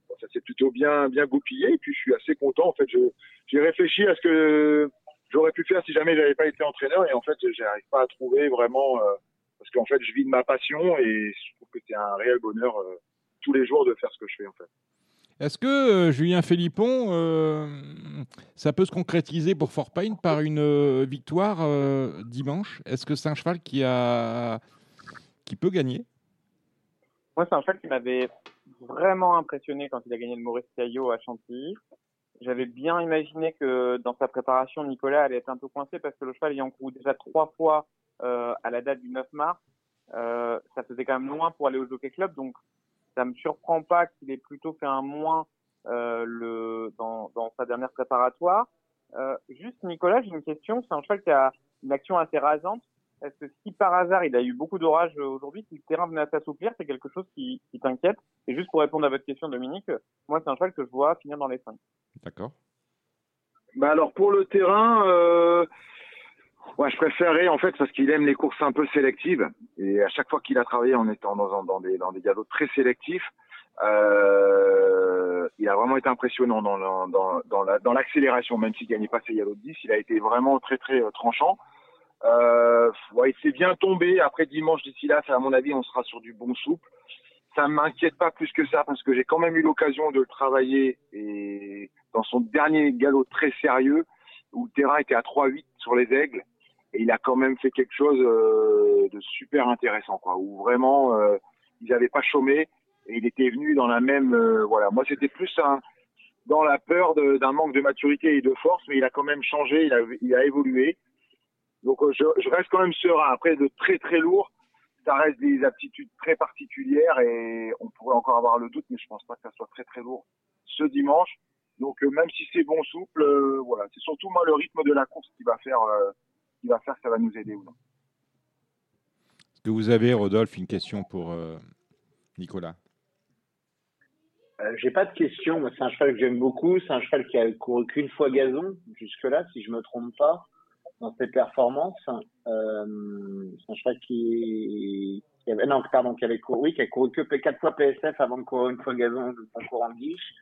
bon, ça s'est plutôt bien, bien goupillé, et puis je suis assez content. En fait, je, j'ai réfléchi à ce que j'aurais pu faire si jamais j'avais pas été entraîneur, et en fait, j'arrive pas à trouver vraiment, euh, parce qu'en fait, je vis de ma passion, et je trouve que c'est un réel bonheur euh, tous les jours de faire ce que je fais, en fait. Est-ce que euh, Julien Philippon, euh, ça peut se concrétiser pour Fort Payne par une euh, victoire dimanche? Est-ce que c'est un cheval qui, a... qui peut gagner? Moi, c'est un cheval qui m'avait vraiment impressionné quand il a gagné le Maurice Caillot à Chantilly. J'avais bien imaginé que dans sa préparation, Nicolas allait être un peu coincé parce que le cheval ayant couru déjà trois fois à la date du 9 mars, ça faisait quand même loin pour aller au Jockey Club. Donc, ça me surprend pas qu'il ait plutôt fait un moins euh, le, dans, dans sa dernière préparatoire. Euh, juste, Nicolas, j'ai une question. C'est un cheval qui a une action assez rasante. Est-ce que si par hasard il a eu beaucoup d'orage aujourd'hui, si le terrain venait à s'assouplir, c'est quelque chose qui, qui t'inquiète? Et juste pour répondre à votre question, Dominique, moi c'est un cheval que je vois finir dans les 5. D'accord. Bah alors pour le terrain, euh, ouais, je préférerais en fait parce qu'il aime les courses un peu sélectives et à chaque fois qu'il a travaillé en étant dans, dans des dans des galops très sélectifs, euh, il a vraiment été impressionnant dans dans dans, la, dans l'accélération, même s'il gagnait pas ses galops de 10, il a été vraiment très très euh, tranchant. Euh, ouais, il s'est bien tombé. Après dimanche d'ici là, à mon avis, on sera sur du bon souple. Ça m'inquiète pas plus que ça parce que j'ai quand même eu l'occasion de le travailler et dans son dernier galop très sérieux où le terrain était à 3-8 sur les aigles et il a quand même fait quelque chose euh, de super intéressant quoi où vraiment euh, ils n'avaient pas chômé et il était venu dans la même euh, voilà moi c'était plus un dans la peur d'un manque de maturité et de force mais il a quand même changé il a, il a évolué donc je, je, reste quand même serein. Après de très très lourd, ça reste des aptitudes très particulières et on pourrait encore avoir le doute, mais je pense pas que ça soit très très lourd ce dimanche. Donc euh, même si c'est bon souple, euh, voilà, c'est surtout moi le rythme de la course qui va faire euh, va faire que ça va nous aider ou non. Est-ce que vous avez, Rodolphe, une question pour Nicolas? Euh, j'ai pas de question. C'est un cheval que j'aime beaucoup. C'est un cheval qui a couru qu'une fois gazon jusque-là, si je me trompe pas dans ses performances. Euh, c'est un cheval qui, qui avait, non, pardon, qui avait couru, oui, qui a couru que quatre fois PSF avant de courir une fois gazon en courant de guiche.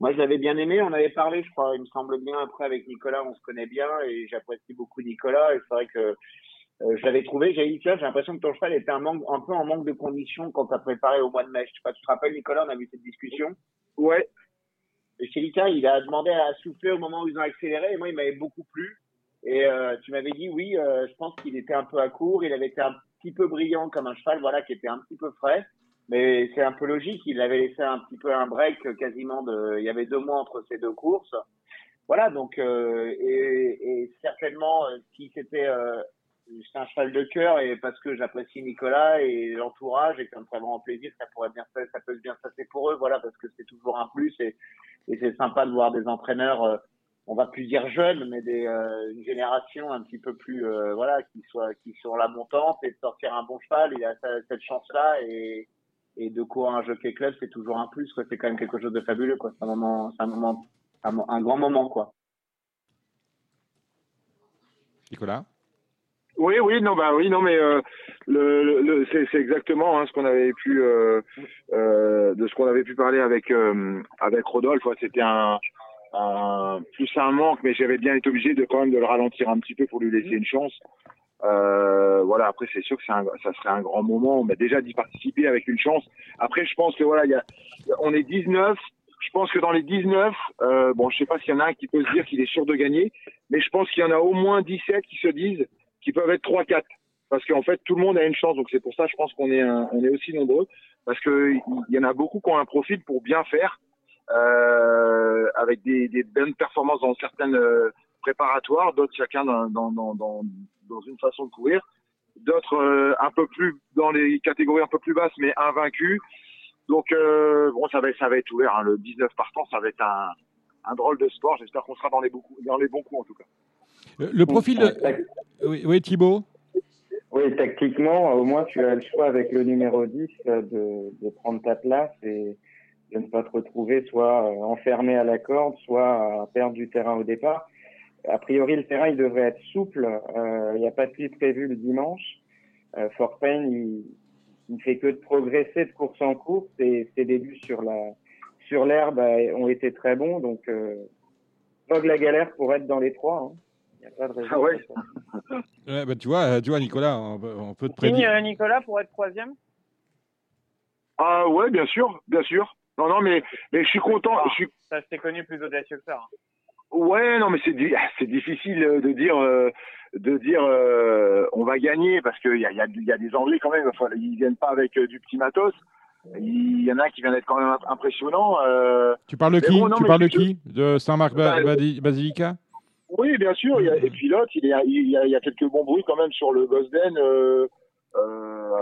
Moi, je l'avais bien aimé. On avait parlé, je crois, il me semble bien après avec Nicolas, on se connaît bien et j'apprécie beaucoup Nicolas. Et c'est vrai que euh, je l'avais trouvé. J'ai dit, j'ai l'impression que ton cheval était un, manque, un peu en manque de conditions quand tu as préparé au mois de mai. Je sais pas, tu te rappelles, Nicolas, on a eu cette discussion? Ouais. Et chez Lika, il a demandé à souffler au moment où ils ont accéléré et moi, il m'avait beaucoup plu. Et euh, tu m'avais dit, oui, euh, je pense qu'il était un peu à court, il avait été un petit peu brillant comme un cheval, voilà, qui était un petit peu frais. Mais c'est un peu logique, il avait laissé un petit peu un break quasiment de, il y avait deux mois entre ces deux courses. Voilà, donc, euh, et, et, certainement, euh, si c'était euh, un cheval de cœur et parce que j'apprécie Nicolas et l'entourage et que ça me ferait vraiment plaisir, ça pourrait bien, ça peut bien se passer pour eux, voilà, parce que c'est toujours un plus et, et c'est sympa de voir des entraîneurs on va plus dire jeunes, mais des, euh, une génération un petit peu plus, euh, voilà, qui soit, qui sur la montante et de sortir un bon cheval. Il a cette chance-là et, et de courir un jockey club, c'est toujours un plus, quoi. C'est quand même quelque chose de fabuleux, quoi. C'est un moment, c'est un moment, un, grand moment, quoi. Nicolas? Oui, oui, non, bah oui, non, mais euh, le, le c'est exactement hein, ce qu'on avait pu, euh, euh, de ce qu'on avait pu parler avec avec Rodolphe. C'était un, euh, plus un manque, mais j'avais bien été obligé de quand même de le ralentir un petit peu pour lui laisser une chance. Euh, voilà, après c'est sûr que un, ça serait un grand moment. A déjà d'y participer avec une chance. Après, je pense que voilà, y a, on est 19. Je pense que dans les 19, euh, bon, je sais pas s'il y en a un qui peut se dire qu'il est sûr de gagner, mais je pense qu'il y en a au moins 17 qui se disent qu'ils peuvent être 3-4. Parce qu'en fait, tout le monde a une chance. Donc c'est pour ça, je pense qu'on est, on est aussi nombreux. Parce que il y en a beaucoup qui ont un profil pour bien faire euh, avec des, des, bonnes performances dans certaines euh, préparatoires, d'autres chacun dans, dans, dans, dans, une façon de courir, d'autres euh, un peu plus dans les catégories un peu plus basses, mais invaincus. Donc euh, bon, ça va, ça va être ouvert. Hein. Le 19 partants, ça va être un, un drôle de sport. J'espère qu'on sera dans les, beaucoup, dans les bons coups en tout cas. Le profil de... Oui, oui Thibaut Oui, tactiquement, au moins tu as le choix avec le numéro 10 de, de prendre ta place et de ne pas te retrouver soit euh, enfermé à la corde, soit à perdre du terrain au départ. A priori, le terrain, il devrait être souple. Euh, il n'y a pas de pluie prévu le dimanche. Euh, Fort Payne, il, ne fait que de progresser de course en course et ses débuts sur la sur l'herbe ont été très bons. Donc, euh, pas de la galère pour être dans les trois. Hein. Il n'y a pas de raison. Ah ouais. ouais bah, tu vois, tu vois, Nicolas, on, peut te prédire. Nicolas pour être troisième? Ah ouais, bien sûr, bien sûr. Non, non, mais, mais je suis content. Ah, je suis... Ça, c'est connu plus audacieux que ça. Hein. Ouais, non, mais c'est c'est difficile euh, de dire euh, de dire euh, on va gagner parce qu'il y a, y, a, y a des Anglais quand même. Enfin, ils viennent pas avec du petit matos. Il y en a qui vient d'être quand même impressionnant. tu parles de qui? Tu parles de qui? De Saint-Marc bah, Basilica? Oui, bien sûr. Il y a, et puis l'autre, il, y a, il, y a, quelques bons bruits quand même sur le Gosden.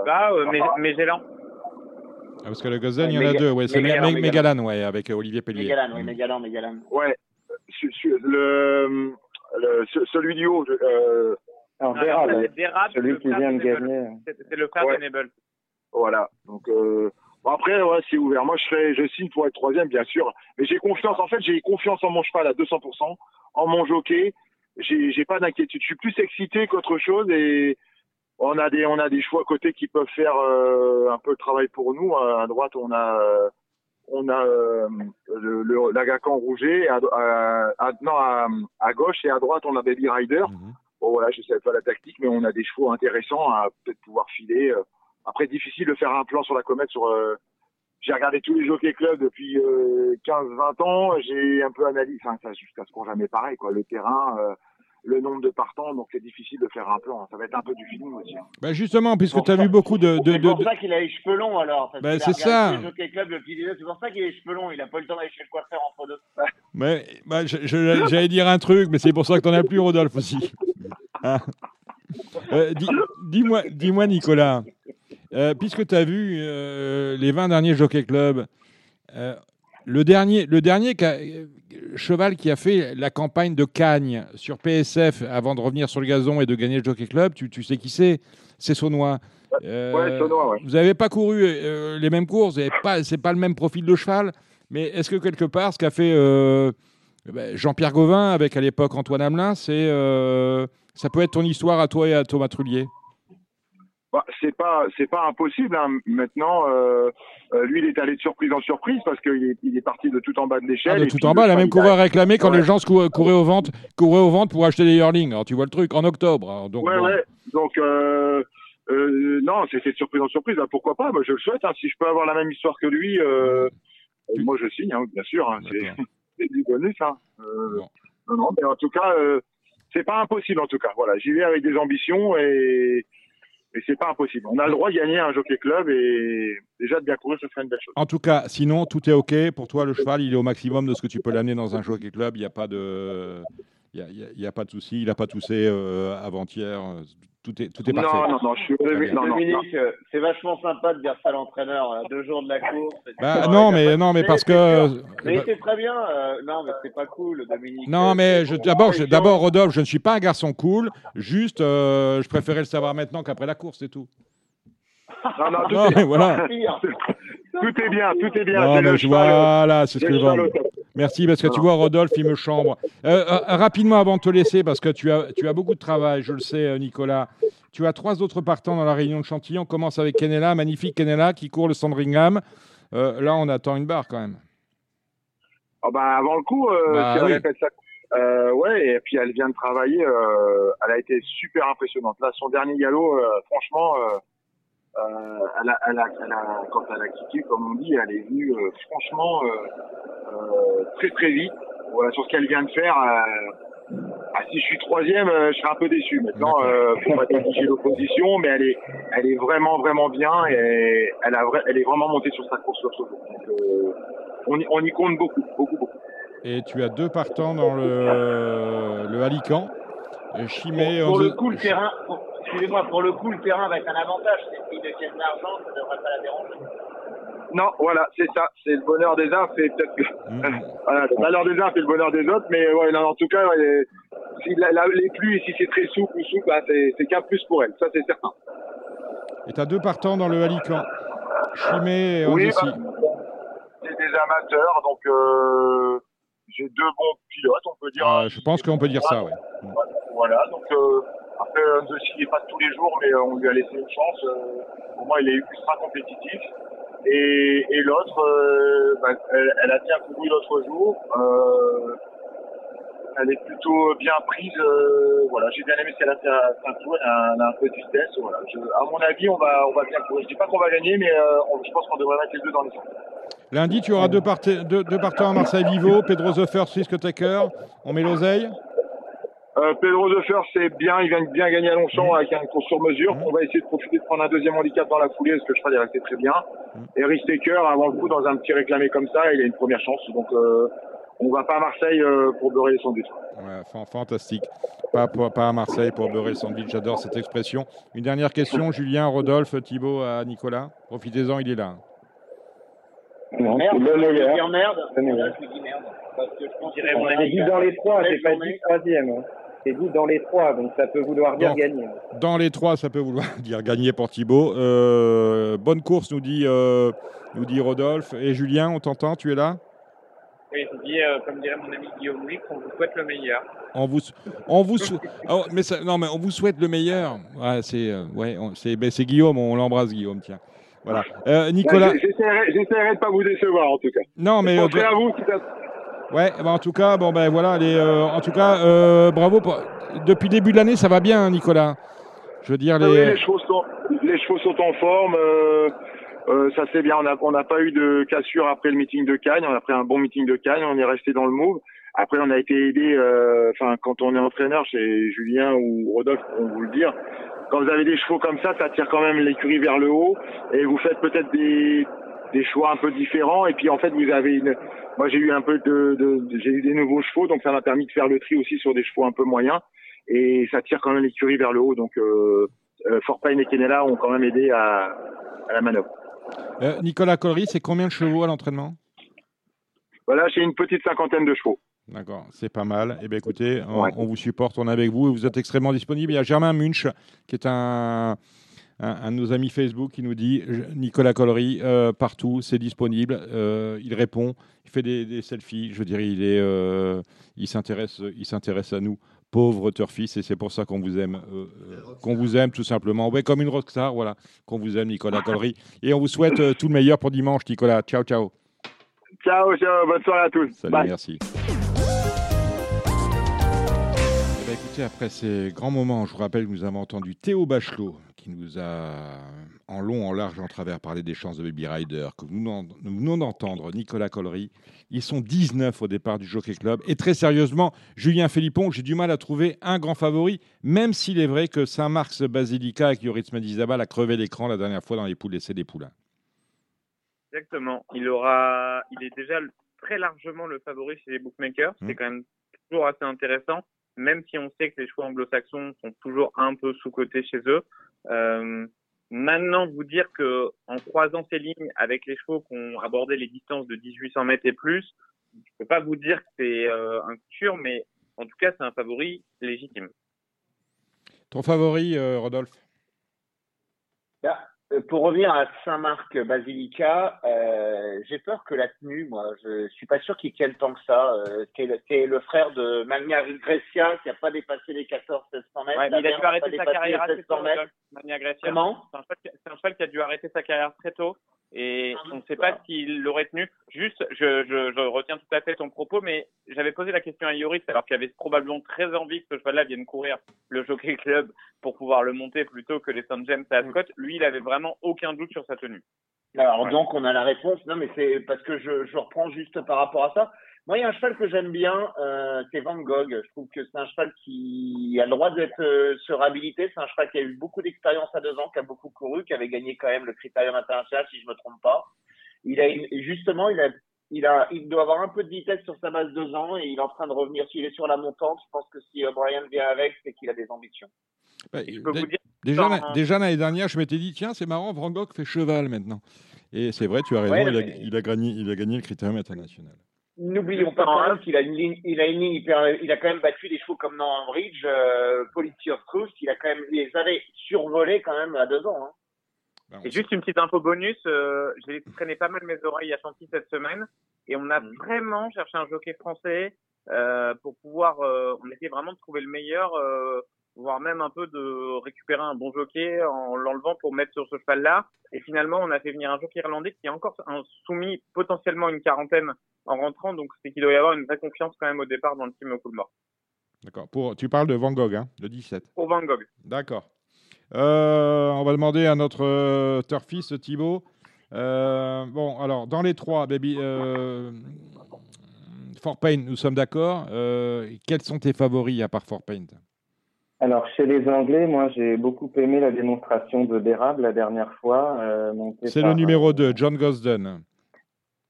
bah, mais, mais Ah, parce que le Gozen, il y en a deux. Ouais, c'est Mégalan, Mé- Mé- Mégalan. Mégalan, ouais, avec Olivier Pellier. Mégalan, oui, Mégalan, Mégalan. Ouais. Su- su- Le, le- ce- celui du haut. euh, Ah, celui qui vient de gagner. C'est le frère Ouais. d'Enable. Voilà. Donc euh, bon, après, ouais, c'est ouvert. Moi, je serais, je signe pour être troisième, bien sûr. Mais j'ai confiance. En fait, j'ai confiance en mon cheval à 200%, en mon jockey. J'ai, j'ai pas d'inquiétude. Je suis plus excité qu'autre chose et on a des, on a des choix à côté qui peuvent faire euh, un peu le travail pour nous. À droite, on a, euh, on a euh, le, le l'Agacan Rouget. À, à- à- non, à, à gauche et à droite, on a Baby Rider. Bon voilà, je sais pas la tactique, mais on a des chevaux intéressants à peut-être pouvoir filer. euh. Après, difficile de faire un plan sur la comète. Sur, euh, j'ai regardé tous les jockey clubs depuis euh, 15-20 ans. J'ai un peu analysé, enfin ça jusqu'à ce qu'on jamais pareil quoi. Le terrain, euh, le nombre de partants, donc c'est difficile de faire un plan. Ça va être un peu du feeling aussi. hein. Bah justement, puisque tu as vu beaucoup de. de, C'est pour de- ça qu'il a les cheveux longs alors. Bah, qu'il a c'est ça. tous Les Jockey Club depuis des années. C'est pour ça qu'il a les cheveux longs. Il a pas eu le temps d'aller chez le coiffeur entre deux. Mais, bah, j'allais dire un truc, mais c'est pour ça que tu n'en as plus, Rodolphe, aussi. Hein Euh, dis- Dis-moi, dis-moi, Nicolas, euh, puisque tu as vu euh, les 20 derniers Jockey Club, euh, le dernier, le cheval qui a fait la campagne de Cagnes sur PSF avant de revenir sur le gazon et de gagner le Jockey Club, tu, tu sais qui c'est? C'est Saunois. Euh, Ouais, Saunois, ouais. Vous n'avez pas couru euh, les mêmes courses, ce n'est pas, c'est pas le même profil de cheval, mais est-ce que quelque part, ce qu'a fait euh, ben, Jean-Pierre Gauvin avec à l'époque Antoine Hamelin, c'est, ça peut être ton histoire à toi et à Thomas Trullier? Bah, c'est pas c'est pas impossible hein. maintenant euh, euh, lui il est allé de surprise en surprise parce qu'il est, il est parti de tout en bas de l'échelle Ah, de tout en bas, la même coureur a- réclamé quand Ouais. les gens se cou- couraient au ventre, couraient au ventre pour acheter des yearlings. Alors tu vois le truc en octobre. alors, donc, ouais bon. ouais donc euh, euh, non c'était de surprise en surprise Bah, pourquoi pas? Moi je le souhaite hein. si je peux avoir la même histoire que lui euh, euh, moi je signe hein, bien sûr hein. c'est du bonus hein. Euh, non non mais en tout cas euh, c'est pas impossible en tout cas voilà j'y vais avec des ambitions et et c'est pas impossible on a le droit de gagner un jockey club et déjà de bien courir ce serait une belle chose En tout cas, sinon tout est ok pour toi. Le cheval, il est au maximum de ce que tu peux l'amener dans un jockey club. Il n'y a pas de, il y a, a- pas de souci. Il n'a pas toussé euh, avant-hier. Tout est, tout est Non, parfait. non, non, je suis- non, Dominique, euh, c'est vachement sympa de dire ça à l'entraîneur à deux jours de la course. Bah, Euh, non, mais- non, mais parce c'est que-. Mais bah- c'est très bien. euh, non, mais c'est pas cool, Dominique. Non, Euh, mais d'abord, Rodolphe, je ne suis pas un garçon cool. Juste, euh, je préférais le savoir maintenant qu'après la course, c'est tout. Non, non, tout Non, est- mais voilà. Tout est bien, tout est bien. Non, mais le cheval, voilà, c'est ce que je Merci, parce que tu vois, Rodolphe, il me chambre. Euh, euh, rapidement, avant de te laisser, parce que tu as, tu as beaucoup de travail, je le sais, euh, Nicolas. Tu as trois autres partants dans la réunion de Chantilly. On commence avec Kenella, magnifique Kenella, qui court le Sandringham. Euh, là, on attend une barre quand même. Ah bah, avant le coup, euh, Bah si oui. répète ça. Euh, ouais, et puis elle vient de travailler. elle a été super impressionnante. Là, son dernier galop, franchement, euh, elle, a, elle, a, elle a, quand elle a quitté, comme on dit, elle est venue euh, franchement euh, euh, très très vite. Voilà, sur ce qu'elle vient de faire. euh, ah, si je suis troisième, je serais un peu déçu. Maintenant, faut pas négliger l'opposition, mais elle est, elle est vraiment vraiment bien et elle a, vra- elle est vraiment montée sur sa course sur ce jour. Donc, on, y, on y compte beaucoup, beaucoup, beaucoup. Et tu as deux partants dans le, le Chimay, Pour on le the- coup, le terrain, pour- excusez-moi, pour le coup, le terrain va être un avantage. C'est qu'ils deviennent d'argent, ça devrait pas la déranger. Non, voilà, c'est ça. C'est le bonheur des uns, c'est peut-être que. voilà, le malheur des uns, c'est le bonheur des autres. Mais ouais, non, en tout cas, ouais, si la- la- les pluies, si c'est très souple ou souple, bah, c'est qu'un plus pour elle. Ça, c'est certain. Et tu as deux partants dans le Halican. Chimay et Oui, bah, c'est des amateurs, donc euh, j'ai deux bons pilotes, on peut dire. Ah, je pense qu'on peut dire ça, ouais. Voilà, donc euh, après, Ndossi n'est pas tous les jours, mais euh, on lui a laissé une chance. euh, pour moi, il est ultra compétitif. Et, l'autre, euh, bah, elle, elle a bien couru l'autre jour. Euh, elle est plutôt bien prise. voilà, j'ai bien aimé ce qu'elle a fait à Saint-Cloud. Elle, a- un peu de vitesse. Voilà. À mon avis, on va, on va bien courir. Je dis pas qu'on va gagner, mais je pense qu'on devrait mettre les deux dans les centres. Lundi, tu auras deux, partants à Marseille Vivo, Pedro Zoffer, Frisk Taker. On met l'oseille. Euh, Pedro de Fer, c'est bien, il vient de bien gagner à Longchamp avec un cours sur mesure. On va essayer de profiter de prendre un deuxième handicap dans la foulée, parce que je crois qu'il très bien. Et Ristaker, avant le coup, dans un petit réclamé comme ça, il a une première chance. Donc, euh, on va pas à Marseille euh, pour beurrer les sandwichs. Ouais, fantastique. Pas, pas, pas à Marseille pour beurrer le sandwich, j'adore cette expression. Une dernière question, Julien, Rodolphe, Thibaut, à Nicolas. Profitez-en, il est là. Non, Merde, je dire merde. Merde. Parce que je pense que J'ai c'est dit dans les trois, j'ai pas dit troisième. J'ai dit dans les trois, donc ça peut vouloir dire Donc, gagner. Dans les trois, ça peut vouloir dire gagner pour Thibaut. Euh, bonne course, nous dit, euh, nous dit Rodolphe. Et Julien, on t'entend Tu es là? Oui, je dis, euh, comme dirait mon ami Guillaume qu'on vous souhaite le meilleur. On vous, on vous, sou- Oh, mais ça- non, mais on vous souhaite le meilleur. Ouais, c'est, ouais, on- c'est, ben, c'est Guillaume. On l'embrasse, Guillaume. Tiens. Voilà. Euh, Nicolas. J'essaierai de pas vous décevoir en tout cas. Non, mais Je euh, penserai à vous si ça- Ouais, bah, en tout cas, bon ben voilà, les, euh, en tout cas, euh, bravo. Pour... Depuis le début de l'année, ça va bien, hein, Nicolas. Je veux dire les. Ah oui, les chevaux sont, les chevaux sont en forme. euh, euh, ça c'est bien. On n'a on pas eu de cassure après le meeting de Cannes. On a pris un bon meeting de Cannes. On est resté dans le move. Après, on a été aidé. euh, Enfin, quand on est entraîneur chez Julien ou Rodolphe, on vous le dire. Quand vous avez des chevaux comme ça, ça tire quand même l'écurie vers le haut et vous faites peut-être des des choix un peu différents. Et puis en fait, vous avez une. Moi, j'ai eu un peu de, j'ai eu des nouveaux chevaux, donc ça m'a permis de faire le tri aussi sur des chevaux un peu moyens et ça tire quand même l'écurie vers le haut. Donc euh, euh, Fort Payne et Kenella ont quand même aidé à, à la manœuvre. Euh, Nicolas Collery, c'est combien de chevaux à l'entraînement? Voilà, j'ai une petite cinquantaine de chevaux. D'accord, c'est pas mal. Eh bien, écoutez, on, on vous supporte, on est avec vous et vous êtes extrêmement disponible. Il y a Germain Munch, qui est un, un, un de nos amis Facebook, qui nous dit Nicolas Collery, euh, partout, c'est disponible. Euh, il répond, il fait des, des selfies. Je dire, il est, euh, il s'intéresse, il s'intéresse à nous, pauvres turfistes, et c'est pour ça qu'on vous aime, qu'on vous aime tout simplement. Ouais, comme une rockstar, voilà, qu'on vous aime, Nicolas Collery. Et on vous souhaite tout le meilleur pour dimanche, Nicolas. Ciao, ciao. Ciao, ciao, bonne soirée à tous. Salut, Bye. merci. Après ces grands moments, je vous rappelle que nous avons entendu Théo Bachelot, qui nous a en long, en large, en travers parlé des chances de Baby Rider, que nous venons d'entendre Nicolas Collery. Ils sont 19 au départ du Jockey Club. Et très sérieusement, Julien Philippon, j'ai du mal à trouver un grand favori, même s'il est vrai que Saint-Marx Basilica avec Yoritz Medizabal a crevé l'écran la dernière fois dans les poules d'essai des poulains. Exactement. Il aura, il est déjà très largement le favori chez les bookmakers. Mmh. C'est quand même toujours assez intéressant, même si on sait que les chevaux anglo-saxons sont toujours un peu sous-cotés chez eux. Euh, maintenant, vous dire que en croisant ces lignes avec les chevaux qui ont abordé les distances de 1800 mètres et plus, je peux pas vous dire que c'est euh, un sûr, mais en tout cas, c'est un favori légitime. Ton favori, euh, Rodolphe? Là, euh, pour revenir à Saint-Marc Basilica, euh, j'ai peur que la tenue, moi, je suis pas sûr qu'il tienne tant que ça. Euh, c'est le, frère de Magna Grecia qui a pas dépassé les 14 1600 mètres. Ouais, La mais il a dû arrêter sa carrière assez tôt, 1600 mètres. Rodolphe, Mania Grecia. Comment? C'est un, cheval qui- c'est un cheval qui a dû arrêter sa carrière très tôt et Ah on ne sait pas s'il l'aurait tenu. Juste, je, je, je retiens tout à fait ton propos, mais j'avais posé la question à Yoris alors qu'il avait probablement très envie que ce cheval-là vienne courir le Jockey Club pour pouvoir le monter plutôt que les St. James et Ascot. Lui, il avait vraiment aucun doute sur sa tenue. Alors Ouais. donc on a la réponse. Non mais c'est parce que je, je reprends juste par rapport à ça. Moi il y a un cheval que j'aime bien, euh, c'est Van Gogh. Je trouve que c'est un cheval qui a le droit d'être euh, se réhabiliter. C'est un cheval qui a eu beaucoup d'expérience à deux ans, qui a beaucoup couru, qui avait gagné quand même le Critérium international si je me trompe pas. Il a une- justement il a il a il doit avoir un peu de vitesse sur sa base deux ans et il est en train de revenir. S'il est sur la montante, je pense que si euh, Brian vient avec, c'est qu'il a des ambitions. Bah, Je peux vous dire, Déjà, dans- la- déjà l'année dernière, je m'étais dit, tiens, c'est marrant, Van Gogh fait cheval maintenant. Et c'est vrai, tu as raison, Ouais, il, a, mais- il a gagné, il a gagné le critérium international. N'oublions pas quand même qu'il a une ligne, il a une ligne hyper, il a quand même battu des chevaux comme Norman Bridge, euh, Policy of Truth, il a quand même, il les avait survolés quand même à deux ans. Hein. On Et juste une petite info bonus, euh, j'ai traîné pas mal mes oreilles à Chantilly cette semaine et on a vraiment cherché un jockey français euh, pour pouvoir, euh, on essayait vraiment de trouver le meilleur, euh, voire même un peu de récupérer un bon jockey en l'enlevant pour mettre sur ce cheval-là. Et finalement, on a fait venir un jockey irlandais qui est encore soumis potentiellement une quarantaine en rentrant, donc c'est qu'il doit y avoir une vraie confiance quand même au départ dans le team Coolmore. D'accord. Pour, tu parles de Van Gogh, hein, le 17. Pour Van Gogh. D'accord. Euh, on va demander à notre euh, turfiste Thibaut. Euh, bon, alors, dans les trois, baby, euh, Fort Payne, nous sommes d'accord. Quels sont tes favoris à part Fort Payne Alors, chez les Anglais, moi, j'ai beaucoup aimé la démonstration de d'érable la dernière fois. euh, C'est le numéro 2, John Gosden.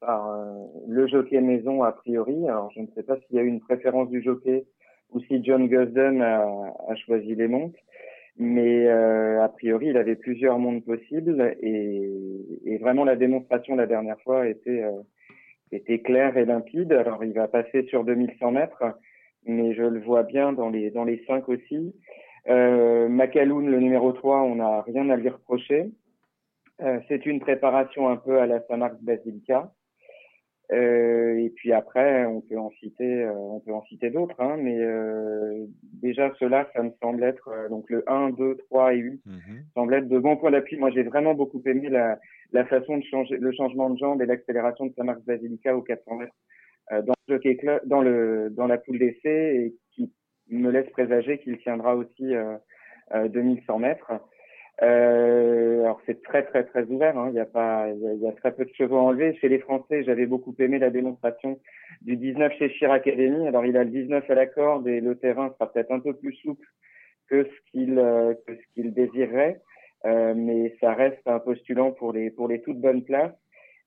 par euh, le jockey maison, a priori. Alors, je ne sais pas s'il y a eu une préférence du jockey ou si John Gosden a, a choisi les montes. Mais euh, a priori, il avait plusieurs mondes possibles et, et, vraiment la démonstration la dernière fois était euh, était claire et limpide. Alors il va passer sur 2100 mètres, mais je le vois bien dans les dans les cinq aussi. Euh, Macaloun, le numéro 3, on n'a rien à lui reprocher. Euh, c'est une préparation un peu à la Saint-Marc Basilica. Euh, et puis après, on peut en citer, euh, on peut en citer d'autres, hein, mais déjà cela, ça me semble être donc le 1, 2, 3 et 8 Mhm. semble être de bons points d'appui. Moi, j'ai vraiment beaucoup aimé la, la façon de changer, le changement de jambe et l'accélération de Saint-Marc Basilica au 400 mètres dans le dans le dans la poule d'essai et qui me laisse présager qu'il tiendra aussi euh, euh, 2100 mètres. Euh, alors c'est très très très ouvert. Hein. Il y a pas, il y a, très peu de chevaux à enlever. Chez les Français, j'avais beaucoup aimé la démonstration du 19 chez Chir Academy. Alors il a le 19 à la corde et le terrain sera peut-être un peu plus souple que ce qu'il euh, que ce qu'il désirerait, Euh, mais ça reste un postulant pour les pour les toutes bonnes places.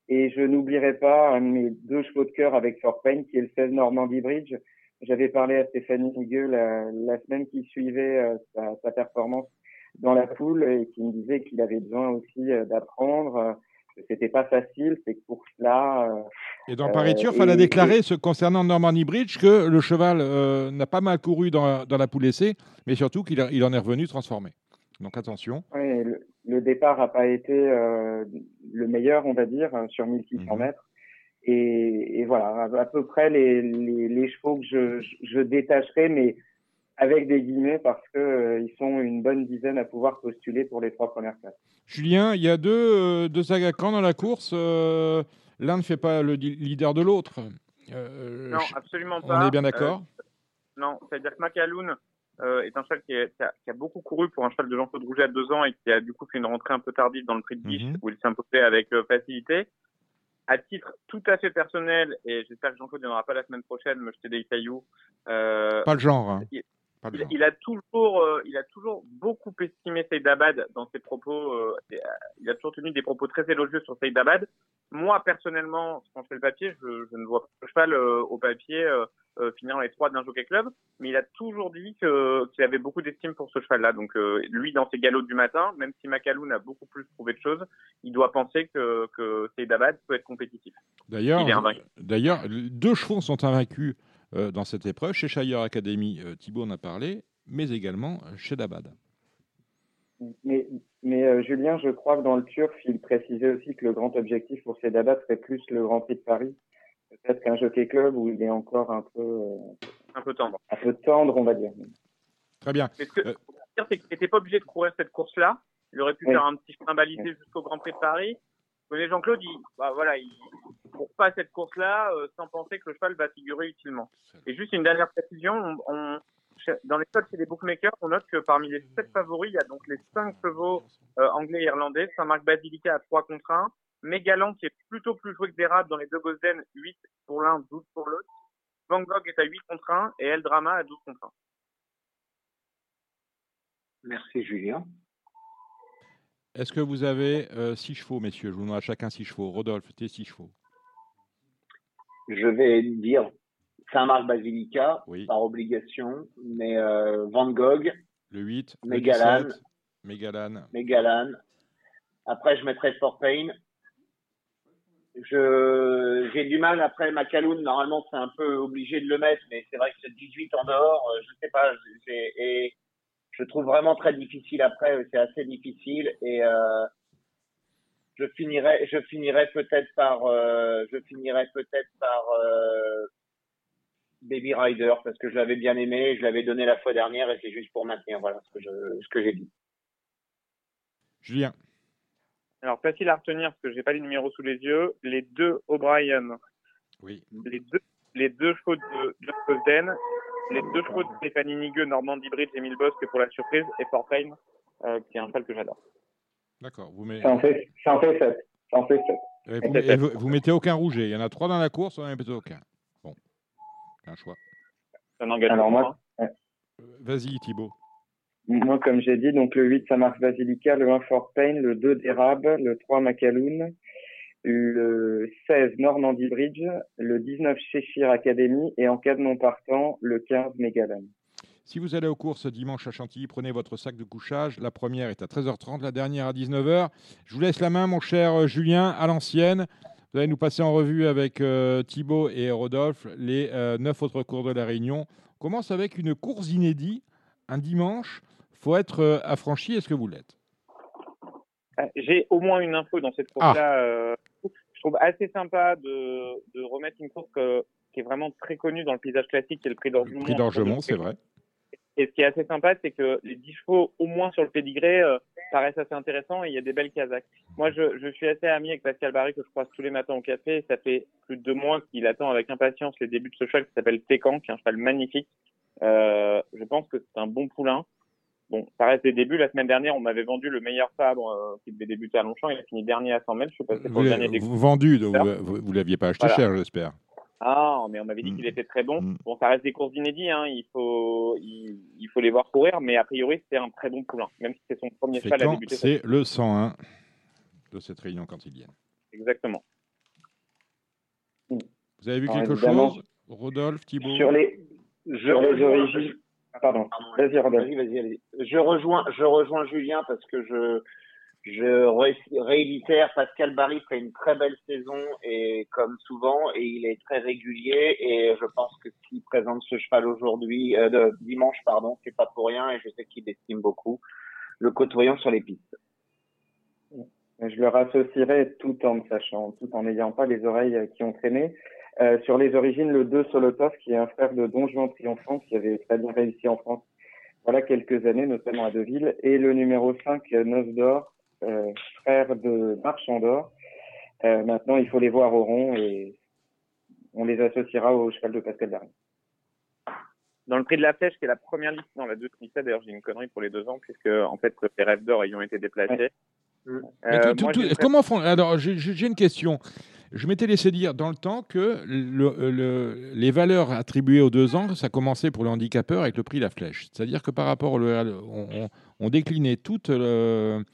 Et je n'oublierai pas mes deux chevaux de cœur avec Fort Payne, qui est le 16 Normandie Bridge. J'avais parlé à Stéphanie Higueux la, la semaine qui suivait euh, sa, sa performance dans la poule et qui me disait qu'il avait besoin aussi euh, d'apprendre, euh, que c'était pas facile ces courses-là. euh, Et dans euh, Paris Turf, et- elle a et- déclaré, ce, concernant Normandy Bridge, que le cheval euh, n'a pas mal couru dans, dans la poule essai, mais surtout qu'il il en est revenu transformé. Donc attention. Le, le départ n'a pas été euh, le meilleur, on va dire, hein, sur Mhm. 1600 mètres. Et, et voilà, à, à peu près les, les, les chevaux que je, je, je détacherai, mais avec des guillemets parce que euh, ils sont une bonne dizaine à pouvoir postuler pour les trois premières places. Julien, il y a deux, euh, deux dans la course. euh, L'un ne fait pas le leader de l'autre. Euh, Non, absolument on pas. est bien d'accord Euh, non, c'est-à-dire que Macaloun euh, est un cheval qui, est- qui a, qui a beaucoup couru pour un cheval de Jean-Claude Rouget à deux ans et qui a du coup fait une rentrée un peu tardive dans le prix de Biche Mhm. où il s'est imposé avec euh, facilité. À titre tout à fait personnel, et j'espère que Jean-Claude ne viendra pas la semaine prochaine me jeter des cailloux. euh, Pas le genre. hein. Il- a toujours, euh, il a toujours beaucoup estimé Saïdabad dans ses propos. euh, euh, il a toujours tenu des propos très élogieux sur Saïdabad. Moi, personnellement, quand je fais le papier, je, je ne vois pas le cheval euh, au papier finir dans les trois d'un jockey club. Mais il a toujours dit qu'il avait beaucoup d'estime pour ce cheval-là. Donc, lui, dans ses galops du matin, même si Macaloun a beaucoup plus prouvé de choses, il doit penser que, que Saïdabad peut être compétitif. D'ailleurs, d'ailleurs, deux chevaux sont invaincus dans cette épreuve. Chez Shire Academy, euh, Thibaut en a parlé, mais également chez Dabad. Mais, mais euh, Julien, je crois que dans le turf, il précisait aussi que le grand objectif pour ces débats serait plus le Grand Prix de Paris. Peut-être qu'un jockey club où il est encore un peu, euh, Un peu tendre. un peu tendre, on va dire. Très bien. Mais ce que Euh, dire, c'est qu'il n'était pas obligé de courir cette course-là. Il aurait pu Oui. faire un petit chemin balisé jusqu'au Grand Prix de Paris. Vous connaissez Jean-Claude, il, bah voilà, il court pas cette course-là euh, sans penser que le cheval va figurer utilement. Et juste une dernière précision, on, on- dans les codes chez les bookmakers, on note que parmi les sept favoris, il y a donc les cinq chevaux euh, anglais et irlandais, Saint-Marc Basilica à 3 contre 1, Mégalan qui est plutôt plus joué que d'érable dans les deux Gosden, 8 pour l'un, 12 pour l'autre. Van Gogh est à 8 contre 1 et El Drama à 12 contre 1. Merci Julien. Est-ce que vous avez euh, six chevaux, messieurs? Je vous demande à chacun six chevaux. Rodolphe, tes six chevaux. Je vais dire Saint-Marc Basilica Oui. par obligation, mais euh, Van Gogh, Le 8, le Mégalane. 17, Mégalane. Megalan. Après, je mettrai Fort Payne. Je, j'ai du mal après Macaloun. Normalement, c'est un peu obligé de le mettre, mais c'est vrai que c'est 18 en dehors. euh, Je sais pas. j'ai- et je trouve vraiment très difficile après. euh, C'est assez difficile et euh, je finirai, je finirai peut-être par, euh, je finirai peut-être par euh, Baby Rider parce que je l'avais bien aimé, je l'avais donné la fois dernière et c'est juste pour maintenir. Voilà ce que je, ce que j'ai dit. Julien. Alors, facile à retenir parce que j'ai pas les numéros sous les yeux. Les deux O'Brien, Oui. les deux, les deux chevaux de John Cosden, les deux chevaux de Stéphanie Nigueux, Normandie Bridge, Emile Bosque pour la surprise, et Fort Payne, euh, qui est un cheval que j'adore. D'accord. Vous, met- Ça en fait, ça en fait sept. Ça en fait sept. et vous, et vous- vous mettez aucun rouget. Il y en a trois dans la course, on n'en mettez aucun. Bon. C'est un choix. Ça n'engage Alors pas, moi, hein. Euh, Vas-y, Thibaut. Moi, comme j'ai dit, donc le 8, Saint-Marc Basilica, le 1, Fort Payne, le 2, Dérable, le 3, Macaloun, le 16, Normandie Bridge, le 19, Cheshire Academy, et en cas de non partant, le 15, Megalan. Si vous allez aux courses dimanche à Chantilly, prenez votre sac de couchage. La première est à 13h30, la dernière à 19h. Je vous laisse la main, mon cher euh, Julien, à l'ancienne. Vous allez nous passer en revue avec euh, Thibaut et Rodolphe les euh, neuf autres cours de la Réunion. On commence avec une course inédite, un dimanche. faut être euh, affranchi. Est-ce que vous l'êtes? J'ai au moins une info dans cette Ah. course-là. euh, trouve assez sympa de, de remettre une course que- qui est vraiment très connue dans le paysage classique, qui est le prix d'Orgemont. Prix d'Orgemont, c'est vrai. Et ce qui est assez sympa, c'est que les 10 chevaux, au moins sur le pédigré, euh, paraissent assez intéressants et il y a des belles Kazakhs. Moi, je, je suis assez ami avec Pascal Barry, que je croise tous les matins au café. Et ça fait plus de deux mois qu'il attend avec impatience les débuts de ce cheval qui s'appelle Técan, qui est un cheval magnifique. Euh, je pense que c'est un bon poulain. Bon, ça reste des débuts. La semaine dernière, on m'avait vendu le meilleur Fabre euh, qui devait débuter à Longchamp. Il a fini dernier à 100 mètres. Je suis passé Vous, pour le dernier l'avez- des vous vendu, donc vous ne l'aviez pas acheté Voilà. cher, j'espère. ah, mais on m'avait dit qu'il était très bon. Bon, ça reste des courses inédites, hein. Il faut, il, il faut les voir courir, mais a priori, c'est un très bon poulain, même si c'est son premier cheval à débuter. c'est le 101 de cette réunion cantilienne. Exactement. Vous avez vu Alors, quelque chose Rodolphe, Thibault? Sur les, sur les origines. Pardon. Vas-y. Vas-y. Je rejoins, je rejoins Julien parce que je, je ré- réitère, Pascal Barry fait une très belle saison et comme souvent, et il est très régulier et je pense que s'il présente ce cheval aujourd'hui, euh, dimanche, pardon, c'est pas pour rien et je sais qu'il estime beaucoup. Le côtoyant sur les pistes. Je le rassocierai tout en ne sachant, tout en n'ayant pas les oreilles qui ont traîné. Euh, sur les origines, le 2 Solotov, qui est un frère de Don Juan Triomphant, qui avait très bien réussi en France, voilà quelques années, notamment à Deauville, et le numéro 5, euh, Noce d'Or, euh, frère de Marchand d'Or. Euh, maintenant, il faut les voir au rond et on les associera au cheval de Pascal Darry. Dans le prix de la flèche, qui est la première liste, non, la deuxième liste, d'ailleurs, j'ai une connerie pour les deux ans, puisque, en fait, les rêves d'or ayant été déplacés. Mais Euh, tout- moi, tout- j'ai une- comment font Alors, j'ai- une question. Je m'étais laissé dire dans le temps que le- le- les valeurs attribuées aux deux ans, ça commençait pour le handicapeur avec le prix La Flèche. C'est-à-dire que par rapport au on, on- déclinait toutes, le-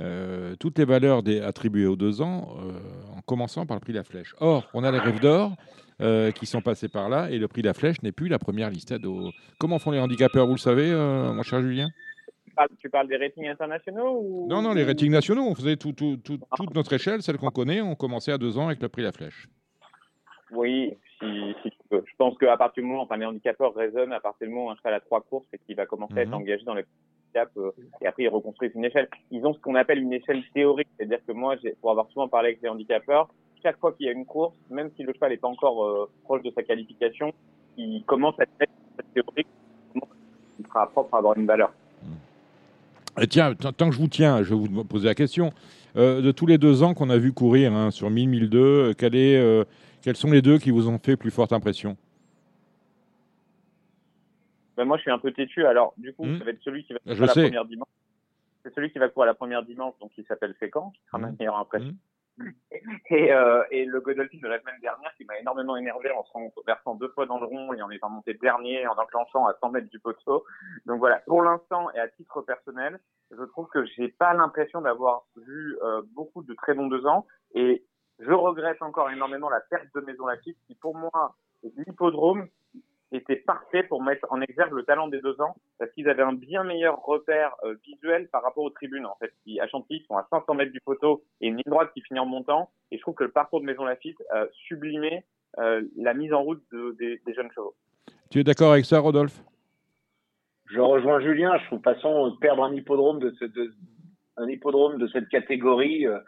euh, toutes les valeurs des, attribuées aux deux ans euh, en commençant par le prix La Flèche. Or, on a les rêves d'or euh, qui sont passés par là et le prix La Flèche n'est plus la première listade. Au... Comment font les handicapeurs Vous le savez, euh, mon cher Julien? Parles- Tu parles des ratings internationaux ou... non, non, les ratings nationaux, on faisait tout, tout- tout- toute notre échelle, celle qu'on connaît, on commençait à deux ans avec le prix La Flèche. Oui, si, si tu peux. Je pense qu'à partir du moment, enfin, les handicapeurs raisonnent à partir du moment où un cheval a trois courses et qu'il va commencer à être Mhm. engagé dans les handicaps euh, et après ils reconstruisent une échelle. Ils ont ce qu'on appelle une échelle théorique, c'est-à-dire que moi, pour avoir souvent parlé avec les handicapeurs, chaque fois qu'il y a une course, même si le cheval n'est pas encore euh, proche de sa qualification, il commence à être théorique, il sera propre à avoir une valeur. Et tiens, tant que je vous tiens, je vais vous poser la question. Euh, de tous les deux ans qu'on a vu courir hein, sur 1000, 1002, euh, quel est, euh, quels sont les deux qui vous ont fait plus forte impression? Ben, moi, je suis un peu têtu, alors du coup, Mhm. ça va être celui qui va courir la première dimanche. C'est celui qui va courir la première dimanche, donc il s'appelle Fécamp, qui sera ma meilleure impression. Et, euh, et le Godolphin de la semaine dernière qui m'a énormément énervé en se versant deux fois dans le rond et en étant monté dernier, en enclenchant à 100 mètres du poteau. Donc voilà, pour l'instant et à titre personnel, je trouve que j'ai pas l'impression d'avoir vu euh, beaucoup de très bons deux ans et je regrette encore énormément la perte de Maison Lafitte qui pour moi l'hippodrome était parfait pour mettre en exergue le talent des deux ans parce qu'ils avaient un bien meilleur repère euh, visuel par rapport aux tribunes en fait. Qui, à Chantilly, ils sont à 500 mètres du poteau et une ligne droite qui finit en montant. Et je trouve que le parcours de Maison Lafitte euh, sublimait euh, la mise en route de- des, des jeunes chevaux. Tu es d'accord avec ça, Rodolphe? Je rejoins Julien. Je trouve, façon, perdre un hippodrome de, ce, de un hippodrome de cette catégorie, euh,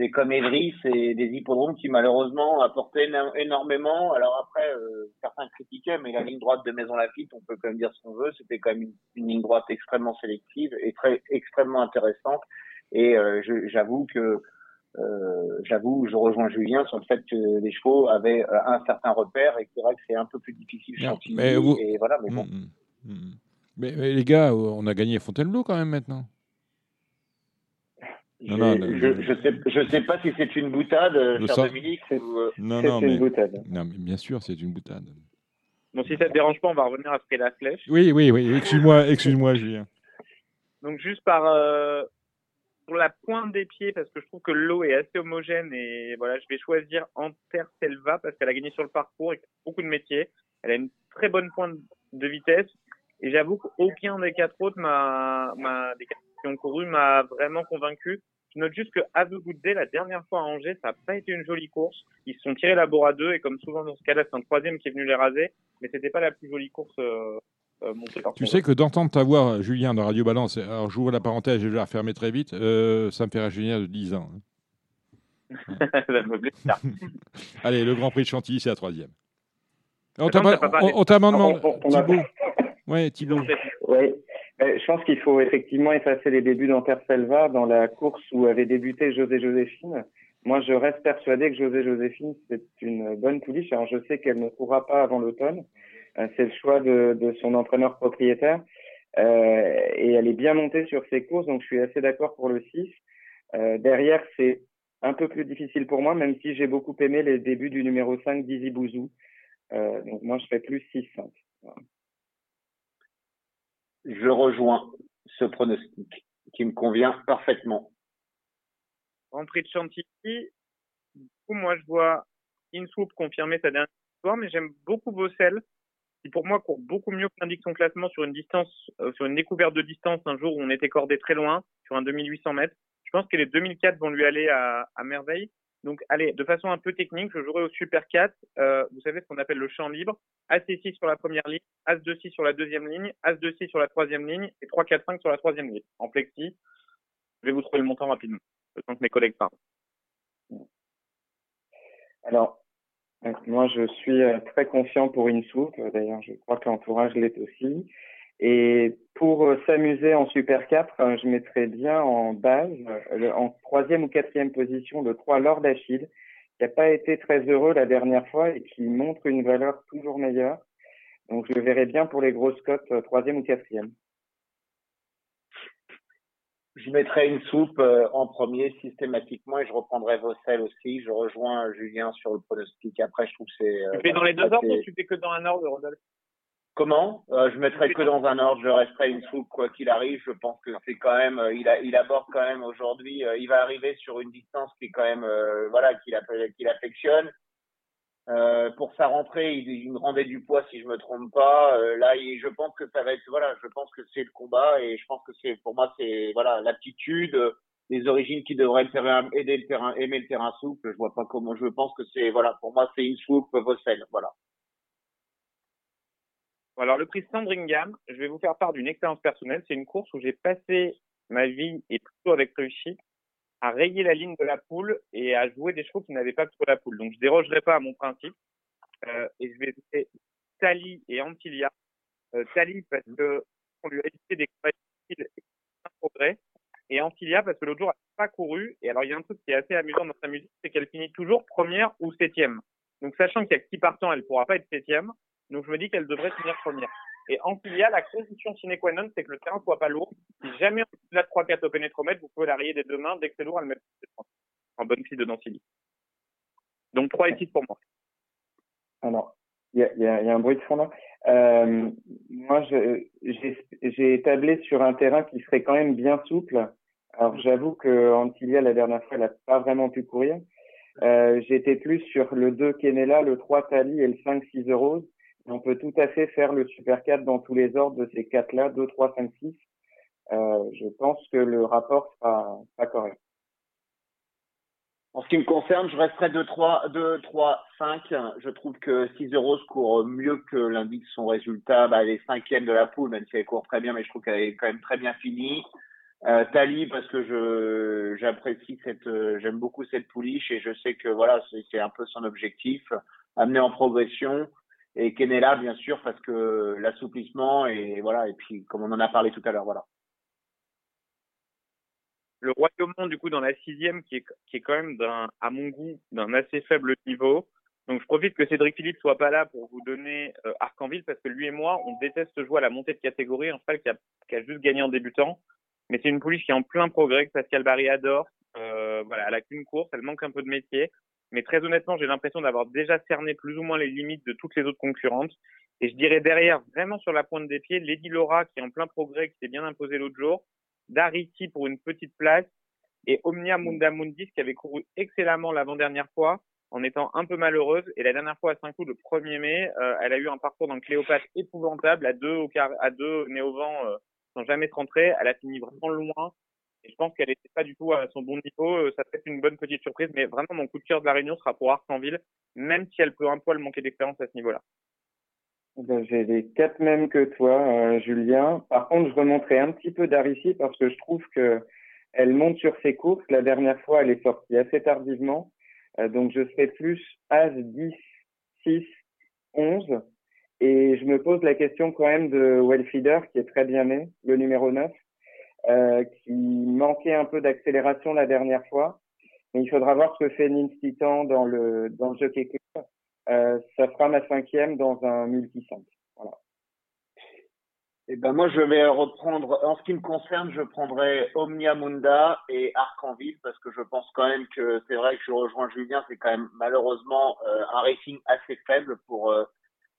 c'est comme Evry, c'est des hippodromes qui malheureusement apportaient éno- énormément. Alors après, euh, certains critiquaient, mais la ligne droite de Maison Lafitte, on peut quand même dire ce qu'on veut, c'était quand même une, une ligne droite extrêmement sélective et très extrêmement intéressante. Et euh, j'avoue que euh, j'avoue, je rejoins Julien sur le fait que les chevaux avaient un certain repère et que c'est vrai que c'est un peu plus difficile Non, mais vous- Et voilà, mais bon. Mais, mais les gars, on a gagné Fontainebleau quand même maintenant. Non, non, je, non, je, je sais, je sais pas si c'est une boutade, euh, cher sang- Dominique. Ou, euh, Non, C'est non, une mais, boutade. non, mais bien sûr, c'est une boutade. Donc si ça te dérange pas, on va revenir après la flèche. Oui, oui, oui. Excuse-moi, excuse-moi, Julien. Donc juste par euh, pour la pointe des pieds parce que je trouve que l'eau est assez homogène et voilà, je vais choisir Anter Selva parce qu'elle a gagné sur le parcours et beaucoup de métiers. Elle a une très bonne pointe de vitesse Et j'avoue qu'aucun des quatre autres m'a, m'a, des quatre qui ont couru m'a vraiment convaincu. Je note juste que Have Good Day, la dernière fois à Angers, ça n'a pas été une jolie course. Ils se sont tirés la bourre à deux et comme souvent dans ce cas-là, c'est un troisième qui est venu les raser. Mais c'était pas la plus jolie course euh, euh, montée par Tu sais que d'entendre ta voix, Julien, dans Radio Balance, alors j'ouvre la parenthèse, je vais la refermer très vite, euh, ça me fait Julien de 10 ans. Plaît. Allez, le Grand Prix de Chantilly, c'est la troisième. On t'a demandé. Ouais, Thibaut. Oui, Euh, je pense qu'il faut effectivement effacer les débuts d'Anterselva dans la course où avait débuté José Joséphine. Moi, je reste persuadé que José Joséphine, c'est une bonne pouliche. Alors, je sais qu'elle ne courra pas avant l'automne. Euh, c'est le choix de, de son entraîneur propriétaire. Euh, et elle est bien montée sur ses courses, donc je suis assez d'accord pour le 6. Euh, derrière, c'est un peu plus difficile pour moi, même si j'ai beaucoup aimé les débuts du numéro 5, Dizzy Bouzou. Euh, donc moi, je fais plus 6-5. Voilà. Je rejoins ce pronostic qui me convient parfaitement. Grand Prix de Chantilly. Du coup, moi, je vois Insoup confirmer sa dernière victoire, mais j'aime beaucoup Bossel, qui pour moi court beaucoup mieux que l'indique son classement sur une distance, euh, sur une découverte de distance un jour où on était cordé très loin, sur un 2800 mètres. Je pense que les 2004 vont lui aller à, à merveille. Donc, allez, de façon un peu technique, je jouerai au Super 4. Euh, vous savez ce qu'on appelle le champ libre. As-6 sur la première ligne, As-2-6 sur la deuxième ligne, As-2-6 sur la troisième ligne et 3-4-5 sur la troisième ligne. En plexi, je vais vous trouver le montant rapidement, le temps que mes collègues parlent. Alors, euh, moi, je suis euh, très confiant pour. Euh, D'ailleurs, je crois que l'entourage l'est aussi. Et pour euh, s'amuser en Super 4, euh, je mettrais bien en base, euh, en troisième ou quatrième position, le 3 Lord Achille, qui n'a pas été très heureux la dernière fois et qui montre une valeur toujours meilleure. Donc, je le verrais bien pour les grosses cotes, euh, troisième ou quatrième. Je mettrai une soupe en premier systématiquement et je reprendrai Vossel aussi. Je rejoins Julien sur le pronostic. Après, je trouve que c'est. Tu fais dans les deux ordres ou tu fais que dans un ordre, Rodolphe? Comment? Euh, Je mettrai que dans un ordre. Je resterai une soupe quoi qu'il arrive. Je pense que c'est quand même. euh, il, a, il aborde quand même aujourd'hui. euh, il va arriver sur une distance qui est quand même euh, voilà qu'il affectionne. Pour sa rentrée, il, il me rendait du poids si je me trompe pas. Là, il- je pense que ça va être voilà. Je pense que c'est le combat et je pense que c'est pour moi c'est voilà l'aptitude, les origines qui devraient le terrain, aider le terrain, aimer le terrain souple. Je vois pas comment. Je pense que c'est voilà. Pour moi, c'est une soupe Vossel. Voilà. Alors, le prix Sandringham, je vais vous faire part d'une expérience personnelle. C'est une course où j'ai passé ma vie, et plutôt avec réussite, à rayer la ligne de la poule et à jouer des chevaux qui n'avaient pas trop la poule. Donc, je dérogerai pas à mon principe. Euh, et je vais jouer Tali et Antilia. Euh, parce que on lui a évité des combats difficiles et un progrès. Et Antilia parce que l'autre jour, elle n'a pas couru. Et alors, il y a un truc qui est assez amusant dans sa musique, c'est qu'elle finit toujours première ou septième. Donc, sachant qu'il y a que six partants, elle pourra pas être septième. Donc, je me dis qu'elle devrait finir première. Et Antilia, la condition sine qua non, c'est que le terrain soit pas lourd. Si jamais on a 3-4 au pénétromètre, vous pouvez la rayer des deux mains. Dès que c'est lourd, elle met en bonne fille de. Donc 3 et 6 pour moi. Alors, il y a, un bruit de fond là. Euh, moi, j'ai tablé sur un terrain qui serait quand même bien souple. Alors, j'avoue que Antilia, la dernière fois, elle n'a pas vraiment pu courir. Euh, J'étais plus sur le 2 Kenela, le 3 Tali et le 5 6 On peut tout à fait faire le Super 4 dans tous les ordres de ces quatre-là, 2, 3, 5, 6. Euh, je pense que le rapport sera correct. En ce qui me concerne, je resterai 2, 3, 2, 3, 5. Je trouve que 6 euros court mieux que l'indique son résultat. Bah, elle est cinquième de la poule, même si elle court très bien, mais je trouve qu'elle est quand même très bien finie. Euh, Tali, parce que j'apprécie cette, j'aime beaucoup cette pouliche et je sais que voilà, c'est un peu son objectif, amener en progression. Et Kenela, bien sûr, parce que l'assouplissement et voilà, et puis comme on en a parlé tout à l'heure, voilà. Le Royaumont, du coup, dans la sixième, qui est, quand même à mon goût, d'un assez faible niveau. Donc, je profite que Cédric Philippe soit pas là pour vous donner euh, Arcanville, parce que lui et moi, on déteste jouer à la montée de catégorie, un cheval qui a, a juste gagné en débutant. Mais c'est une pouliche qui est en plein progrès, que Pascal Barry adore. Euh, voilà, elle a qu'une course, elle manque un peu de métier. Mais très honnêtement, j'ai l'impression d'avoir déjà cerné plus ou moins les limites de toutes les autres concurrentes. Et je dirais derrière, vraiment sur la pointe des pieds, Lady Laura qui est en plein progrès, qui s'est bien imposée l'autre jour, Darity pour une petite place, et Omnia Munda Mundis qui avait couru excellemment l'avant-dernière fois. en étant un peu malheureuse. Et la dernière fois à Saint-Cloud, le 1er mai, euh, elle a eu un parcours dans le Cléopâtre épouvantable, à deux au car à deux nez au vent, euh, sans jamais se rentrer. Elle a fini vraiment loin. Et je pense qu'elle n'était pas du tout à son bon niveau. Euh, ça peut être une bonne petite surprise, mais vraiment mon coup de cœur de la Réunion sera pour Arcanville, même si elle peut un poil manquer d'expérience à ce niveau-là. Ben, J'ai les quatre mêmes que toi, euh, Julien. Par contre, je remonterai un petit peu d'Arici parce que je trouve que elle monte sur ses courses. La dernière fois, elle est sortie assez tardivement. Euh, donc, je serai plus As 10, 6, 11. Et je me pose la question quand même de Wellfeeder, qui est très bien né, le numéro 9, euh, qui manquait un peu d'accélération la dernière fois. Mais il faudra voir ce que fait Nins Titan dans le, dans le Jockey Club. Euh, ça fera ma cinquième dans un multi 5. Voilà. Eh ben moi, je vais reprendre. En ce qui me concerne, je prendrai Omnia Munda et Arcanville parce que je pense quand même que c'est vrai que je rejoins Julien. C'est quand même malheureusement euh, un rating assez faible pour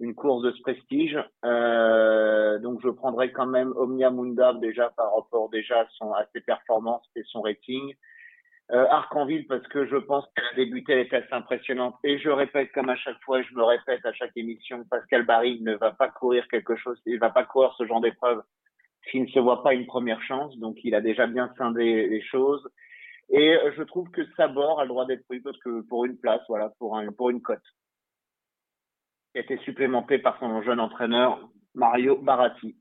une course de ce prestige. Euh, donc je prendrai quand même Omnia Munda déjà par rapport déjà à, ses performances et son rating. Euh, Arcanville parce que je pense qu'elle a débuté, elle était assez impressionnante. Et je répète comme à chaque fois, je me répète à chaque émission, Pascal Barry ne va pas courir quelque chose, il va pas courir ce genre d'épreuve s'il ne se voit pas une première chance. Donc il a déjà bien scindé les choses. Et euh, je trouve que Sabor a le droit d'être pris parce que pour une place, voilà, pour un, pour une cote. Été supplémenté par son jeune entraîneur Mario Baratti.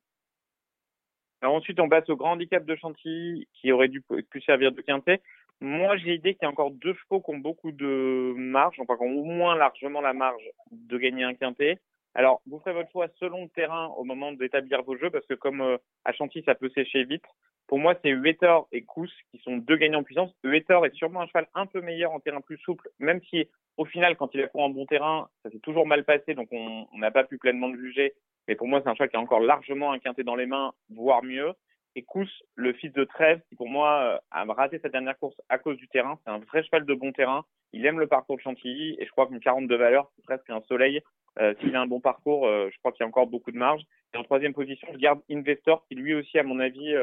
Alors ensuite, on passe au grand handicap de Chantilly qui aurait dû plus servir de quintet. Moi, j'ai l'idée qu'il y a encore deux chevaux qui ont beaucoup de marge, enfin qui ont au moins largement la marge de gagner un quintet. Alors, vous ferez votre choix selon le terrain au moment d'établir vos jeux, parce que comme euh, à Chantilly, ça peut sécher vite. Pour moi, c'est Uetor et Kous qui sont deux gagnants en puissance. Uetor est sûrement un cheval un peu meilleur en terrain plus souple, même si au final, quand il a couru en bon terrain, ça s'est toujours mal passé, donc on n'a pas pu pleinement le juger. Mais pour moi, c'est un cheval qui a encore largement un quintet dans les mains, voire mieux. Et Kous, le fils de Trèves, qui pour moi euh, a raté sa dernière course à cause du terrain, c'est un vrai cheval de bon terrain. Il aime le parcours de Chantilly et je crois qu'une 42 valeur, c'est presque un soleil. Euh, S'il a un bon parcours, euh, je crois qu'il y a encore beaucoup de marge. Et en troisième position, je garde Investor, qui lui aussi, à mon avis,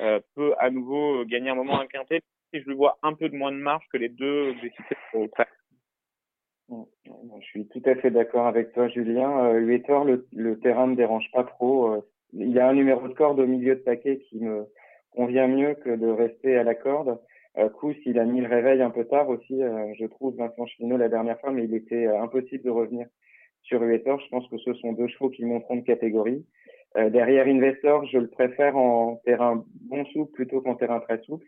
euh, peut à nouveau gagner un moment un quintet. Et je lui vois un peu de moins de marge que les deux que j'ai cités au Je suis tout à fait d'accord avec toi, Julien. Euh, Uetor, le, le terrain ne dérange pas trop. Euh, il y a un numéro de corde au milieu de paquet qui me convient mieux que de rester à la corde. Euh, Kous, il a mis le réveil un peu tard aussi, euh, je trouve, Vincent Chino la dernière fois, mais il était euh, impossible de revenir sur Uetor. Je pense que ce sont deux chevaux qui monteront de catégorie. Euh, derrière Investor, je le préfère en terrain bon souple plutôt qu'en terrain très souple.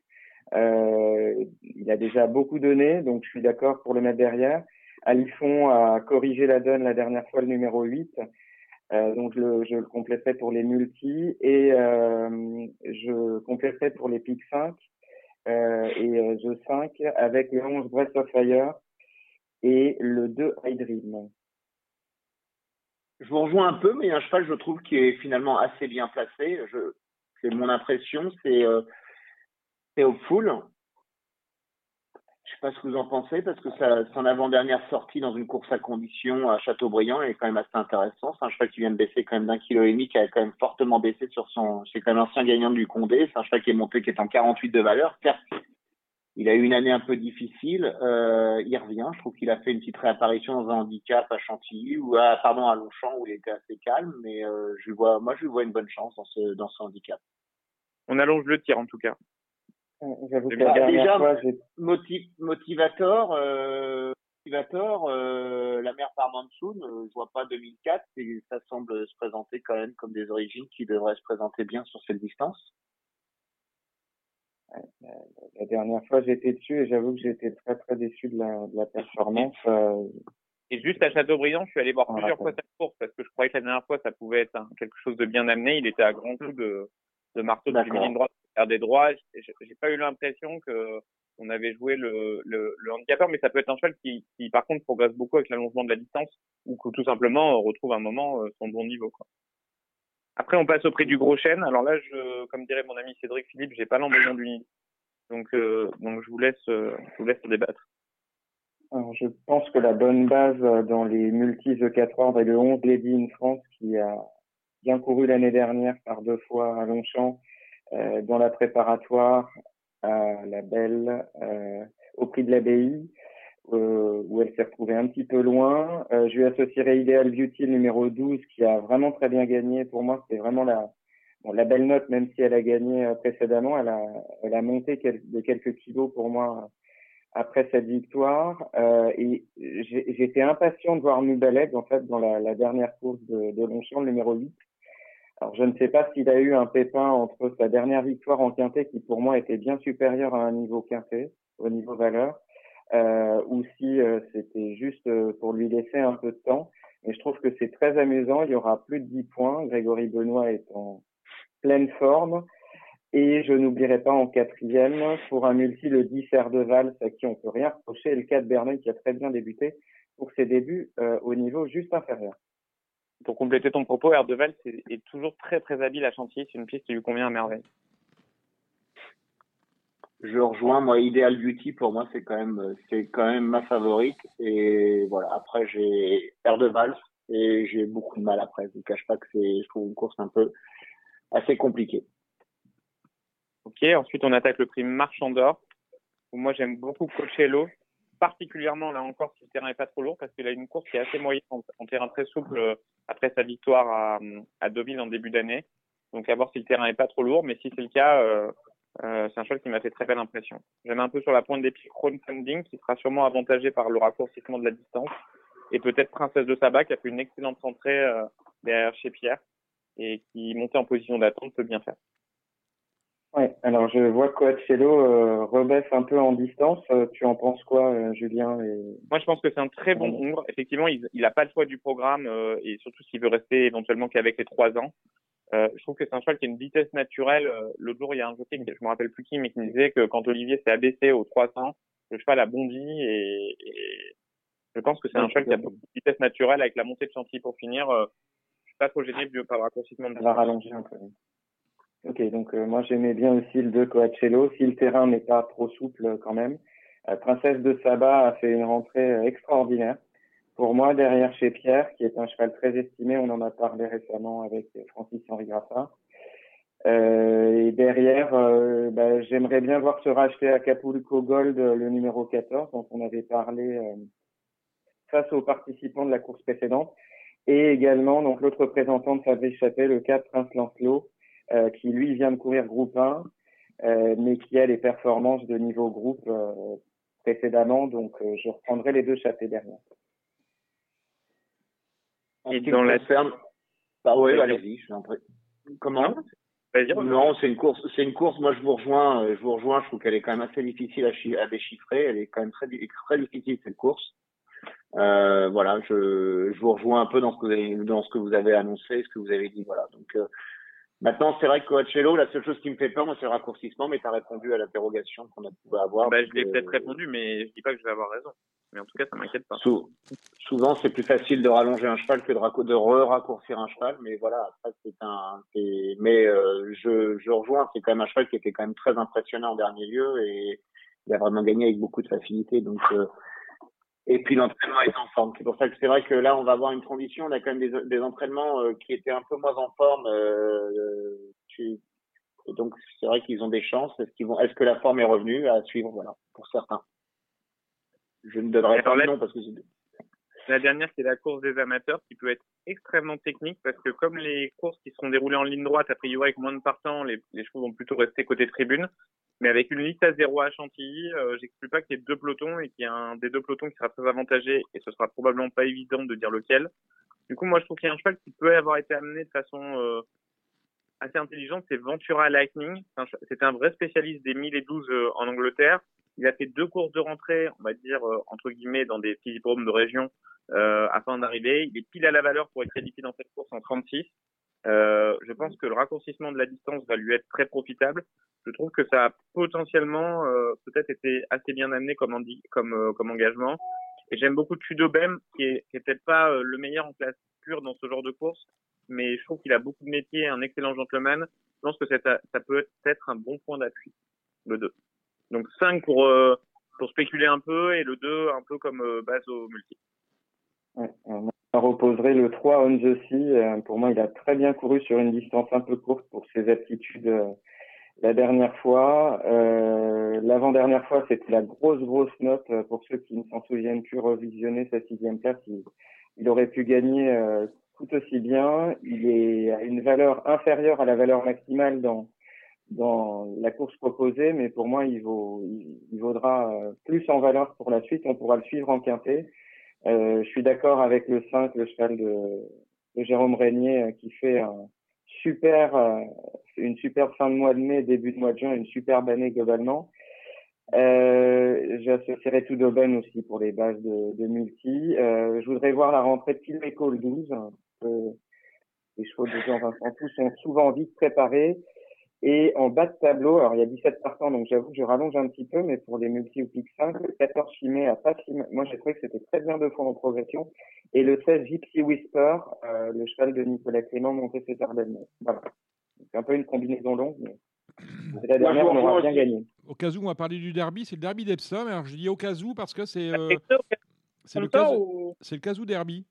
Euh, il a déjà beaucoup donné, donc je suis d'accord pour le mettre derrière. Alifon a corrigé la donne la dernière fois, le numéro 8. Euh, donc je le, je le compléterai pour les multis et euh, je compléterai pour les pics 5 euh, et euh, The 5 avec le 11 Breath of Fire et le 2 High Dream. Je vous rejoins un peu, mais un cheval, je trouve, qui est finalement assez bien placé. C'est mon impression, c'est euh, Hopeful. Je sais pas ce que vous en pensez, parce que ça, son avant-dernière sortie dans une course à condition à Châteaubriand est quand même assez intéressant. C'est un cheval qui vient de baisser quand même d'un kilo et demi, qui a quand même fortement baissé sur son, c'est quand même gagnant du Condé. C'est un cheval qui est monté, qui est en 48 de valeur. Certes, il a eu une année un peu difficile. Euh, il revient. Je trouve qu'il a fait une petite réapparition dans un handicap à Chantilly ou à, pardon, à Longchamp où il était assez calme. Mais euh, je lui vois, moi, je lui vois une bonne chance dans ce, dans ce handicap. On allonge le tir en tout cas. J'avoue que Bah, la dernière déjà, fois, Motiv- Motivator, euh, Motivator, euh, la mère par Mansoun, euh, je vois pas 2004 et ça semble se présenter quand même comme des origines qui devraient se présenter bien sur cette distance. La dernière fois, j'étais dessus et j'avoue que j'étais très très déçu de la, de la performance. Euh, Et juste à Châteaubriand, je suis allé voir plusieurs fois cette course parce que je croyais que la dernière fois, ça pouvait être quelque chose de bien amené. Il était à grands coups de, de marteau de ligne droite, faire des droits. J'ai pas eu l'impression que on avait joué le, le, le handicapeur, mais ça peut être un cheval qui, qui, par contre, progresse beaucoup avec l'allongement de la distance ou que tout simplement on retrouve un moment euh, son bon niveau. Quoi. Après, on passe au prix du gros chêne. Alors là, je, comme dirait mon ami Cédric Philippe, j'ai pas l'embryon du nid. Donc, euh, donc je vous laisse, euh, vous laisse débattre. alors, je pense que la bonne base euh, dans les multis de 4 ordres est le 11 Lady in France qui a bien couru l'année dernière par deux fois à Longchamp dans la préparatoire à la Belle au prix de l'abbaye euh, où elle s'est retrouvée un petit peu loin. Euh, je lui associerai Ideal Beauty, numéro 12, qui a vraiment très bien gagné. Pour moi, c'est vraiment la, belle note, même si elle a gagné euh, précédemment. Elle a, monté de quelques kilos pour moi après cette victoire. Et j'étais impatient de voir Nubelec, en fait, dans la, dernière course de, de Longchamp, numéro 8. Alors, je ne sais pas s'il a eu un pépin entre sa dernière victoire en quintet, qui pour moi était bien supérieure à un niveau quintet, au niveau valeur, ou si euh, c'était juste euh, pour lui laisser un peu de temps. Mais je trouve que c'est très amusant. Il y aura plus de 10 points. Grégory Benoît est en pleine forme. Et je n'oublierai pas en quatrième, pour un multi, le 10 R de Valls, à qui on peut rien reprocher, et le 4 Bernet qui a très bien débuté pour ses débuts euh, au niveau juste inférieur. Pour compléter ton propos, R de Valls est, toujours très très habile à Chantilly. C'est une piste qui lui convient à merveille je rejoins. Moi Ideal Beauty pour moi c'est quand même c'est quand même ma favorite. Et voilà après j'ai Air de Valls et j'ai beaucoup de mal après. Je ne cache pas que c'est je trouve une course un peu assez compliquée. Ok ensuite on attaque le prix Marchand d'Or où moi j'aime beaucoup Coachello particulièrement là encore si le terrain est pas trop lourd parce qu'il a une course qui est assez moyenne en, en terrain très souple euh, après sa victoire à, à Deauville en début d'année. Donc à voir si le terrain est pas trop lourd mais si c'est le cas euh, euh, c'est un cheval qui m'a fait très belle impression. J'aime un peu sur la pointe des pieds crowdfunding, qui sera sûrement avantagé par le raccourcissement de la distance. Et peut-être Princesse de Saba, qui a fait une excellente rentrée euh, derrière chez Pierre et qui, monté en position d'attente, peut bien faire. Ouais, alors je vois Coachello euh, rebaisse un peu en distance. Euh, tu en penses quoi, Julien et... Moi, je pense que c'est un très bon nombre. Effectivement, il n'a pas le choix du programme et surtout s'il veut rester éventuellement qu'avec les trois ans. Euh, je trouve que c'est un cheval qui a une vitesse naturelle. Euh, L'autre jour, il y a un jockey, je me rappelle plus qui, mais qui me disait que quand Olivier s'est abaissé aux 300, le cheval a bondi et, et je pense que c'est un cheval qui a de vitesse naturelle avec la montée de Chantilly pour finir. Euh, je suis pas trop gêné par le raccourcissement de la va rallonger un peu. Ok, donc euh, moi j'aimais bien aussi le 2 Coachello, si le terrain n'est pas trop souple quand même. Euh, Princesse de Saba a fait une rentrée extraordinaire pour moi, derrière chez Pierre, qui est un cheval très estimé, on en a parlé récemment avec Francis-Henri Graffin. Euh, et derrière, euh, bah, j'aimerais bien voir se racheter à Acapulco Gold le numéro 14, dont on avait parlé euh, face aux participants de la course précédente. Et également, donc l'autre représentant de Fabrice Chappelle, le 4 Prince Lancelot, euh, qui lui vient de courir groupe 1, euh, mais qui a les performances de niveau groupe précédemment. Donc je reprendrai les deux chapeaux derrière. Et dans la ferme. Bah ouais, allez-y, je suis en Comment Non, c'est une course. C'est une course. Moi, je vous rejoins. Je vous rejoins. Je trouve qu'elle est quand même assez difficile à, à, déchiffrer. Elle est quand même très, très difficile cette course. Euh, voilà, je, je vous rejoins un peu dans ce que vous avez, dans ce que vous avez annoncé, ce que vous avez dit. Voilà. Donc euh, maintenant, c'est vrai que Coachello, la seule chose qui me fait peur, moi, c'est le raccourcissement. Mais tu as répondu à l'interrogation qu'on a pu avoir. Bah, je l'ai peut-être répondu, mais je dis pas que je vais avoir raison. Mais en tout cas, ça m'inquiète pas. Sou souvent, c'est plus facile de rallonger un cheval que de, de re-raccourcir un cheval. Mais voilà, après, c'est un. Mais euh, je, je rejoins, c'est quand même un cheval qui était quand même très impressionnant en dernier lieu et il a vraiment gagné avec beaucoup de facilité. Donc, euh, et puis l'entraînement est en forme. C'est pour ça que c'est vrai que là, on va avoir une transition. On a quand même des, des entraînements euh, qui étaient un peu moins en forme. Euh, tu... Et donc, c'est vrai qu'ils ont des chances. Est-ce qu'ils vont, est-ce que la forme est revenue à suivre, voilà, pour certains. Je ne donnerai pas le nom parce que la dernière, c'est la course des amateurs qui peut être extrêmement technique parce que comme les courses qui seront déroulées en ligne droite, a priori avec moins de partants, les, les chevaux vont plutôt rester côté tribune. Mais avec une liste à zéro à Chantilly, euh, j'exclus pas qu'il y ait deux pelotons et qu'il y a un des deux pelotons qui sera très avantagé et ce sera probablement pas évident de dire lequel. Du coup, moi, je trouve qu'il y a un cheval qui peut avoir été amené de façon euh, assez intelligente, c'est Ventura Lightning. C'était un vrai spécialiste des 1000 et 12 euh, en Angleterre. Il a fait deux courses de rentrée, on va dire, euh, entre guillemets, dans des petits hippodromes de région euh, afin d'arriver. Il est pile à la valeur pour être qualifié dans cette course en 36. Euh, je pense que le raccourcissement de la distance va lui être très profitable. Je trouve que ça a potentiellement euh, peut-être été assez bien amené comme, comme, euh, comme engagement. Et j'aime beaucoup Tudobem, qui est, qui est peut-être pas euh, le meilleur en classe pure dans ce genre de course, mais je trouve qu'il a beaucoup de métier, un excellent gentleman. Je pense que ça, ça peut être un bon point d'appui, le 2. Donc 5 pour, euh, pour spéculer un peu et le 2 un peu comme euh, base au multi. On reposerait le 3 on the sea. pour moi, il a très bien couru sur une distance un peu courte pour ses aptitudes la dernière fois. Euh, L'avant-dernière fois, c'était la grosse, grosse note. Euh, pour ceux qui ne s'en souviennent plus, revisionner sa sixième place, il, il aurait pu gagner euh, tout aussi bien. Il est à une valeur inférieure à la valeur maximale dans dans la course proposée, mais pour moi, il vaut, il, vaudra euh, plus en valeur pour la suite. On pourra le suivre en quintet. Euh, je suis d'accord avec le 5, le cheval de, de Jérôme Régnier, euh, qui fait un super, euh, une super fin de mois de mai, début de mois de juin, une superbe année globalement. Euh, J'associerai tout d'aubaine aussi pour les bases de, de multi. Euh, je voudrais voir la rentrée de Phil le 12. les chevaux de Jean-Vincent Tout sont souvent vite préparés. Et en bas de tableau, alors il y a 17 partants, donc j'avoue que je rallonge un petit peu, mais pour les multi ou pic 5, le 14 chimé à pas moi j'ai trouvé que c'était très bien deux fois en progression. Et le 16 Gypsy Whisper, euh, le cheval de Nicolas Clément monté ses Ardennes. Voilà. C'est un peu une combinaison longue, mais la dernière, on aura bien gagné. Au cas où on va parler du derby, c'est le derby d'Epsom. Alors je dis au cas où parce que c'est euh, c'est le, le Kazoo derby.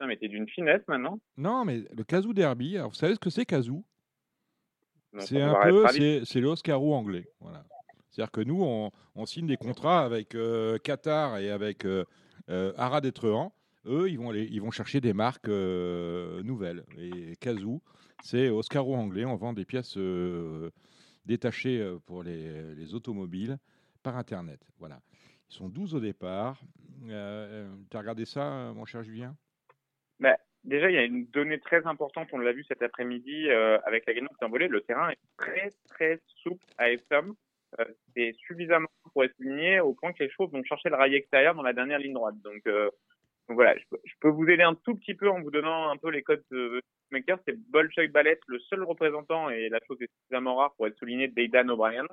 Non mais t'es d'une finesse maintenant. Non mais le Kazoo derby, alors vous savez ce que c'est Kazoo c'est un peu, c'est l'Oscaro anglais. Voilà. C'est-à-dire que nous, on, on, signe des contrats avec euh, Qatar et avec euh, euh, Arad Etrehan. Eux, ils vont, aller, ils vont chercher des marques euh, nouvelles. Et Kazoo, c'est Oscaro anglais. On vend des pièces détachées pour les, les, automobiles par Internet. Voilà. Ils sont 12 au départ. tu as regardé ça, mon cher Julien? Bah, Déjà, il y a une donnée très importante, on l'a vu cet après-midi euh, avec la gagnante d'un volet. Le terrain est très, très souple à Epsom. Euh, c'est suffisamment pour être souligné au point que les chevaux vont chercher le rail extérieur dans la dernière ligne droite. Donc, euh, donc voilà, je peux, je peux, vous aider un tout petit peu en vous donnant un peu les codes de maker. C'est Bolshoi Ballet, le seul représentant, et la chose est suffisamment rare pour être souligné, d'Aidan O'Brien,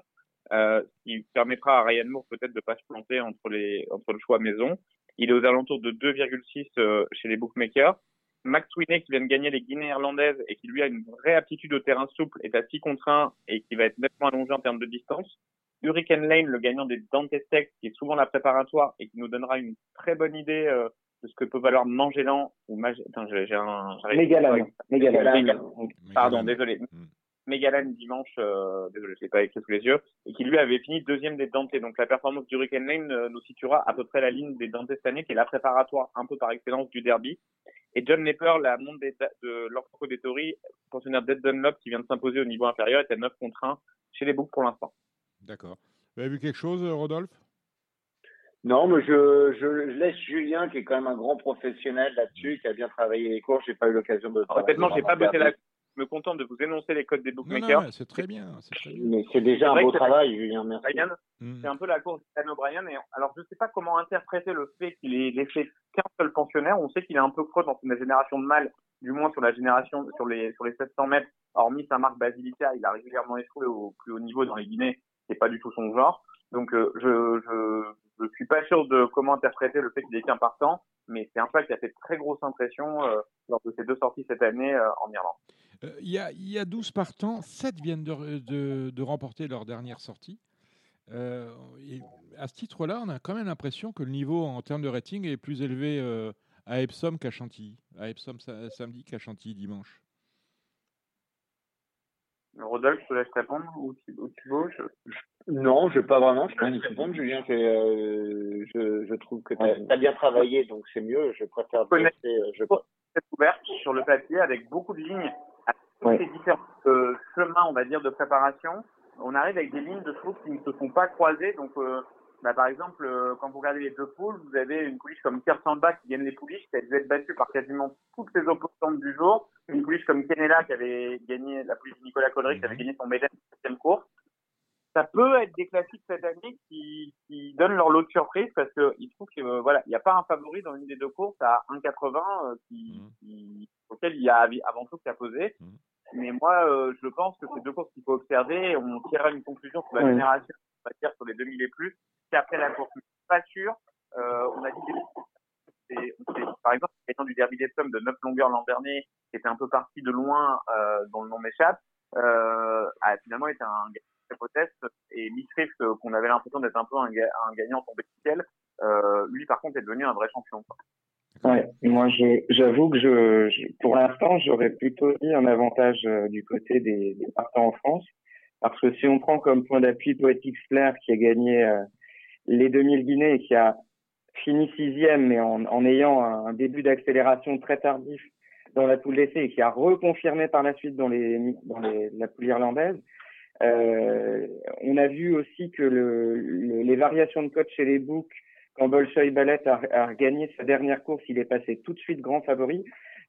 euh, qui permettra à Ryan Moore peut-être de pas se planter entre, les, entre le choix maison. Il est aux alentours de 2,6 euh, chez les bookmakers. Max Winnie qui vient de gagner les Guinées irlandaises et qui lui a une vraie aptitude au terrain souple est à 6 contre 1 et qui va être nettement allongé en termes de distance. Hurricane Lane, le gagnant des Dante Tex, qui est souvent la préparatoire et qui nous donnera une très bonne idée euh, de ce que peut valoir Magellan ou Mag... Attends, j'ai un... Mégalan. Pardon, désolé. Mm. Megalan dimanche, euh, désolé, je l'ai pas écrit sous les yeux, et qui lui avait fini deuxième des Dante. Donc la performance du Hurricane Lane euh, nous situera à peu près la ligne des Dante cette année, qui est la préparatoire un peu par excellence du derby. Et John Lepper, la montre de l'Orco des Tories, pensionnaire d'Ed Dunlop, qui vient de s'imposer au niveau inférieur, est à 9 contre 1 chez les boucs pour l'instant. D'accord. Vous avez vu quelque chose, Rodolphe? Non, mais je, je, laisse Julien, qui est quand même un grand professionnel là-dessus, qui a bien travaillé les cours. J'ai pas eu l'occasion de. Honnêtement, j'ai pas bossé la me contente de vous énoncer les codes des bookmakers. c'est très bien. C'est déjà un beau travail, Julien. Merci. Mm. C'est un peu la course d'Anne O'Brien. Alors, je ne sais pas comment interpréter le fait qu'il ait laissé qu'un seul pensionnaire. On sait qu'il est un peu creux dans une génération de mâles, du moins sur la génération, sur les, sur les 700 mètres. Hormis Saint-Marc Basilica, il a régulièrement échoué au plus haut niveau dans les Guinées. C'est pas du tout son genre. Donc, euh, je, je, je suis pas sûr de comment interpréter le fait qu'il ait qu'un partant, mais c'est un fait qui a fait très grosse impression euh, lors de ses deux sorties cette année euh, en Irlande. Euh, il y, a, y, a 12 partants, 7 viennent de, de, de remporter leur dernière sortie. Euh, et à ce titre-là, on a quand même l'impression que le niveau en termes de rating est plus élevé euh, à Epsom qu'à Chantilly. À Epsom samedi qu'à Chantilly dimanche. Rodolphe, je te laisse répondre ou Thibaut je... Non, je pas vraiment. Je peux répondre, Julien. Euh, je, je, trouve que tu as, bien travaillé, donc c'est mieux. Je préfère. Connaître, je... cette ouverte sur le papier avec beaucoup de lignes tous ces différents euh, chemins, on va dire, de préparation, on arrive avec des lignes de chevaux qui ne se sont pas croisées. Donc, euh, bah, par exemple, euh, quand vous regardez les deux poules, vous avez une pouliche comme Kersamba qui gagne les pouliches, qui a dû être battue par quasiment toutes les opposantes du jour. Une pouliche comme Kenela qui avait gagné, la pouliche de Nicolas Collery qui avait gagné son médaille de septième course. Ça peut être des classiques cette année qui, qui donnent leur lot de surprise parce que il trouve que voilà, il n'y a pas un favori dans une des deux courses à 1,80 qui, mmh. qui, auquel il y a avant tout qu'à poser. Mais moi, euh, je pense que c'est deux courses qu'il faut observer. On tirera une conclusion sur la génération, on va dire sur les 2000 et plus. après la course, pas sûr. Euh, on a dit des... par exemple, le gagnant du Derby des Sommes de 9 longueurs l'an dernier, qui était un peu parti de loin, euh, dont le nom m'échappe, euh, a finalement été un gagnant très proteste. Et Miss euh, qu'on avait l'impression d'être un peu un, un gagnant tombé du ciel, euh, lui, par contre, est devenu un vrai champion. Ouais, moi j'avoue que je, pour l'instant j'aurais plutôt dit un avantage euh, du côté des, des partants en France. Parce que si on prend comme point d'appui Poetics Flair qui a gagné euh, les 2000 Guinées et qui a fini sixième, mais en, en ayant un, début d'accélération très tardif dans la poule d'essai et qui a reconfirmé par la suite dans, les, dans les, la poule irlandaise, euh, on a vu aussi que le, les variations de code chez les books, quand Bolshoi Ballet a, a, gagné sa dernière course, il est passé tout de suite grand favori.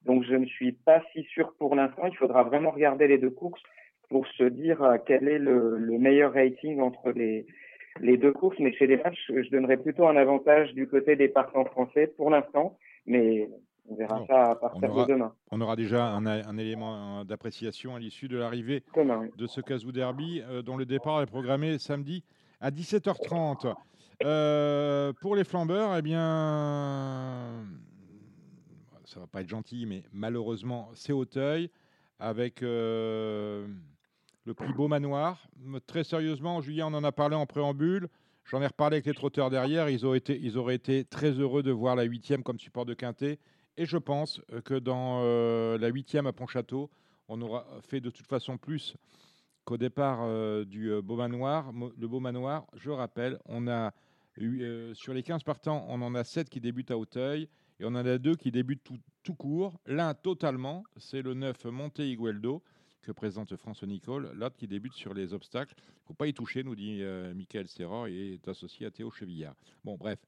Donc je ne suis pas si sûr pour l'instant. Il faudra vraiment regarder les deux courses pour se dire euh, quel est le, le meilleur rating entre les, les deux courses. Mais chez les matchs, je donnerais plutôt un avantage du côté des partants français pour l'instant. Mais on verra ça à partir aura, de demain. On aura déjà un, un élément d'appréciation à l'issue de l'arrivée de ce Kazoo Derby, euh, dont le départ est programmé samedi à 17h30. Euh, pour les flambeurs, eh bien, ça va pas être gentil, mais malheureusement, c'est Auteuil avec euh, le prix Beau Manoir. Très sérieusement, Julien, on en a parlé en préambule. J'en ai reparlé avec les trotteurs derrière. Ils, ont été, ils auraient été très heureux de voir la huitième comme support de Quintet. Et je pense que dans euh, la huitième à Pontchâteau, on aura fait de toute façon plus qu'au départ euh, du euh, Beau Manoir. Le Beau Manoir, je rappelle, on a euh, sur les 15 partants, on en a 7 qui débutent à Auteuil et on en a deux qui débutent tout, court. L'un totalement, c'est le 9 Monte Igueldo que présente François Nicole. L'autre qui débute sur les obstacles. Il ne faut pas y toucher, nous dit euh, Michael Serra et est associé à Théo Chevillard. Bon, bref,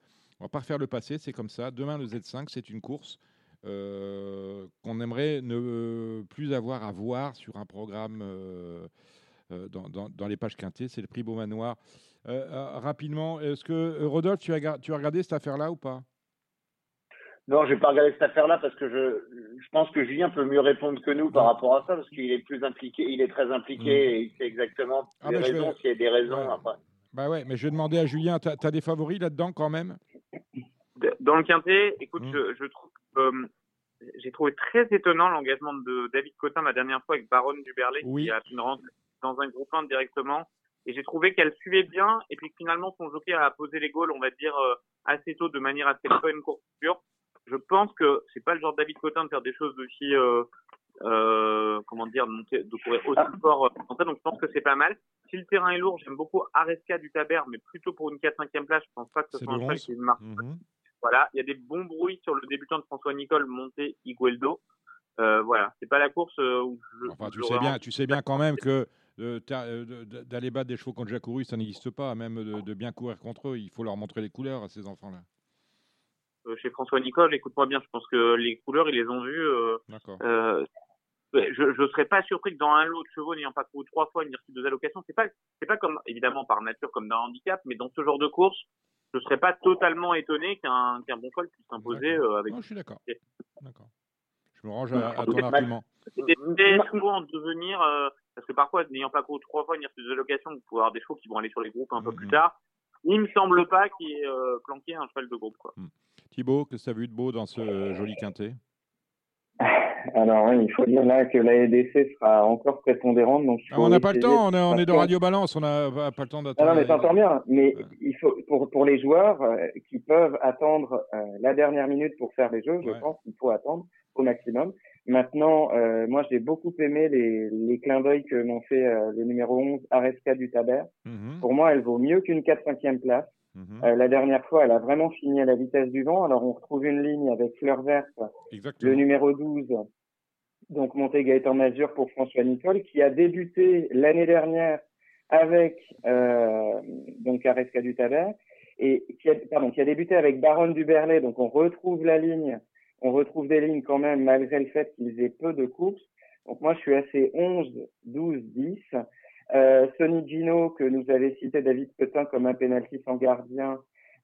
on va pas refaire le passé, c'est comme ça. Demain, le Z5, c'est une course euh, qu'on aimerait ne plus avoir à voir sur un programme dans, les pages quintées. C'est le prix Beaumanoir. Euh, rapidement, est-ce que Rodolphe, tu as, tu as regardé cette affaire-là ou pas? Non, je vais pas regarder cette affaire-là parce que je, je pense que Julien peut mieux répondre que nous par rapport à ça parce qu'il est plus impliqué, il est très impliqué mmh. et il sait exactement ah les raisons, vais... s'il y a des raisons ouais. après. Bah ouais, mais je vais demander à Julien, tu as, des favoris là-dedans quand même? Dans le quintet, écoute, mmh. je, je, trouve euh, j'ai trouvé très étonnant l'engagement de David Cotin la dernière fois avec Baronne Duberlet oui. qui a une rentre dans un groupe 1 directement et j'ai trouvé qu'elle suivait bien. Et puis finalement son jockey a posé les goals on va dire euh, assez tôt de manière à ce qu'elle soit une course pure je pense que c'est pas le genre de David Cotin de faire des choses aussi euh, euh, comment dire de, monter, de courir aussi fort euh, donc je pense que c'est pas mal. Si le terrain est lourd j'aime beaucoup Aresca du Taber mais plutôt pour une 4-5e place je pense pas que ce soit un cheval qui marque mm -hmm. voilà. Il y a des bons bruits sur le débutant de François Nicole monté Igueldo. Euh, voilà. C'est pas la course où je, enfin, tu sais bien tu sais bien quand même que euh, d'aller battre des chevaux qui ont déjà couru, ça n'existe pas. Même de, de, bien courir contre eux, il faut leur montrer les couleurs à ces enfants-là. Euh, chez François Nicole, écoute-moi bien, je pense que les couleurs, ils les ont vues. Euh, euh, je ne serais pas surpris que dans un lot de chevaux n'ayant pas couru trois fois une reçu deux allocations, c'est pas c'est pas comme évidemment par nature comme dans un handicap, mais dans ce genre de course, je serais pas totalement étonné qu'un qu'un bon cheval puisse s'imposer euh, avec. Non, je suis d'accord. Je me range à, à ton argument. C'était souvent en devenir euh, parce que parfois, n'ayant pas couru trois fois une reçu deux allocations, vous pouvez avoir des chevaux qui vont aller sur les groupes un mmh. peu plus tard. Il me semble pas qu'il y ait euh, planqué un cheval de groupe. Quoi. Mmh. Thibaut, qu'est-ce que tu as vu de beau dans ce joli quintet? Alors oui, il faut dire là que la EDC sera encore prépondérante. Donc ah, on n'a pas le temps, on est, on est de Radio Balance, on n'a pas le temps d'attendre. Non, non, mais t'entends bien. Mais ouais. il faut, pour, pour les joueurs euh, qui peuvent attendre euh, la dernière minute pour faire les jeux, je ouais. pense qu'il faut attendre au maximum. Maintenant, euh, moi j'ai beaucoup aimé les, les clins d'œil que m'ont fait euh, le numéro 11, Aresca du Taber. -hmm. Pour moi, elle vaut mieux qu'une 4-5e place. Mmh. Euh, la dernière fois, elle a vraiment fini à la vitesse du vent. Alors, on retrouve une ligne avec Fleur Verte, Exactement. le numéro 12, donc monté Gaëtan Mazur pour François Nicole, qui a débuté l'année dernière avec euh, donc Aresca du Taber, et qui a, pardon, qui a débuté avec Baronne du Berlay. Donc, on retrouve la ligne, on retrouve des lignes quand même, malgré le fait qu'ils aient peu de courses. Donc, moi, je suis assez 11, 12, 10. Euh, Sonny Gino, que nous avait cité David Petin comme un pénalty sans gardien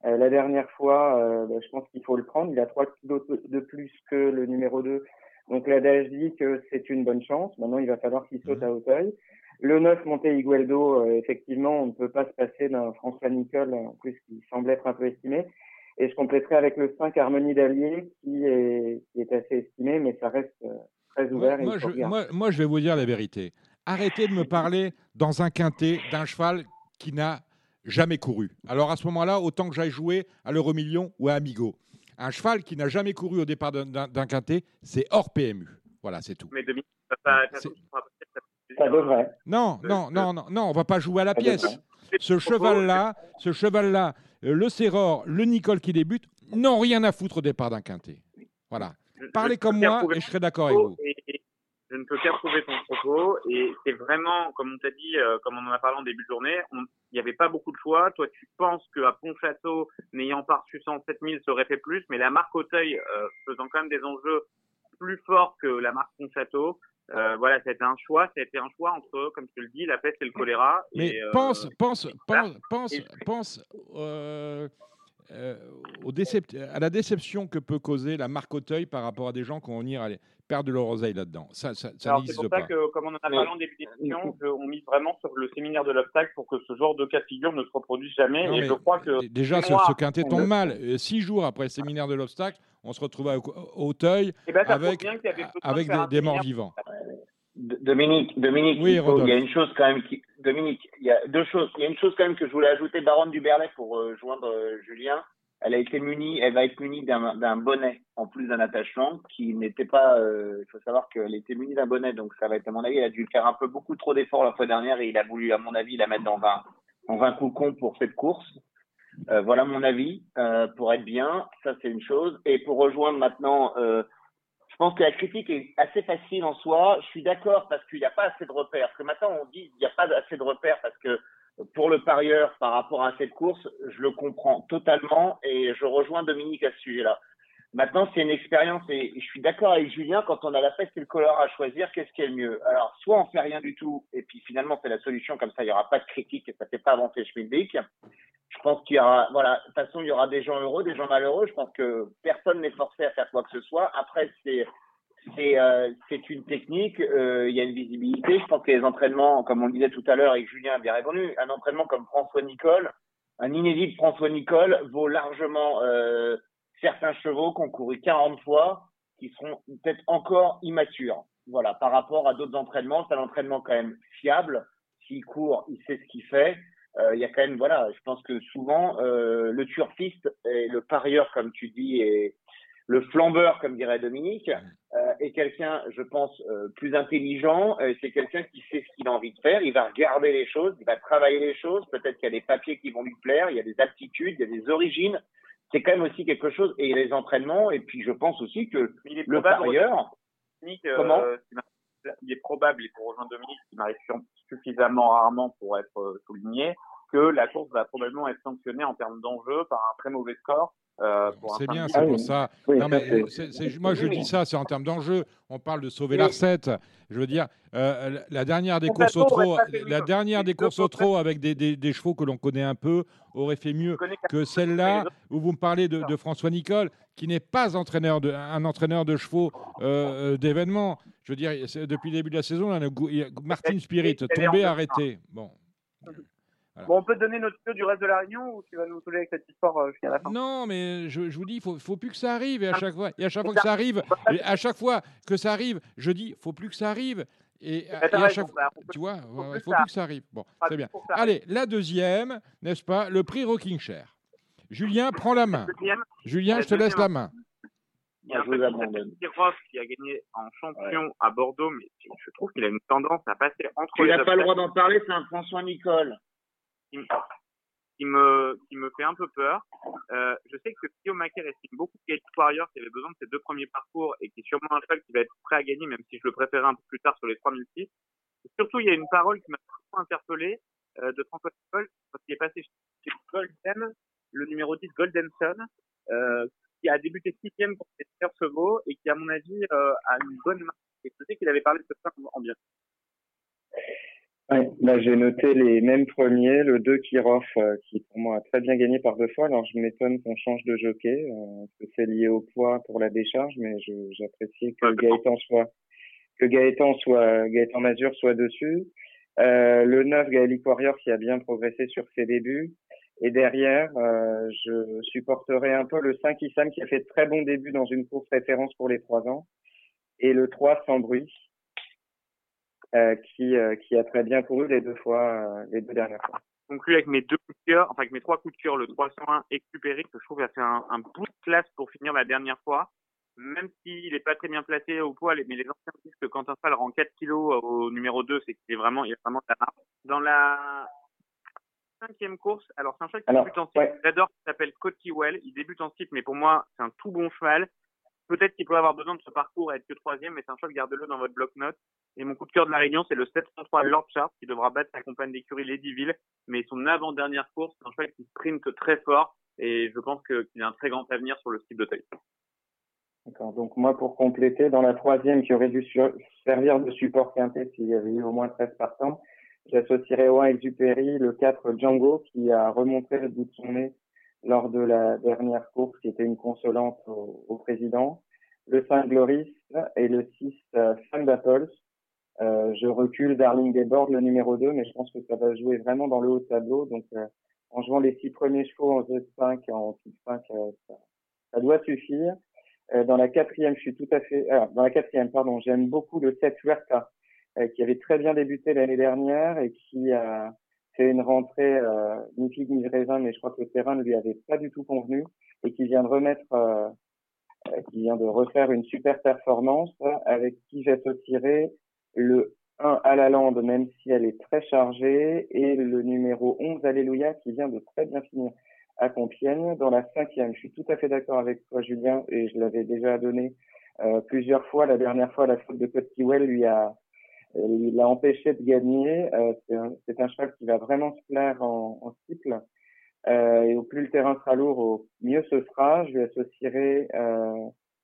euh, la dernière fois, euh, bah, je pense qu'il faut le prendre. Il a 3 kilos de plus que le numéro 2. Donc l'adage dit que c'est une bonne chance. Maintenant, il va falloir qu'il saute mmh. à Hauteuil. Le 9, Monte Igueldo, euh, effectivement, on ne peut pas se passer d'un François Nicole, en plus, qui semble être un peu estimé. Et je compléterai avec le 5, Harmonie d'Allier, qui est, qui est assez estimé, mais ça reste euh, très ouvert. Moi, moi, je, moi, moi, je vais vous dire la vérité arrêtez de me parler dans un quintet d'un cheval qui n'a jamais couru. Alors à ce moment-là, autant que j'aille jouer à l'euro million ou à Amigo. Un cheval qui n'a jamais couru au départ d'un quintet, c'est hors PMU. Voilà, c'est tout. Mais demi, ça, ça, ça, Ça devrait. Non, non, non, non, non, on va pas jouer à la pièce. Ce cheval-là, ce cheval-là, le Serror, le Nicole qui débute, n'ont rien à foutre au départ d'un quintet. Voilà. Parlez je comme moi et je serai d'accord avec vous. et- je ne peux qu'approuver ton propos. Et c'est vraiment, comme on t'a dit, euh, comme on en a parlé en début de journée, il n'y avait pas beaucoup de choix. Toi, tu penses qu'à Pontchâteau, n'ayant pas reçu 107 000, ça aurait fait plus. Mais la marque Auteuil, euh, faisant quand même des enjeux plus forts que la marque Pontchâteau, euh, voilà, ça a été un choix. Ça a été un choix entre, comme tu le dis, la peste et le choléra. Mais et, euh, pense, pense, voilà. pense, pense, Et- pense euh, euh, au décep- à la déception que peut causer la marque Auteuil par rapport à des gens qui vont venir aller perdre leur oseille là-dedans. Ça, ça, ça Alors c'est pour pas. ça que, comme on en a parlé en début d'émission, on mise vraiment sur le séminaire de l'obstacle pour que ce genre de cas de figure ne se reproduise jamais. Non, et je crois que Déjà, ce, ce quintet tombe mal. Euh, Six jours après le séminaire de l'obstacle, on se retrouve à au- Auteuil Eh ben, avec, de des, morts vivants. Dominique, Dominique, Oui, il, faut- il y a une chose quand même qui, Dominique, il y a deux choses. Il y a une chose quand même que je voulais ajouter, Baronne du Berlay, pour euh, joindre euh, Julien. Elle a été munie, elle va être munie d'un d'un bonnet en plus d'un attachement qui n'était pas. euh, il faut savoir qu'elle était munie d'un bonnet, donc ça va être à mon avis, elle a dû faire un peu beaucoup trop d'efforts la fois dernière et il a voulu, à mon avis, la mettre dans un dans un cocon pour cette course. Euh, voilà mon avis euh, pour être bien. Ça c'est une chose. Et pour rejoindre maintenant. Euh, je pense que la critique est assez facile en soi. Je suis d'accord parce qu'il n'y a pas assez de repères. Parce que maintenant, on dit qu'il n'y a pas assez de repères parce que pour le parieur, par rapport à cette course, je le comprends totalement et je rejoins Dominique à ce sujet-là. Maintenant, c'est une expérience et je suis d'accord avec Julien quand on a la peste et le colère à choisir, qu'est-ce qui est le mieux? Alors, soit on fait rien du tout et puis finalement c'est la solution, comme ça il n'y aura pas de critique et ça ne fait pas avancer Schmidbeck. Je pense qu'il y aura, voilà, de toute façon il y aura des gens heureux, des gens malheureux. Je pense que personne n'est forcé à faire quoi que ce soit. Après, c'est c'est euh, une technique, euh, il y a une visibilité. Je pense que les entraînements, comme on le disait tout à l'heure et que Julien a bien répondu, un entraînement comme François Nicole, un inédit François Nicole vaut largement euh, certains chevaux qui ont couru 40 fois, qui seront peut-être encore immatures. Voilà, par rapport à d'autres entraînements, c'est un entraînement quand même fiable. S'il court, il sait ce qu'il fait. Euh, Il y a quand même, voilà, je pense que souvent euh, le turfiste et le parieur, comme tu dis, et le flambeur, comme dirait Dominique, euh, est quelqu'un, je pense, plus intelligent. C'est quelqu'un qui sait ce qu'il a envie de faire. Il va regarder les choses, il va travailler les choses. Peut-être qu'il y a des papiers qui vont lui plaire, il y a des aptitudes, il y a des origines. C'est quand même aussi quelque chose. Et les entraînements. Et puis, je pense aussi que Il est le parieur. Euh, Comment il est probable, et pour rejoindre Dominique, qui m'arrive su- suffisamment rarement pour être euh, souligné, que la course va probablement être sanctionnée en termes d'enjeu par un très mauvais score. euh, C'est bien, c'est pour ça. non, mais c'est- c'est- moi, je dis ça, c'est en termes d'enjeu. On parle de sauver la recette. Je veux dire, euh, la- dernière des courses au trot, la dernière des courses au trot avec des, des- des chevaux que l'on connaît un peu aurait fait mieux que celle-là où vous me parlez de, de François Nicole, qui n'est pas entraîneur de, un entraîneur de chevaux euh, euh, d'événements. Je veux dire, depuis le début de la saison, là, Martin Spirit, tombé, arrêté. Bon. Bon, on peut donner notre vidéo du reste de la réunion ou tu vas nous saouler avec cette histoire euh, jusqu'à la fin Non, mais je, je vous dis, il faut, faut plus que ça arrive. Et à chaque fois, et à chaque fois que ça arrive, et à chaque fois que ça arrive, je dis, faut plus que ça arrive. Et, Bah, à raison, chaque bah, fois, tu vois, faut il plus faut que ça plus que ça arrive. Bon, Ah, c'est bien. pour ça. Allez, la deuxième, n'est-ce pas Le prix Rocking Chair. Julien, prends la main. Julien, la je te laisse la main. Il y a un Je vous petit abandonne. Kirov qui a gagné en champion à Bordeaux, mais je trouve qu'il a une tendance à passer entre Tu les n'as pas le droit d'en parler, c'est un François Nicole. Qui, me- qui me, fait un peu peur. Euh, je sais que Guillaume Macaire estime beaucoup Gate Warrior qui avait besoin de ses deux premiers parcours et qui est sûrement un cheval qui va être prêt à gagner, même si je le préférais un peu plus tard sur les 3006. Et surtout, il y a une parole qui m'a beaucoup interpellé euh, de François Nicole quand il est passé chez Golden, le numéro 10 Golden Sun, euh, qui a débuté sixième pour ses meilleurs chevaux et qui, à mon avis, euh, a une bonne marque. Et je sais qu'il avait parlé de cheval en bien. Ouais, là, j'ai noté les mêmes premiers, le 2 Kirov, euh, qui pour moi a très bien gagné par deux fois. Alors, je m'étonne qu'on change de jockey, euh, que c'est lié au poids pour la décharge, mais j'apprécie que Gaëtan soit, que Gaëtan soit, Gaëtan Mazur soit dessus. Euh, le 9 Gaelic Warrior qui a bien progressé sur ses débuts. Et derrière, euh, je supporterai un peu le 5 Issam qui a fait de très bons débuts dans une course référence pour les trois ans. Et le 3 Sans Bruit, qui, euh, qui a très bien couru les deux fois, euh, les deux dernières fois. conclu avec mes deux coups de cœur, enfin avec mes trois coups de cœur, le 301 Exupéry, que je trouve a fait un, un bout de classe pour finir la dernière fois. même s'il n'est pas très bien placé au poids, mais les anciens disent que quand un cheval rend 4 kilos au numéro 2, c'est qu'il est vraiment, il est vraiment la marque. Dans la cinquième course, alors c'est un cheval qui Alors, débute en ouais. type. J'adore, il s'appelle Well. Il débute en type, mais pour moi, c'est un tout bon cheval. Peut-être qu'il peut avoir besoin de ce parcours et être que troisième, mais c'est un cheval, gardez-le dans votre bloc-notes. Et mon coup de cœur de la Réunion, c'est le 703 Lord Sharp, qui devra battre sa compagne d'écurie Ladyville. Mais son avant-dernière course, c'est un cheval qui sprint très fort. Et je pense qu'il a un très grand avenir sur le style de taille. D'accord. Donc moi, pour compléter, dans la troisième qui aurait dû servir de support quintet s'il y avait eu au moins 13 partants, j'associerais au 1 Exupéry, le 4 Django qui a remontré le bout de son nez lors de la dernière course qui était une consolante au, au président, le 5 Gloris et le 6 euh, Fan d'Apples. Euh, je recule Darling Debord, le numéro 2, mais je pense que ça va jouer vraiment dans le haut tableau. Donc euh, en jouant les six premiers chevaux en Z5 et en type 5, euh, ça, ça doit suffire. Euh, dans la quatrième, je suis tout à fait. alors, dans la quatrième, pardon, j'aime beaucoup le 7 Huerta, euh, qui avait très bien débuté l'année dernière et qui a fait une rentrée euh, ni figue ni raisin, mais je crois que le terrain ne lui avait pas du tout convenu et qui vient de remettre, euh, euh, qui vient de refaire une super performance avec qui j'associerai le 1 à la lande, même si elle est très chargée, et le numéro 11 Alléluia qui vient de très bien finir à Compiègne. Dans la cinquième, je suis tout à fait d'accord avec toi, Julien, et je l'avais déjà donné euh, plusieurs fois. La dernière fois, la faute de Cotiwell lui a euh, lui l'a empêché de gagner. Euh, c'est un, un cheval qui va vraiment se plaire en, en cycle. Euh, et au plus le terrain sera lourd, au mieux ce sera. Je lui associerai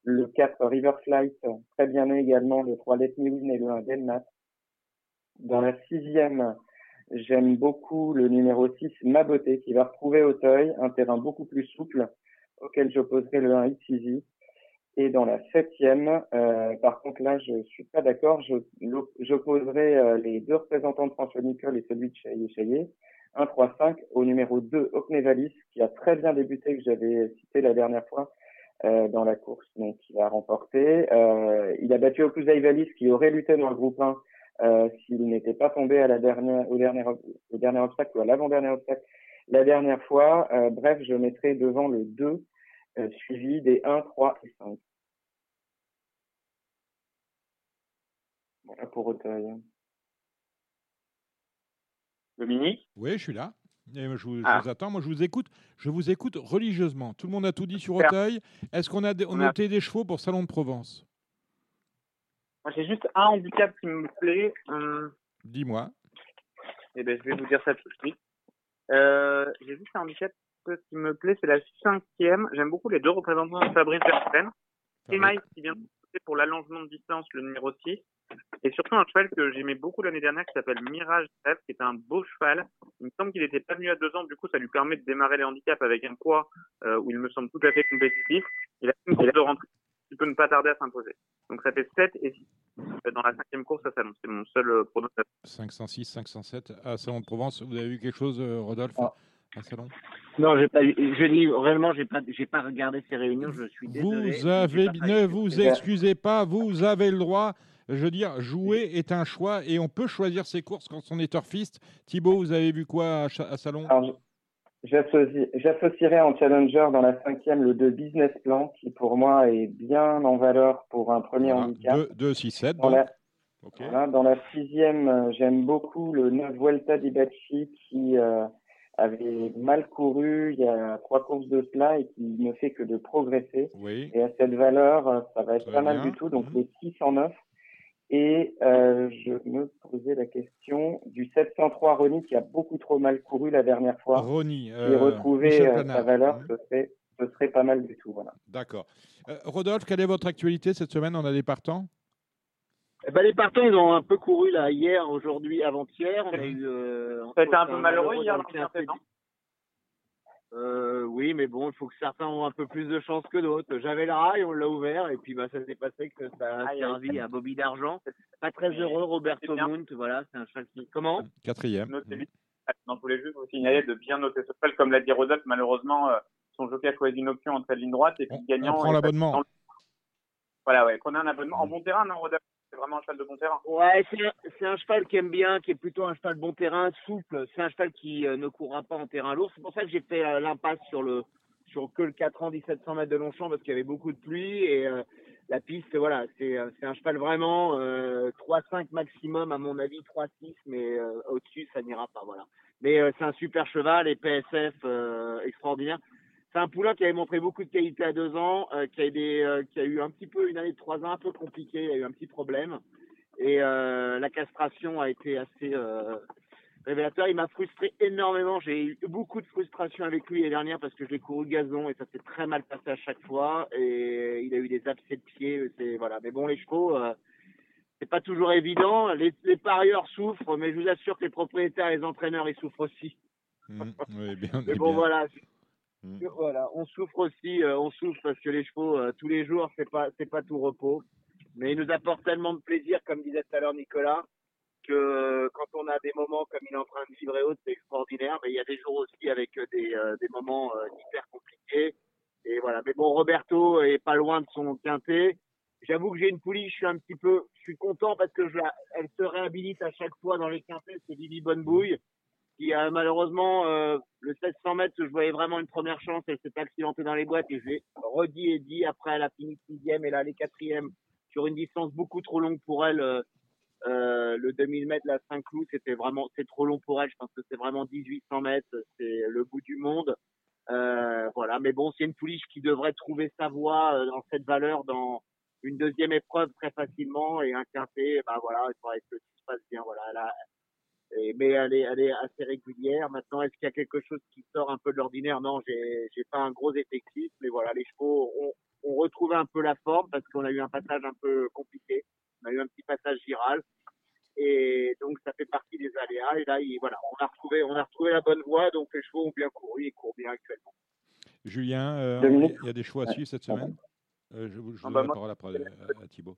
le 4 River Flight, très bien né également, le 3 Let Me Win et le 1 Delmat. Dans la sixième, j'aime beaucoup le numéro 6, Ma Beauté, qui va retrouver Auteuil, un terrain beaucoup plus souple, auquel j'opposerai le 1 It's. Et dans la septième, euh, par contre là, je suis pas d'accord, j'opposerai euh, les deux représentants de François Nicole et celui de Chaillé Chaillé, 1, 3, 5, au numéro 2, Ocnevalis, qui a très bien débuté, que j'avais cité la dernière fois euh, dans la course, donc il a remporté. Euh, il a battu Valis, qui aurait lutté dans le groupe 1 euh, s'il n'était pas tombé à la dernière, au dernier, au dernier obstacle ou à l'avant-dernier obstacle la dernière fois. Euh, bref, je mettrai devant le 2, euh, suivi des 1, 3 et 5. Voilà pour Auteuil. Dominique? Oui, je suis là. Je, vous, je Ah. vous attends. Moi, je vous écoute. Je vous écoute religieusement. Tout le monde a tout dit sur. Auteuil. Est-ce qu'on a, on a- noté des chevaux pour Salon de Provence? J'ai juste un handicap qui me plaît. Hum, Dis-moi. Eh ben, je vais vous dire ça tout de suite. Euh, j'ai juste un handicap qui me plaît, c'est la cinquième. J'aime beaucoup les deux représentants de Fabrice Verstappen. Et Mike qui vient pour l'allongement de distance, le numéro 6. Et surtout un cheval que j'aimais beaucoup l'année dernière qui s'appelle Mirage Rêve, qui est un beau cheval. Il me semble qu'il n'était pas venu à deux ans, du coup ça lui permet de démarrer les handicaps avec un poids euh, où il me semble tout à fait compétitif. Il a une de rentrée qui peut ne pas tarder à s'imposer. Donc ça fait 7 et 6 dans la cinquième course à Salon. C'est mon seul euh, pronostic. 506, 507 à Salon de Provence. Vous avez vu quelque chose, euh, Rodolphe, Ah. À Salon Non, j'ai pas. Je dis réellement, j'ai pas, j'ai pas regardé ces réunions. Je suis désolé. Vous avez, ne vous excusez pas, vous avez le droit. Je veux dire, jouer est un choix et on peut choisir ses courses quand on est turfiste. Thibaut, vous avez vu quoi à, Salon? Alors, j'associerai en challenger dans la cinquième le 2 business plan, qui pour moi est bien en valeur pour un premier handicap. 2, 2, 6, 7. Dans donc. la, Ok. voilà, dans la sixième, euh, j'aime beaucoup le 9 Vuelta di Bacci qui euh, avait mal couru il y a trois courses de cela et qui ne fait que de progresser. Oui. Et à cette valeur, euh, ça va être Très pas mal bien. du tout. Donc Mhm. les 609. Et euh, je me posais la question du 703 Ronnie qui a beaucoup trop mal couru la dernière fois. Ronnie, Et euh, retrouver Michel euh, sa valeur, Mhm. ce serait, ce serait pas mal du tout. Voilà. D'accord. Rodolphe, quelle est votre actualité cette semaine? On a des partants? Eh ben, les partants, ils ont un peu couru là hier, aujourd'hui, avant-hier. On a eu. Euh, a été un peu malheureux hier dans dans Euh, oui, mais bon, il faut que certains ont un peu plus de chance que d'autres. J'avais le rail, on l'a ouvert, et puis bah, ça s'est passé que ça a Aïe, aïe, servi à Bobby d'argent. Pas très heureux, Roberto. Munt, voilà, c'est un cheval qui. Comment? Quatrième. Notez bien. Non, je voulais juste vous signaler de bien noter ce cheval. Comme l'a dit Rodolphe, malheureusement, euh, son jockey a choisi une option entre la ligne droite et puis le gagnant. On prend l'abonnement. dans le- Voilà, ouais. Prenez un abonnement en bon terrain, non, Rodolphe C'est vraiment un cheval de bon terrain. Ouais, c'est un, un cheval qui aime bien, qui est plutôt un cheval bon terrain, souple. C'est un cheval qui euh, ne courra pas en terrain lourd. C'est pour ça que j'ai fait euh, l'impasse sur sur que le 4 ans 1700 mètres de Longchamp parce qu'il y avait beaucoup de pluie et, euh, la piste, voilà, c'est un cheval vraiment euh, 3-5 maximum, à mon avis, 3-6, mais au-dessus, ça n'ira pas, voilà. Mais c'est un super cheval et PSF extraordinaire. C'est un poulain qui avait montré beaucoup de qualité à deux ans, euh, qui, a des, euh, qui a eu un petit peu une année de trois ans un peu compliquée, il a eu un petit problème. Et euh, la castration a été assez révélateur. Il m'a frustré énormément. J'ai eu beaucoup de frustration avec lui l'année dernière parce que je l'ai couru gazon et ça s'est très mal passé à chaque fois. Et il a eu des abcès de pied. C'est voilà. Mais bon, les chevaux, c'est pas toujours évident. Les, les parieurs souffrent, mais je vous assure que les propriétaires et les entraîneurs, ils souffrent aussi. Mmh, oui, bien, Mais bon, bien. voilà. Mm. Voilà, on souffre aussi, euh, on souffre parce que les chevaux euh, tous les jours, c'est pas c'est pas tout repos, mais ils nous apportent tellement de plaisir, comme disait tout à l'heure Nicolas, que euh, quand on a des moments comme il est en train de vivre et autres, c'est extraordinaire. Mais il y a des jours aussi avec des des moments hyper compliqués. Et voilà. Mais bon, Roberto est pas loin de son quintet. J'avoue que j'ai une poulie, je suis un petit peu, je suis content parce que je la, elle se réhabilite à chaque fois dans les quintets, c'est Vivi Bonnebouille qui a malheureusement euh, le 1600 mètres, je voyais vraiment une première chance, elle s'est accidentée dans les boîtes et je l'ai redit et dit. Après, elle a fini sixième et là, elle est quatrième sur une distance beaucoup trop longue pour elle. euh, euh, le 2000 mètres, la Saint-Cloud, c'était vraiment, c'est trop long pour elle. Je pense que c'est vraiment 1800 mètres, c'est le bout du monde. Euh, voilà, mais bon, c'est une pouliche qui devrait trouver sa voie euh, dans cette valeur dans une deuxième épreuve très facilement et un quintet, ben voilà, il faudrait que tout se passe bien. Voilà, elle et- mais elle est, elle est assez régulière. Maintenant, est-ce qu'il y a quelque chose qui sort un peu de l'ordinaire? Non, j'ai, j'ai pas un gros effectif, mais voilà, les chevaux ont, ont retrouvé un peu la forme parce qu'on a eu un passage un peu compliqué. On a eu un petit passage viral. Et donc, ça fait partie des aléas. Et là, il- voilà, on a retrouvé, on a retrouvé la bonne voie. Donc, les chevaux ont bien couru et courent bien actuellement. Julien, euh, il y a des choix à suivre cette semaine? Euh, Je, vous- je vous Ah donne bah la parole après à, à Thibaut.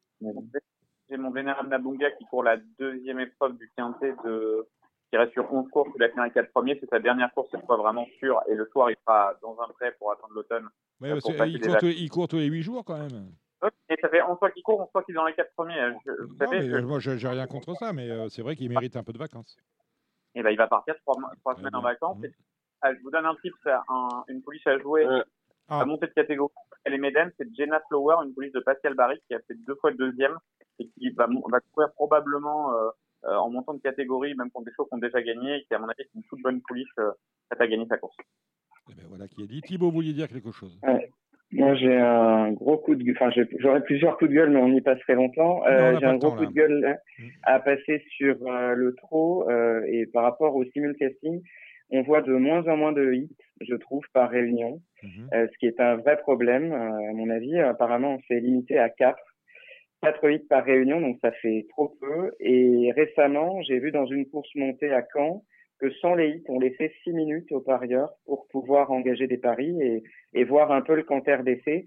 J'ai mon vénérable Nabunga qui court la deuxième épreuve du quintet de qui reste sur 11 courses. Il a fini les quatre premiers. C'est sa dernière course cette fois vraiment sûre. Et le soir, il sera dans un prêt pour attendre l'automne. Ouais, euh, parce pour il, court tous, vacances. il court tous les 8 jours quand même. Et ça fait 11 fois qu'il court, 11 fois qu'il est dans les quatre premiers. Je- vous Non, savez, mais, je- euh, moi, j'ai rien contre ça, mais euh, c'est vrai qu'il mérite un peu de vacances. Et ben, il va partir trois, mois- trois semaines en vacances. Et, ah, je vous donne un tip, c'est un- une pouliche à jouer, Ah. à monter de catégorie. Elle est Médène, c'est Jenna Flower, une pouliche de Pascal Barry qui a fait deux fois le deuxième et qui va, va courir probablement euh, euh, en montant de catégorie, même contre des chevaux qui ont déjà gagné et qui, à mon avis, est une toute bonne pouliche euh, prête à gagner sa course. Eh ben, voilà qui est dit. Thibaut, vous vouliez dire quelque chose? Ouais. Moi, j'ai un gros coup de gueule. Enfin, j'aurais plusieurs coups de gueule, mais on y passerait longtemps. Euh, j'ai un gros temps, coup là. de gueule là, à passer sur euh, le trot euh, et par rapport au simulcasting, on voit de moins en moins de hits, je trouve, par réunion, euh, ce qui est un vrai problème. Euh, à mon avis, apparemment, on s'est limité à quatre. Quatre hits par réunion, donc ça fait trop peu. Et récemment, j'ai vu dans une course montée à Caen que sans les hits, on laissait six minutes aux parieurs pour pouvoir engager des paris et, voir un peu le canter d'essai.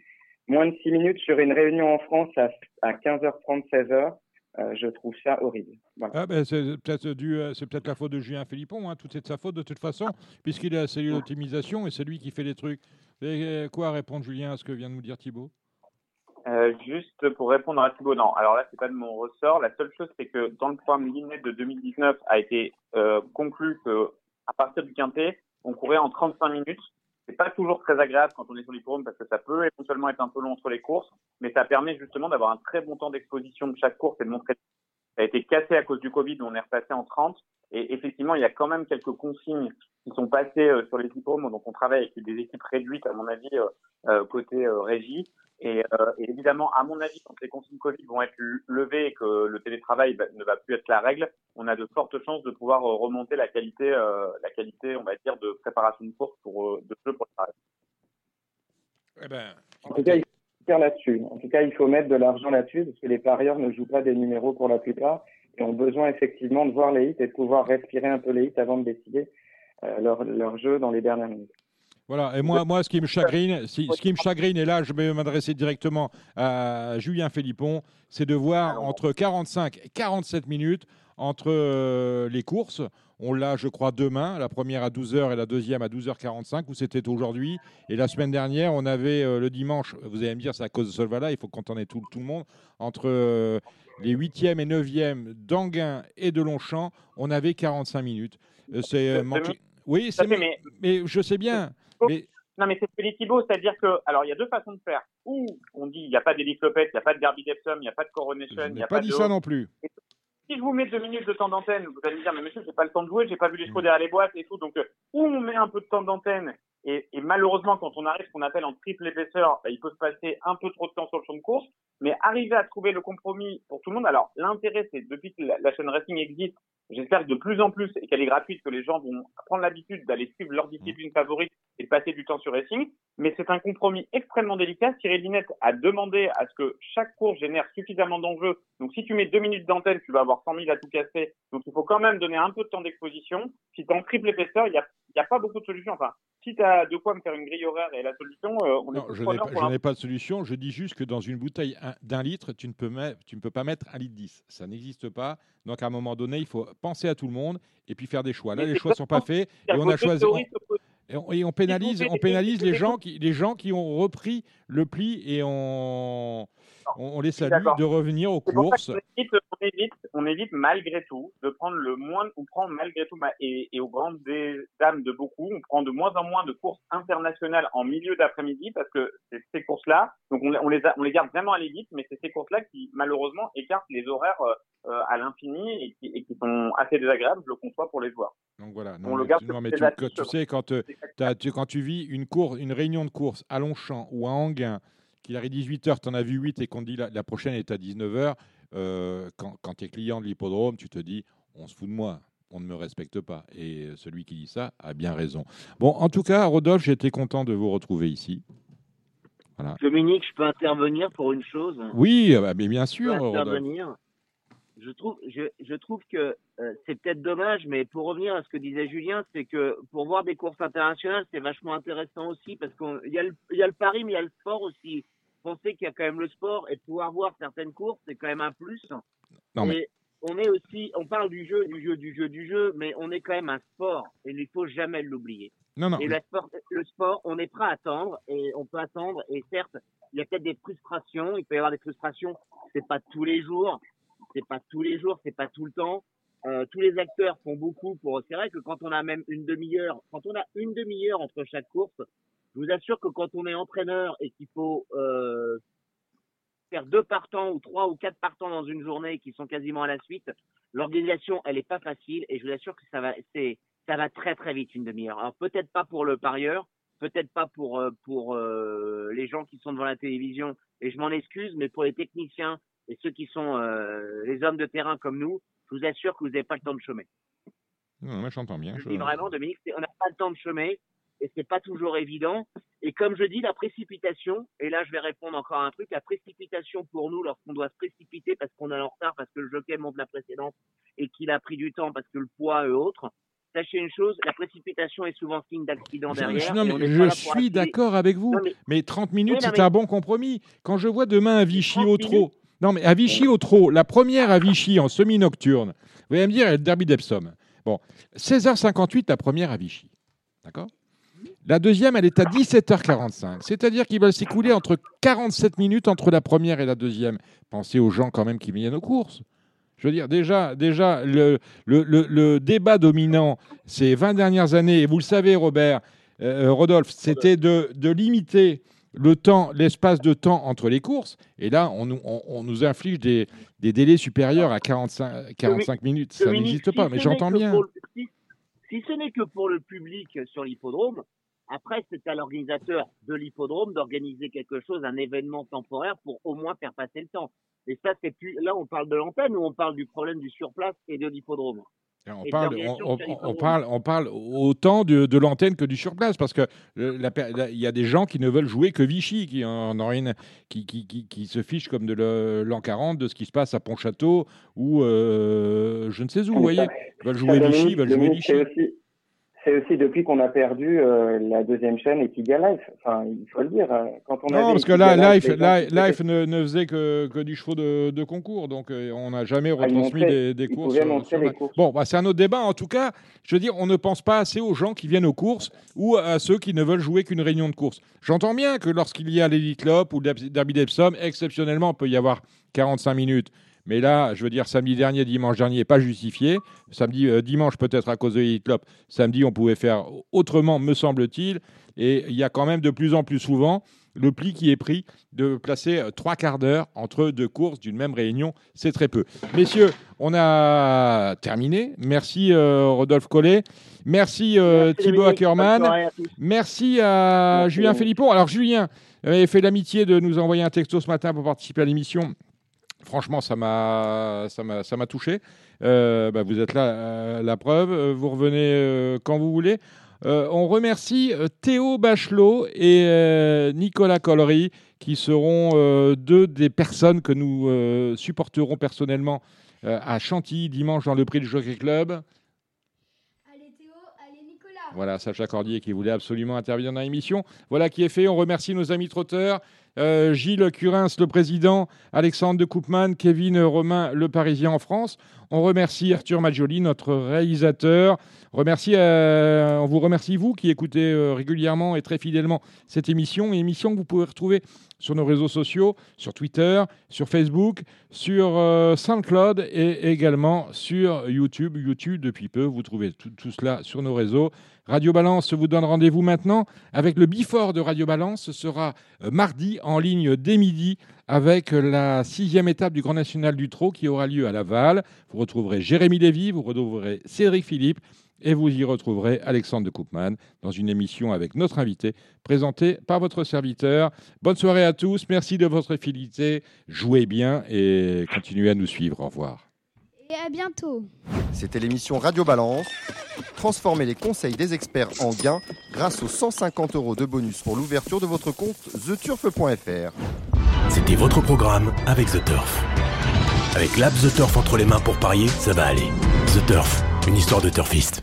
Moins de six minutes sur une réunion en France à, à 15h30, 16h, euh, je trouve ça horrible. Ah ben, c'est peut-être euh, c'est peut-être la faute de Julien Philippon. Hein. Tout est de sa faute de toute façon, puisqu'il est à cellule d'optimisation et c'est lui qui fait les trucs. Et, euh, quoi répondre Julien à ce que vient de nous dire Thibaut? Euh, juste pour répondre à Thibaut, non. Alors là, c'est pas de mon ressort. La seule chose, c'est que dans le programme Linet de 2019 a été euh, conclu que à partir du quintet, on courait en 35 minutes. C'est pas toujours très agréable quand on est sur l'hippodrome parce que ça peut éventuellement être un peu long entre les courses, mais ça permet justement d'avoir un très bon temps d'exposition de chaque course et de montrer. Ça a été cassé à cause du Covid, on est repassé en 30. Et effectivement, il y a quand même quelques consignes qui sont passées euh, sur les hippodromes, donc on travaille avec des équipes réduites, à mon avis, euh, euh, côté euh, régie. Et, euh, et évidemment, à mon avis, quand les consignes Covid vont être levées et que le télétravail va- ne va plus être la règle, on a de fortes chances de pouvoir remonter la qualité, euh, la qualité, on va dire, de préparation de course pour de jeu pour le travail. Eh ben, En tout cas, là-dessus. En tout cas, il faut mettre de l'argent là-dessus parce que les parieurs ne jouent pas des numéros pour la plupart et ont besoin effectivement de voir les hits et de pouvoir respirer un peu les hits avant de décider euh, leur, jeu dans les dernières minutes. Voilà, et moi, moi ce qui me chagrine, ce qui me chagrine, et là je vais m'adresser directement à Julien Philippon, c'est de voir entre 45 et 47 minutes entre euh, les courses. On l'a, je crois, demain, la première à 12h et la deuxième à 12h45, où c'était aujourd'hui. Et la semaine dernière, on avait euh, le dimanche, vous allez me dire, c'est à cause de Solvala, il faut qu'on ait tout, tout le monde, entre euh, les 8e et 9e d'Anguin et de Longchamp, on avait 45 minutes. Euh, c'est manqué- Oui, c'est mais... je sais bien. Mais Non, mais c'est ce que dit Thibaut, c'est-à-dire que, alors, il y a deux façons de faire. Ou on dit, il n'y a pas d'hélicoptère, il n'y a pas de Derby d'Epsom, il n'y a pas de Coronation, Je il n'y n'ai a pas pas dit de. ça non plus. Si je vous mets deux minutes de temps d'antenne, vous allez me dire, mais monsieur, j'ai pas le temps de jouer, j'ai pas vu les chevaux derrière les boîtes et tout. Donc, euh, ou on met un peu de temps d'antenne, et, et malheureusement, quand on arrive ce qu'on appelle en triple épaisseur, bah, il peut se passer un peu trop de temps sur le champ de course, mais arriver à trouver le compromis pour tout le monde. Alors, l'intérêt, c'est depuis que la, chaîne Racing existe, j'espère que de plus en plus, et qu'elle est gratuite, que les gens vont prendre l'habitude d'aller suivre leur discipline favorite et de passer du temps sur Racing. Mais c'est un compromis extrêmement délicat. Cyril Linette a demandé à ce que chaque course génère suffisamment d'enjeux. Donc, si tu mets deux minutes d'antenne, tu vas avoir 100 000 à tout casser. Donc, il faut quand même donner un peu de temps d'exposition. Si tu en triple épaisseur, il n'y a, il y a pas beaucoup de solutions. Enfin, si tu as de quoi me faire une grille horaire et la solution, euh, on est Non, tous je n'ai pas, un- de solution. Je dis juste que dans une bouteille un- d'un litre, tu ne, peux mettre- tu ne peux pas mettre un litre 10. Ça n'existe pas. Donc, à un moment donné, il faut penser à tout le monde et puis faire des choix. Là, Mais les choix ne sont pas faits et on a choisi. Et on, et on pénalise, on pénalise les gens, qui, les gens qui ont repris le pli et on, on, on les salue de revenir aux courses. évite, on évite, on évite malgré tout de prendre le moins, on prend malgré tout, et, et aux grandes des- dames de beaucoup, on prend de moins en moins de courses internationales en milieu d'après-midi parce que c'est ces courses-là, donc on, les- on les a- on les garde vraiment à l'élite, mais c'est ces courses-là qui malheureusement écartent les horaires euh, euh, à l'infini et qui, et qui sont assez désagréables, je le conçois pour les joueurs. Donc voilà. On Non, le mais, garde non, mais tu, tu sais, quand, euh, tu, quand tu vis une, course, une réunion de course à Longchamp ou à Anguin, qu'il arrive 18h, tu en as vu 8 et qu'on te dit la, la prochaine est à 19h, quand, quand tu es client de l'hippodrome, tu te dis on se fout de moi. On ne me respecte pas. Et euh, celui qui dit ça a bien raison. Bon, en tout cas, Rodolphe, j'étais content de vous retrouver ici. Voilà. Dominique, je peux intervenir pour une chose? Oui, euh, mais bien Je sûr, Rodolphe. Je trouve, je, je trouve que euh, c'est peut-être dommage, mais pour revenir à ce que disait Julien, c'est que pour voir des courses internationales, c'est vachement intéressant aussi parce qu'il y, a le- y a le pari, mais il y a le sport aussi. Penser qu'il y a quand même le sport et de pouvoir voir certaines courses, c'est quand même un plus. Non, mais- Et on est aussi, on parle du jeu, du jeu, du jeu, du jeu, mais on est quand même un sport et il ne faut jamais l'oublier. Non, non, Et mais- le sport, le sport, on est prêt à attendre et on peut attendre. Et certes, il y a peut-être des frustrations. Il peut y avoir des frustrations. C'est pas tous les jours. C'est pas tous les jours. C'est pas tout le temps. Euh, tous les acteurs font beaucoup pour. C'est vrai que quand on a même une demi-heure, quand on a une demi-heure entre chaque course, je vous assure que quand on est entraîneur et qu'il faut euh, faire deux partants ou trois ou quatre partants dans une journée qui sont quasiment à la suite, l'organisation elle est pas facile et je vous assure que ça va c'est ça va très très vite une demi-heure. Alors peut-être pas pour le parieur, peut-être pas pour euh, pour les gens qui sont devant la télévision et je m'en excuse, mais pour les techniciens et ceux qui sont euh, les hommes de terrain comme nous, je vous assure que vous n'avez pas le temps de chômer. Non, moi, j'entends bien. Je je- dis vraiment, Dominique, on n'a pas le temps de chômer et c'est pas toujours évident. Et comme je dis, la précipitation, et là je vais répondre encore à un truc, la précipitation pour nous lorsqu'on doit se précipiter parce qu'on est en retard, parce que le jockey monte la précédente et qu'il a pris du temps parce que le poids et autres, sachez une chose, la précipitation est souvent signe d'accident derrière. je- non, mais je suis d'accord avec vous. Non, mais... mais- 30 minutes, Oui, c'est mais- un bon compromis. Quand je vois demain à Vichy 30 au trot. Non mais à Vichy au trot, la première à Vichy en semi-nocturne, vous allez me dire, elle est le derby d'Epsom. Bon, 16h58, la première à Vichy. D'accord? La deuxième, elle est à 17h45. C'est-à-dire qu'il va s'écouler entre 47 minutes entre la première et la deuxième. Pensez aux gens quand même qui viennent aux courses. Je veux dire, déjà, déjà le, le, le- débat dominant ces 20 dernières années, et vous le savez, Robert, euh, Rodolphe, c'était de, de limiter le temps, l'espace de temps entre les courses. Et là, on, nous- on- on nous inflige des, des délais supérieurs à 45, 45 minutes. Ça n'existe pas, mais j'entends bien. pour si, si ce n'est que pour le public sur l'hippodrome, après, c'est à l'organisateur de l'hippodrome d'organiser quelque chose, un événement temporaire pour au moins faire passer le temps. Et ça, c'est plus. Là, on parle de l'antenne ou on parle du problème du surplace et de l'hippodrome? On parle, on, on- parle, on parle autant de, de l'antenne que du surplace, parce que il y a des gens qui ne veulent jouer que Vichy, qui, en rien, qui, qui, qui, qui se fichent comme de l'an 40 de ce qui se passe à Pontchâteau ou euh, je ne sais où, vous voyez. Ils veulent jouer Vichy, ils veulent jouer Vichy. C'est aussi, depuis qu'on a perdu euh, la deuxième chaîne Equidia Life. Enfin, il faut le dire. hein. Quand on Non, parce que là, Life, Life, Life ne, ne faisait que, que du chevaux de, de concours, donc euh, on n'a jamais Ah, retransmis des, des courses. pouvait sur- les courses. Bon, bah, c'est un autre débat. En tout cas, je veux dire, on ne pense pas assez aux gens qui viennent aux courses ou à ceux qui ne veulent jouer qu'une réunion de course. J'entends bien que lorsqu'il y a l'Elite Club ou le Derby d'Epsom, exceptionnellement, il peut y avoir 45 minutes. Mais là, je veux dire, samedi dernier, dimanche dernier, pas justifié. Samedi, euh, dimanche, peut-être à cause de Elite Club. Samedi, on pouvait faire autrement, me semble-t-il. Et il y a quand même de plus en plus souvent le pli qui est pris de placer euh, trois quarts d'heure entre deux courses d'une même réunion. C'est très peu. Messieurs, on a terminé. Merci euh, Rodolphe Collet. Merci, euh, Thibaut Ackermann. Merci à Julien Philippon. Alors Julien avait fait l'amitié de nous envoyer un texto ce matin pour participer à l'émission. Franchement, ça m'a, ça m'a, ça m'a touché. Bah, vous êtes là, la preuve. Vous revenez quand vous voulez. Euh, on remercie euh, Théo Bachelot et euh, Nicolas Collery, qui seront deux des personnes que nous supporterons personnellement à Chantilly dimanche dans le prix du Jockey Club. Allez Théo, allez Nicolas. Voilà, Sacha Cordier qui voulait absolument intervenir dans l'émission. Voilà qui est fait. On remercie nos amis trotteurs. Gilles Curins, le président, Alexandre de Koopman, Kevin Romain, le Parisien en France. On remercie Arthur Maggioli, notre réalisateur. Euh, on vous remercie, vous qui écoutez euh, régulièrement et très fidèlement cette émission, émission que vous pouvez retrouver sur nos réseaux sociaux, sur Twitter, sur Facebook, sur euh, SoundCloud et également sur YouTube. YouTube, depuis peu, vous trouvez tout, cela sur nos réseaux. Radio Balance vous donne rendez-vous maintenant avec le Bifort de Radio Balance. Ce sera mardi en ligne dès midi avec la sixième étape du Grand National du Trot qui aura lieu à Laval. Vous retrouverez Jérémy Lévy, vous retrouverez Cédric Philippe et vous y retrouverez Alexandre de Koopman dans une émission avec notre invité, présentée par votre serviteur. Bonne soirée à tous, merci de votre fidélité, jouez bien et continuez à nous suivre. Au revoir. Et à bientôt. C'était l'émission Radio Balance. Transformez les conseils des experts en gains grâce aux 150 euros de bonus pour l'ouverture de votre compte theturf.fr. C'était votre programme avec The Turf. Avec l'app The Turf entre les mains pour parier, ça va aller. The Turf, une histoire de turfiste.